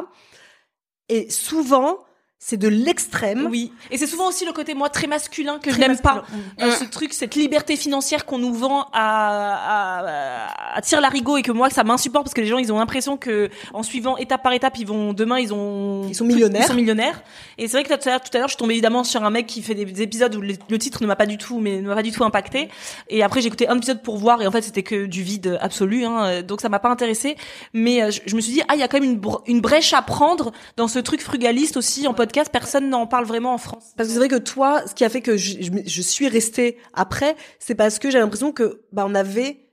A: Et souvent c'est de l'extrême.
D: Oui. Et c'est souvent aussi le côté moi très masculin que je n'aime pas. Euh, ce truc, cette liberté financière qu'on nous vend à, à, à tire larigot et que moi ça m'insupporte parce que les gens ils ont l'impression que en suivant étape par étape ils vont demain ils ont
A: ils sont millionnaires.
D: Ils sont millionnaires. Et c'est vrai que tout à l'heure tout à l'heure je suis tombée évidemment sur un mec qui fait des épisodes où le, titre ne m'a pas du tout mais ne m'a pas du tout impacté. Et après j'ai écouté un épisode pour voir et en fait c'était que du vide absolu. Hein, donc ça m'a pas intéressé. Mais euh, je, me suis dit ah il y a quand même une, une brèche à prendre dans ce truc frugaliste aussi en podcast personne n'en parle vraiment en France.
A: Parce que c'est vrai que toi, ce qui a fait que je, je, suis restée après, c'est parce que j'ai l'impression que bah on avait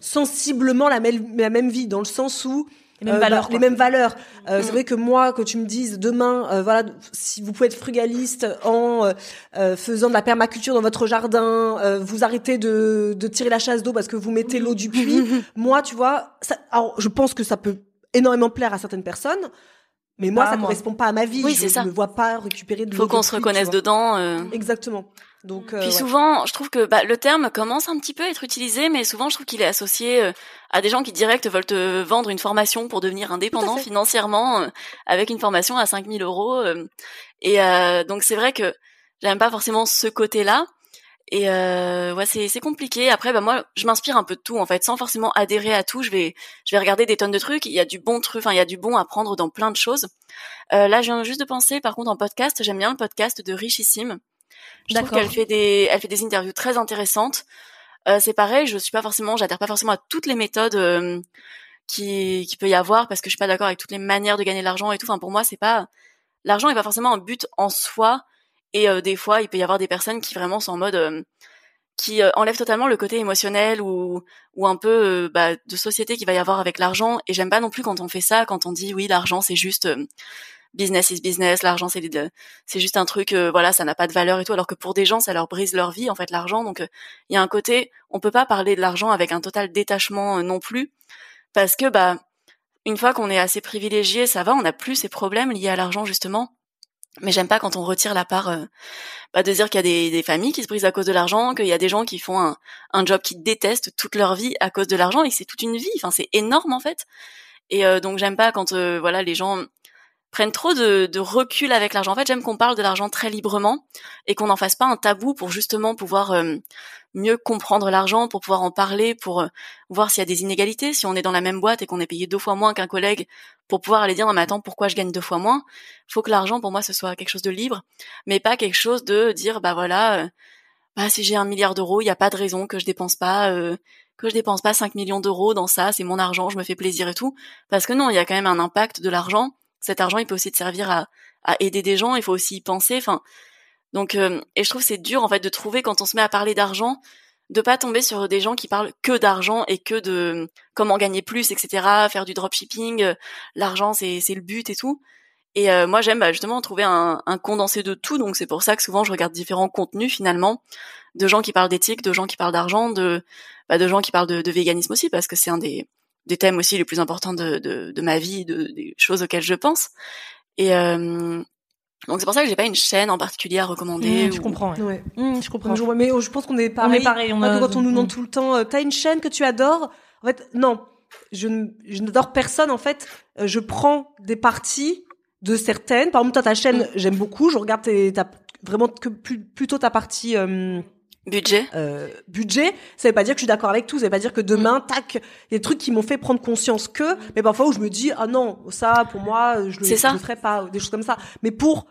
A: sensiblement la même la même vie dans le sens où
D: les mêmes euh, valeurs. Bah,
A: les mêmes valeurs. Euh, C'est vrai que moi, que tu me dises demain, euh, voilà, si vous pouvez être frugaliste en faisant de la permaculture dans votre jardin, vous arrêtez de, de tirer la chasse d'eau parce que vous mettez l'eau du puits. moi, tu vois, ça, alors je pense que ça peut énormément plaire à certaines personnes. Mais moi, ça ne correspond pas à ma vie.
B: Oui.
A: Je me vois pas récupérer de
B: Faut qu'on se reconnaisse dedans.
A: Euh... Exactement. Donc,
B: euh, Puis souvent, je trouve que bah, le terme commence un petit peu à être utilisé, mais souvent, je trouve qu'il est associé euh, à des gens qui direct veulent te vendre une formation pour devenir indépendant financièrement avec une formation à 5000 euros. Euh. et donc, c'est vrai que j'aime pas forcément ce côté-là. Et euh, ouais, c'est compliqué. Après, bah moi, je m'inspire un peu de tout en fait, sans forcément adhérer à tout. Je vais je vais regarder des tonnes de trucs. Il y a du bon truc, enfin il y a du bon à prendre dans plein de choses. Euh, là, je viens juste de penser. Par contre, en podcast, j'aime bien le podcast de Richissime. Je trouve qu'elle fait des elle fait des interviews très intéressantes. Euh, c'est pareil, je suis pas forcément, j'adhère pas forcément à toutes les méthodes euh, qui qui peut y avoir parce que je suis pas d'accord avec toutes les manières de gagner de l'argent et tout. Enfin pour moi c'est pas l'argent est pas forcément un but en soi et euh, des fois il peut y avoir des personnes qui vraiment sont en mode euh, qui euh, enlèvent totalement le côté émotionnel ou ou un peu bah, de société qu'il va y avoir avec l'argent. Et j'aime pas non plus quand on fait ça quand on dit oui l'argent c'est juste business is business, l'argent c'est c'est juste un truc voilà, ça n'a pas de valeur et tout. Alors que pour des gens ça leur brise leur vie en fait l'argent. Donc il y a un côté on peut pas parler de l'argent avec un total détachement non plus. Parce que bah une fois qu'on est assez privilégié, ça va, on n'a plus ces problèmes liés à l'argent justement. Mais j'aime pas quand on retire la part euh, bah, de dire qu'il y a des, familles qui se brisent à cause de l'argent, qu'il y a des gens qui font un, un job qu'ils détestent toute leur vie à cause de l'argent et que c'est toute une vie. Enfin, c'est énorme en fait. Et euh, donc j'aime pas quand euh, voilà les gens prennent trop de, de recul avec l'argent. En fait, j'aime qu'on parle de l'argent très librement et qu'on n'en fasse pas un tabou pour justement pouvoir euh, mieux comprendre l'argent, pour pouvoir en parler, pour euh, voir s'il y a des inégalités. Si on est dans la même boîte et qu'on est payé deux fois moins qu'un collègue, pour pouvoir aller dire non mais attends pourquoi je gagne deux fois moins? Faut que l'argent pour moi ce soit quelque chose de libre, mais pas quelque chose de dire bah voilà, euh, bah si j'ai un milliard d'euros, il n'y a pas de raison que je dépense pas. que je dépense pas 5 millions d'euros dans ça, c'est mon argent, je me fais plaisir et tout. Parce que non, il y a quand même un impact de l'argent cet argent, il peut aussi te servir à, à aider des gens. Il faut aussi y penser. Enfin, donc, euh, et je trouve c'est dur en fait de trouver quand on se met à parler d'argent, de pas tomber sur des gens qui parlent que d'argent et que de comment gagner plus, etc. Faire du dropshipping, euh, l'argent c'est c'est le but et tout. Et euh, moi j'aime bah, justement trouver un, un, condensé de tout. Donc c'est pour ça que souvent je regarde différents contenus finalement de gens qui parlent d'éthique, de gens qui parlent d'argent, de bah, de gens qui parlent de, de véganisme aussi parce que c'est un des des thèmes aussi les plus importants de, de, de ma vie, de, des choses auxquelles je pense. Et euh, donc c'est pour ça que j'ai pas une chaîne en particulier à recommander.
D: Mmh, Je comprends.
A: Ouais.
D: Mmh, je comprends.
A: mais je pense qu'on est pareil.
D: On est pareil. On a...
A: Quand on nous demande
D: mmh.
A: tout le temps, euh, t'as une chaîne que tu adores? En fait, non. Je, je n'adore personne. En fait, euh, je prends des parties de certaines. Par exemple, toi, ta chaîne, j'aime beaucoup. Je regarde tes, ta, vraiment que plutôt ta partie. Euh,
B: Budget?
A: Euh, budget, ça veut pas dire que je suis d'accord avec tout. Ça veut pas dire que demain,
B: Mm.
A: tac, il y a des trucs qui m'ont fait prendre conscience que, mais parfois où je me dis, ah non, ça, pour moi, je le, je le ferai pas, des choses comme ça. Mais pour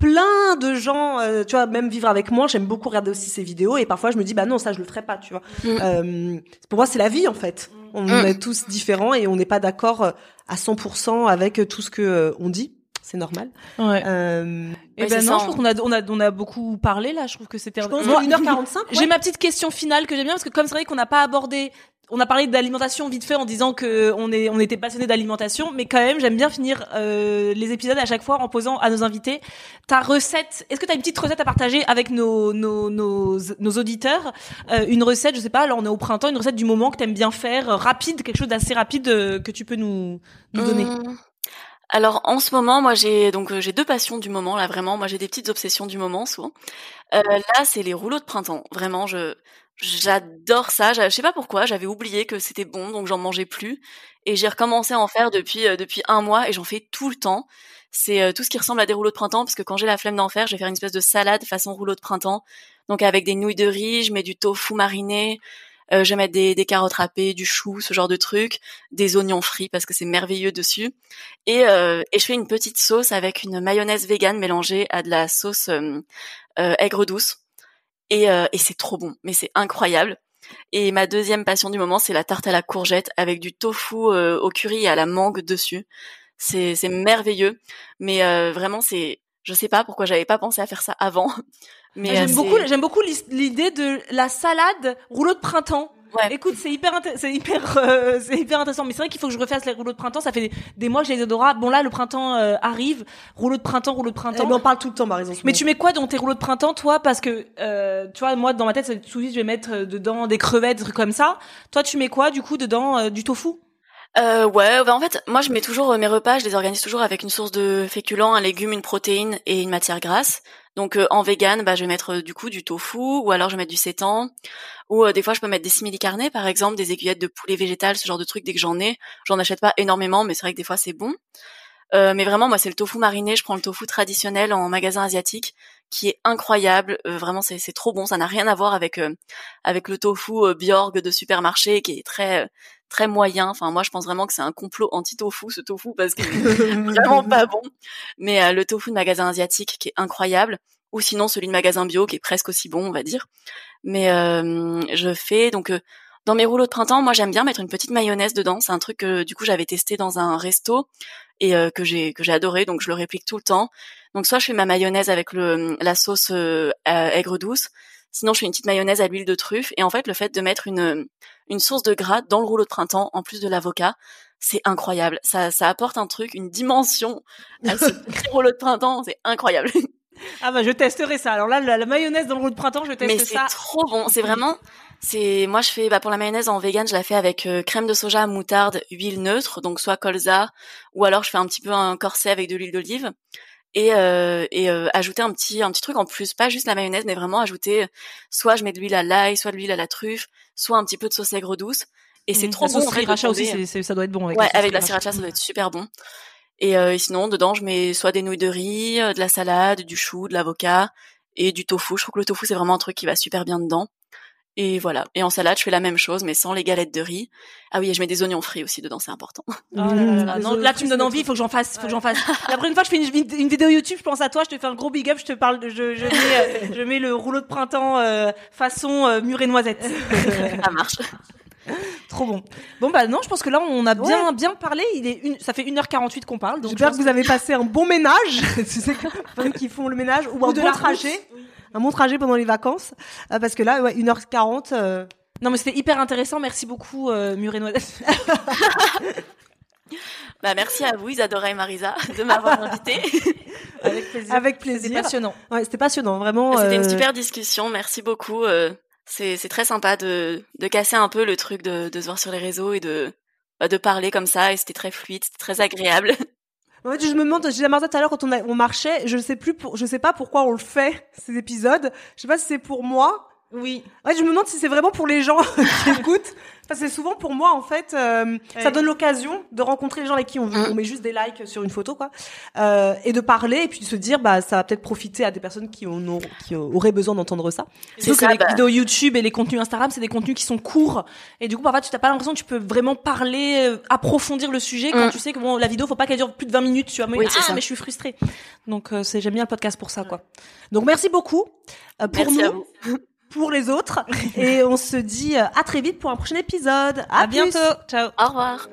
A: plein de gens, euh, tu vois, même vivre avec moi, j'aime beaucoup regarder aussi ces vidéos et parfois je me dis, bah non, ça, je le ferai pas, tu vois.
B: Mm.
A: Euh, pour moi, c'est la vie, en fait. On
B: Mm.
A: est tous différents et on n'est pas d'accord euh, à 100% avec tout ce que euh, on dit. C'est normal.
D: Ouais.
A: Euh,
D: Et
B: Ouais,
D: ben non,
B: ça,
D: je trouve qu'on a, on a, on a beaucoup parlé là. Je trouve que c'était.
A: je pense
D: Moi,
A: que 1h45.
D: J'ai ma petite question finale que j'aime bien parce que comme c'est vrai qu'on n'a pas abordé, on a parlé d'alimentation vite fait en disant que on est, on était passionné d'alimentation, mais quand même j'aime bien finir euh, les épisodes à chaque fois en posant à nos invités ta recette. Est-ce que tu as une petite recette à partager avec nos nos nos, nos auditeurs? Euh, Une recette, je sais pas, là on est au printemps, une recette du moment que t'aimes bien faire, euh, rapide, quelque chose d'assez rapide euh, que tu peux nous nous donner.
B: Hum. Alors en ce moment, moi j'ai donc euh, j'ai deux passions du moment là vraiment. Moi j'ai des petites obsessions du moment souvent. Euh, là c'est les rouleaux de printemps. Vraiment je j'adore ça. Je sais pas pourquoi. J'avais oublié que c'était bon donc j'en mangeais plus et j'ai recommencé à en faire depuis euh, depuis un mois et j'en fais tout le temps. C'est euh, tout ce qui ressemble à des rouleaux de printemps parce que quand j'ai la flemme d'en faire, je vais faire une espèce de salade façon rouleau de printemps. Donc avec des nouilles de riz, je mets du tofu mariné, euh, je vais mettre des, des carottes râpées, du chou, ce genre de trucs, des oignons frits parce que c'est merveilleux dessus. Et, euh, et je fais une petite sauce avec une mayonnaise végane mélangée à de la sauce euh, euh, aigre douce. Et, euh, et c'est trop bon, mais c'est incroyable. Et ma deuxième passion du moment, c'est la tarte à la courgette avec du tofu au curry et à la mangue dessus. C'est merveilleux, mais vraiment c'est, je sais pas pourquoi j'avais pas pensé à faire ça avant. Mais euh,
D: j'aime beaucoup, j'aime beaucoup l'idée de la salade rouleau de printemps.
B: Ouais.
D: Écoute, c'est hyper, c'est hyper, euh, c'est hyper intéressant. Mais c'est vrai qu'il faut que je refasse les rouleaux de printemps. Ça fait des, des mois que je les adore. Bon là, le printemps euh, arrive. Rouleau de printemps, rouleau de printemps.
A: on parle tout le temps, par exemple.
D: mais tu mets quoi dans tes rouleaux de printemps, toi? Parce que, euh, tu vois, moi, dans ma tête, c'est tout je vais mettre euh, dedans des crevettes, des trucs comme ça. Toi, tu mets quoi, du coup, dedans euh, Du tofu?
B: Euh, ouais, bah en fait, moi je mets toujours mes repas, je les organise toujours avec une source de féculents, un légume, une protéine et une matière grasse. Donc euh, en vegan, bah je vais mettre euh, du coup du tofu ou alors je vais mettre du sétan ou euh, des fois je peux mettre des simili carnés par exemple, des aiguillettes de poulet végétal, ce genre de trucs dès que j'en ai. J'en achète pas énormément, mais c'est vrai que des fois c'est bon. Euh, mais vraiment moi c'est le tofu mariné, je prends le tofu traditionnel en magasin asiatique qui est incroyable, Euh, vraiment c'est c'est trop bon, ça n'a rien à voir avec euh, avec le tofu euh, Bjorg de supermarché qui est très euh, très moyen. Enfin, moi, je pense vraiment que c'est un complot anti-tofu, ce tofu, parce qu'il est vraiment pas bon. Mais euh, le tofu de magasin asiatique, qui est incroyable, ou sinon celui de magasin bio, qui est presque aussi bon, on va dire. Mais euh, je fais donc euh, Dans mes rouleaux de printemps, moi j'aime bien mettre une petite mayonnaise dedans. C'est un truc que du coup j'avais testé dans un resto et euh, que j'ai que j'ai adoré, donc je le réplique tout le temps. Donc soit je fais ma mayonnaise avec le la sauce euh, aigre douce, sinon je fais une petite mayonnaise à l'huile de truffe. Et en fait, le fait de mettre une une source de gras dans le rouleau de printemps en plus de l'avocat, c'est incroyable. Ça ça apporte un truc, une dimension à ce rouleau de printemps, c'est incroyable.
D: Ah bah je testerai ça. Alors là, la, mayonnaise dans le rouleau de printemps, je teste
B: Mais ça. Mais c'est trop bon. C'est vraiment, c'est moi je fais bah pour la mayonnaise en vegan, je la fais avec euh, crème de soja, moutarde, huile neutre, donc soit colza ou alors je fais un petit peu un corset avec de l'huile d'olive et euh, et euh, ajouter un petit un petit truc en plus, pas juste la mayonnaise mais vraiment ajouter soit je mets de l'huile à l'ail, soit de l'huile à la truffe, soit un petit peu de sauce aigre douce et c'est mmh, trop bon.
D: La sriracha aussi, ça doit être bon
B: avec. Ouais, avec la sriracha, ça doit être super bon. Et, et sinon dedans je mets soit des nouilles de riz, de la salade, du chou, de l'avocat et du tofu. Je trouve que le tofu c'est vraiment un truc qui va super bien dedans. Et voilà. Et en salade, je fais la même chose, mais sans les galettes de riz. Ah oui, et je mets des oignons frits aussi dedans, c'est important. Oh
D: là, là, non, là, tu me donnes envie, il faut que j'en fasse, faut que j'en fasse. La prochaine fois que je fais une, vidéo YouTube, je pense à toi, je te fais un gros big up, je te parle, je, je, mets, euh, je mets le rouleau de printemps euh, façon euh, mûre et noisette.
B: Ça marche.
D: Trop bon. Bon bah non, je pense que là on a bien bien parlé. Il est une, ça fait 1h48 qu'on parle.
A: J'espère que vous avez passé un bon ménage. c'est qui font le ménage ou, un de bon trajet un bon trajet pendant les vacances. Euh, parce que là, ouais, 1h40. Euh,
D: non, mais c'était hyper intéressant. Merci beaucoup, euh,
B: bah, merci à vous, Isadora et Marisa, de m'avoir invité.
D: Avec plaisir.
A: Avec plaisir.
D: C'était passionnant.
A: Ouais, c'était passionnant, vraiment.
B: C'était une euh, super discussion. Merci beaucoup. c'est, c'est très sympa de, de casser un peu le truc de, de se voir sur les réseaux et de, bah, de parler comme ça. Et c'était très fluide, c'était très agréable.
A: En fait, je me demande, j'ai Martha tout à l'heure quand on, on marchait, je sais plus, pour, je sais pas pourquoi on le fait ces épisodes. Je sais pas si c'est pour moi
D: oui.
A: Ouais, je me demande si c'est vraiment pour les gens qui écoutent. Que c'est souvent pour moi, en fait, euh, ça donne l'occasion de rencontrer les gens avec qui on, mm. on, met juste des likes sur une photo, quoi, euh, et de parler et puis de se dire, bah, ça va peut-être profiter à des personnes qui, ont, qui auraient besoin d'entendre ça.
D: C'est que les bah. vidéos YouTube et les contenus Instagram, c'est des contenus qui sont courts et du coup, parfois, tu t'as pas l'impression que tu peux vraiment parler, euh, approfondir le sujet quand mm. tu sais que bon, la vidéo, faut pas qu'elle dure plus de 20 minutes. Tu vois, mais, ah, mais je suis frustrée. Donc, euh, c'est j'aime bien le podcast pour ça, quoi. Donc, merci beaucoup
B: euh, pour merci nous.
A: pour les autres. Et on se dit euh, à très vite pour un prochain épisode. À,
D: bientôt. Ciao.
B: Au revoir.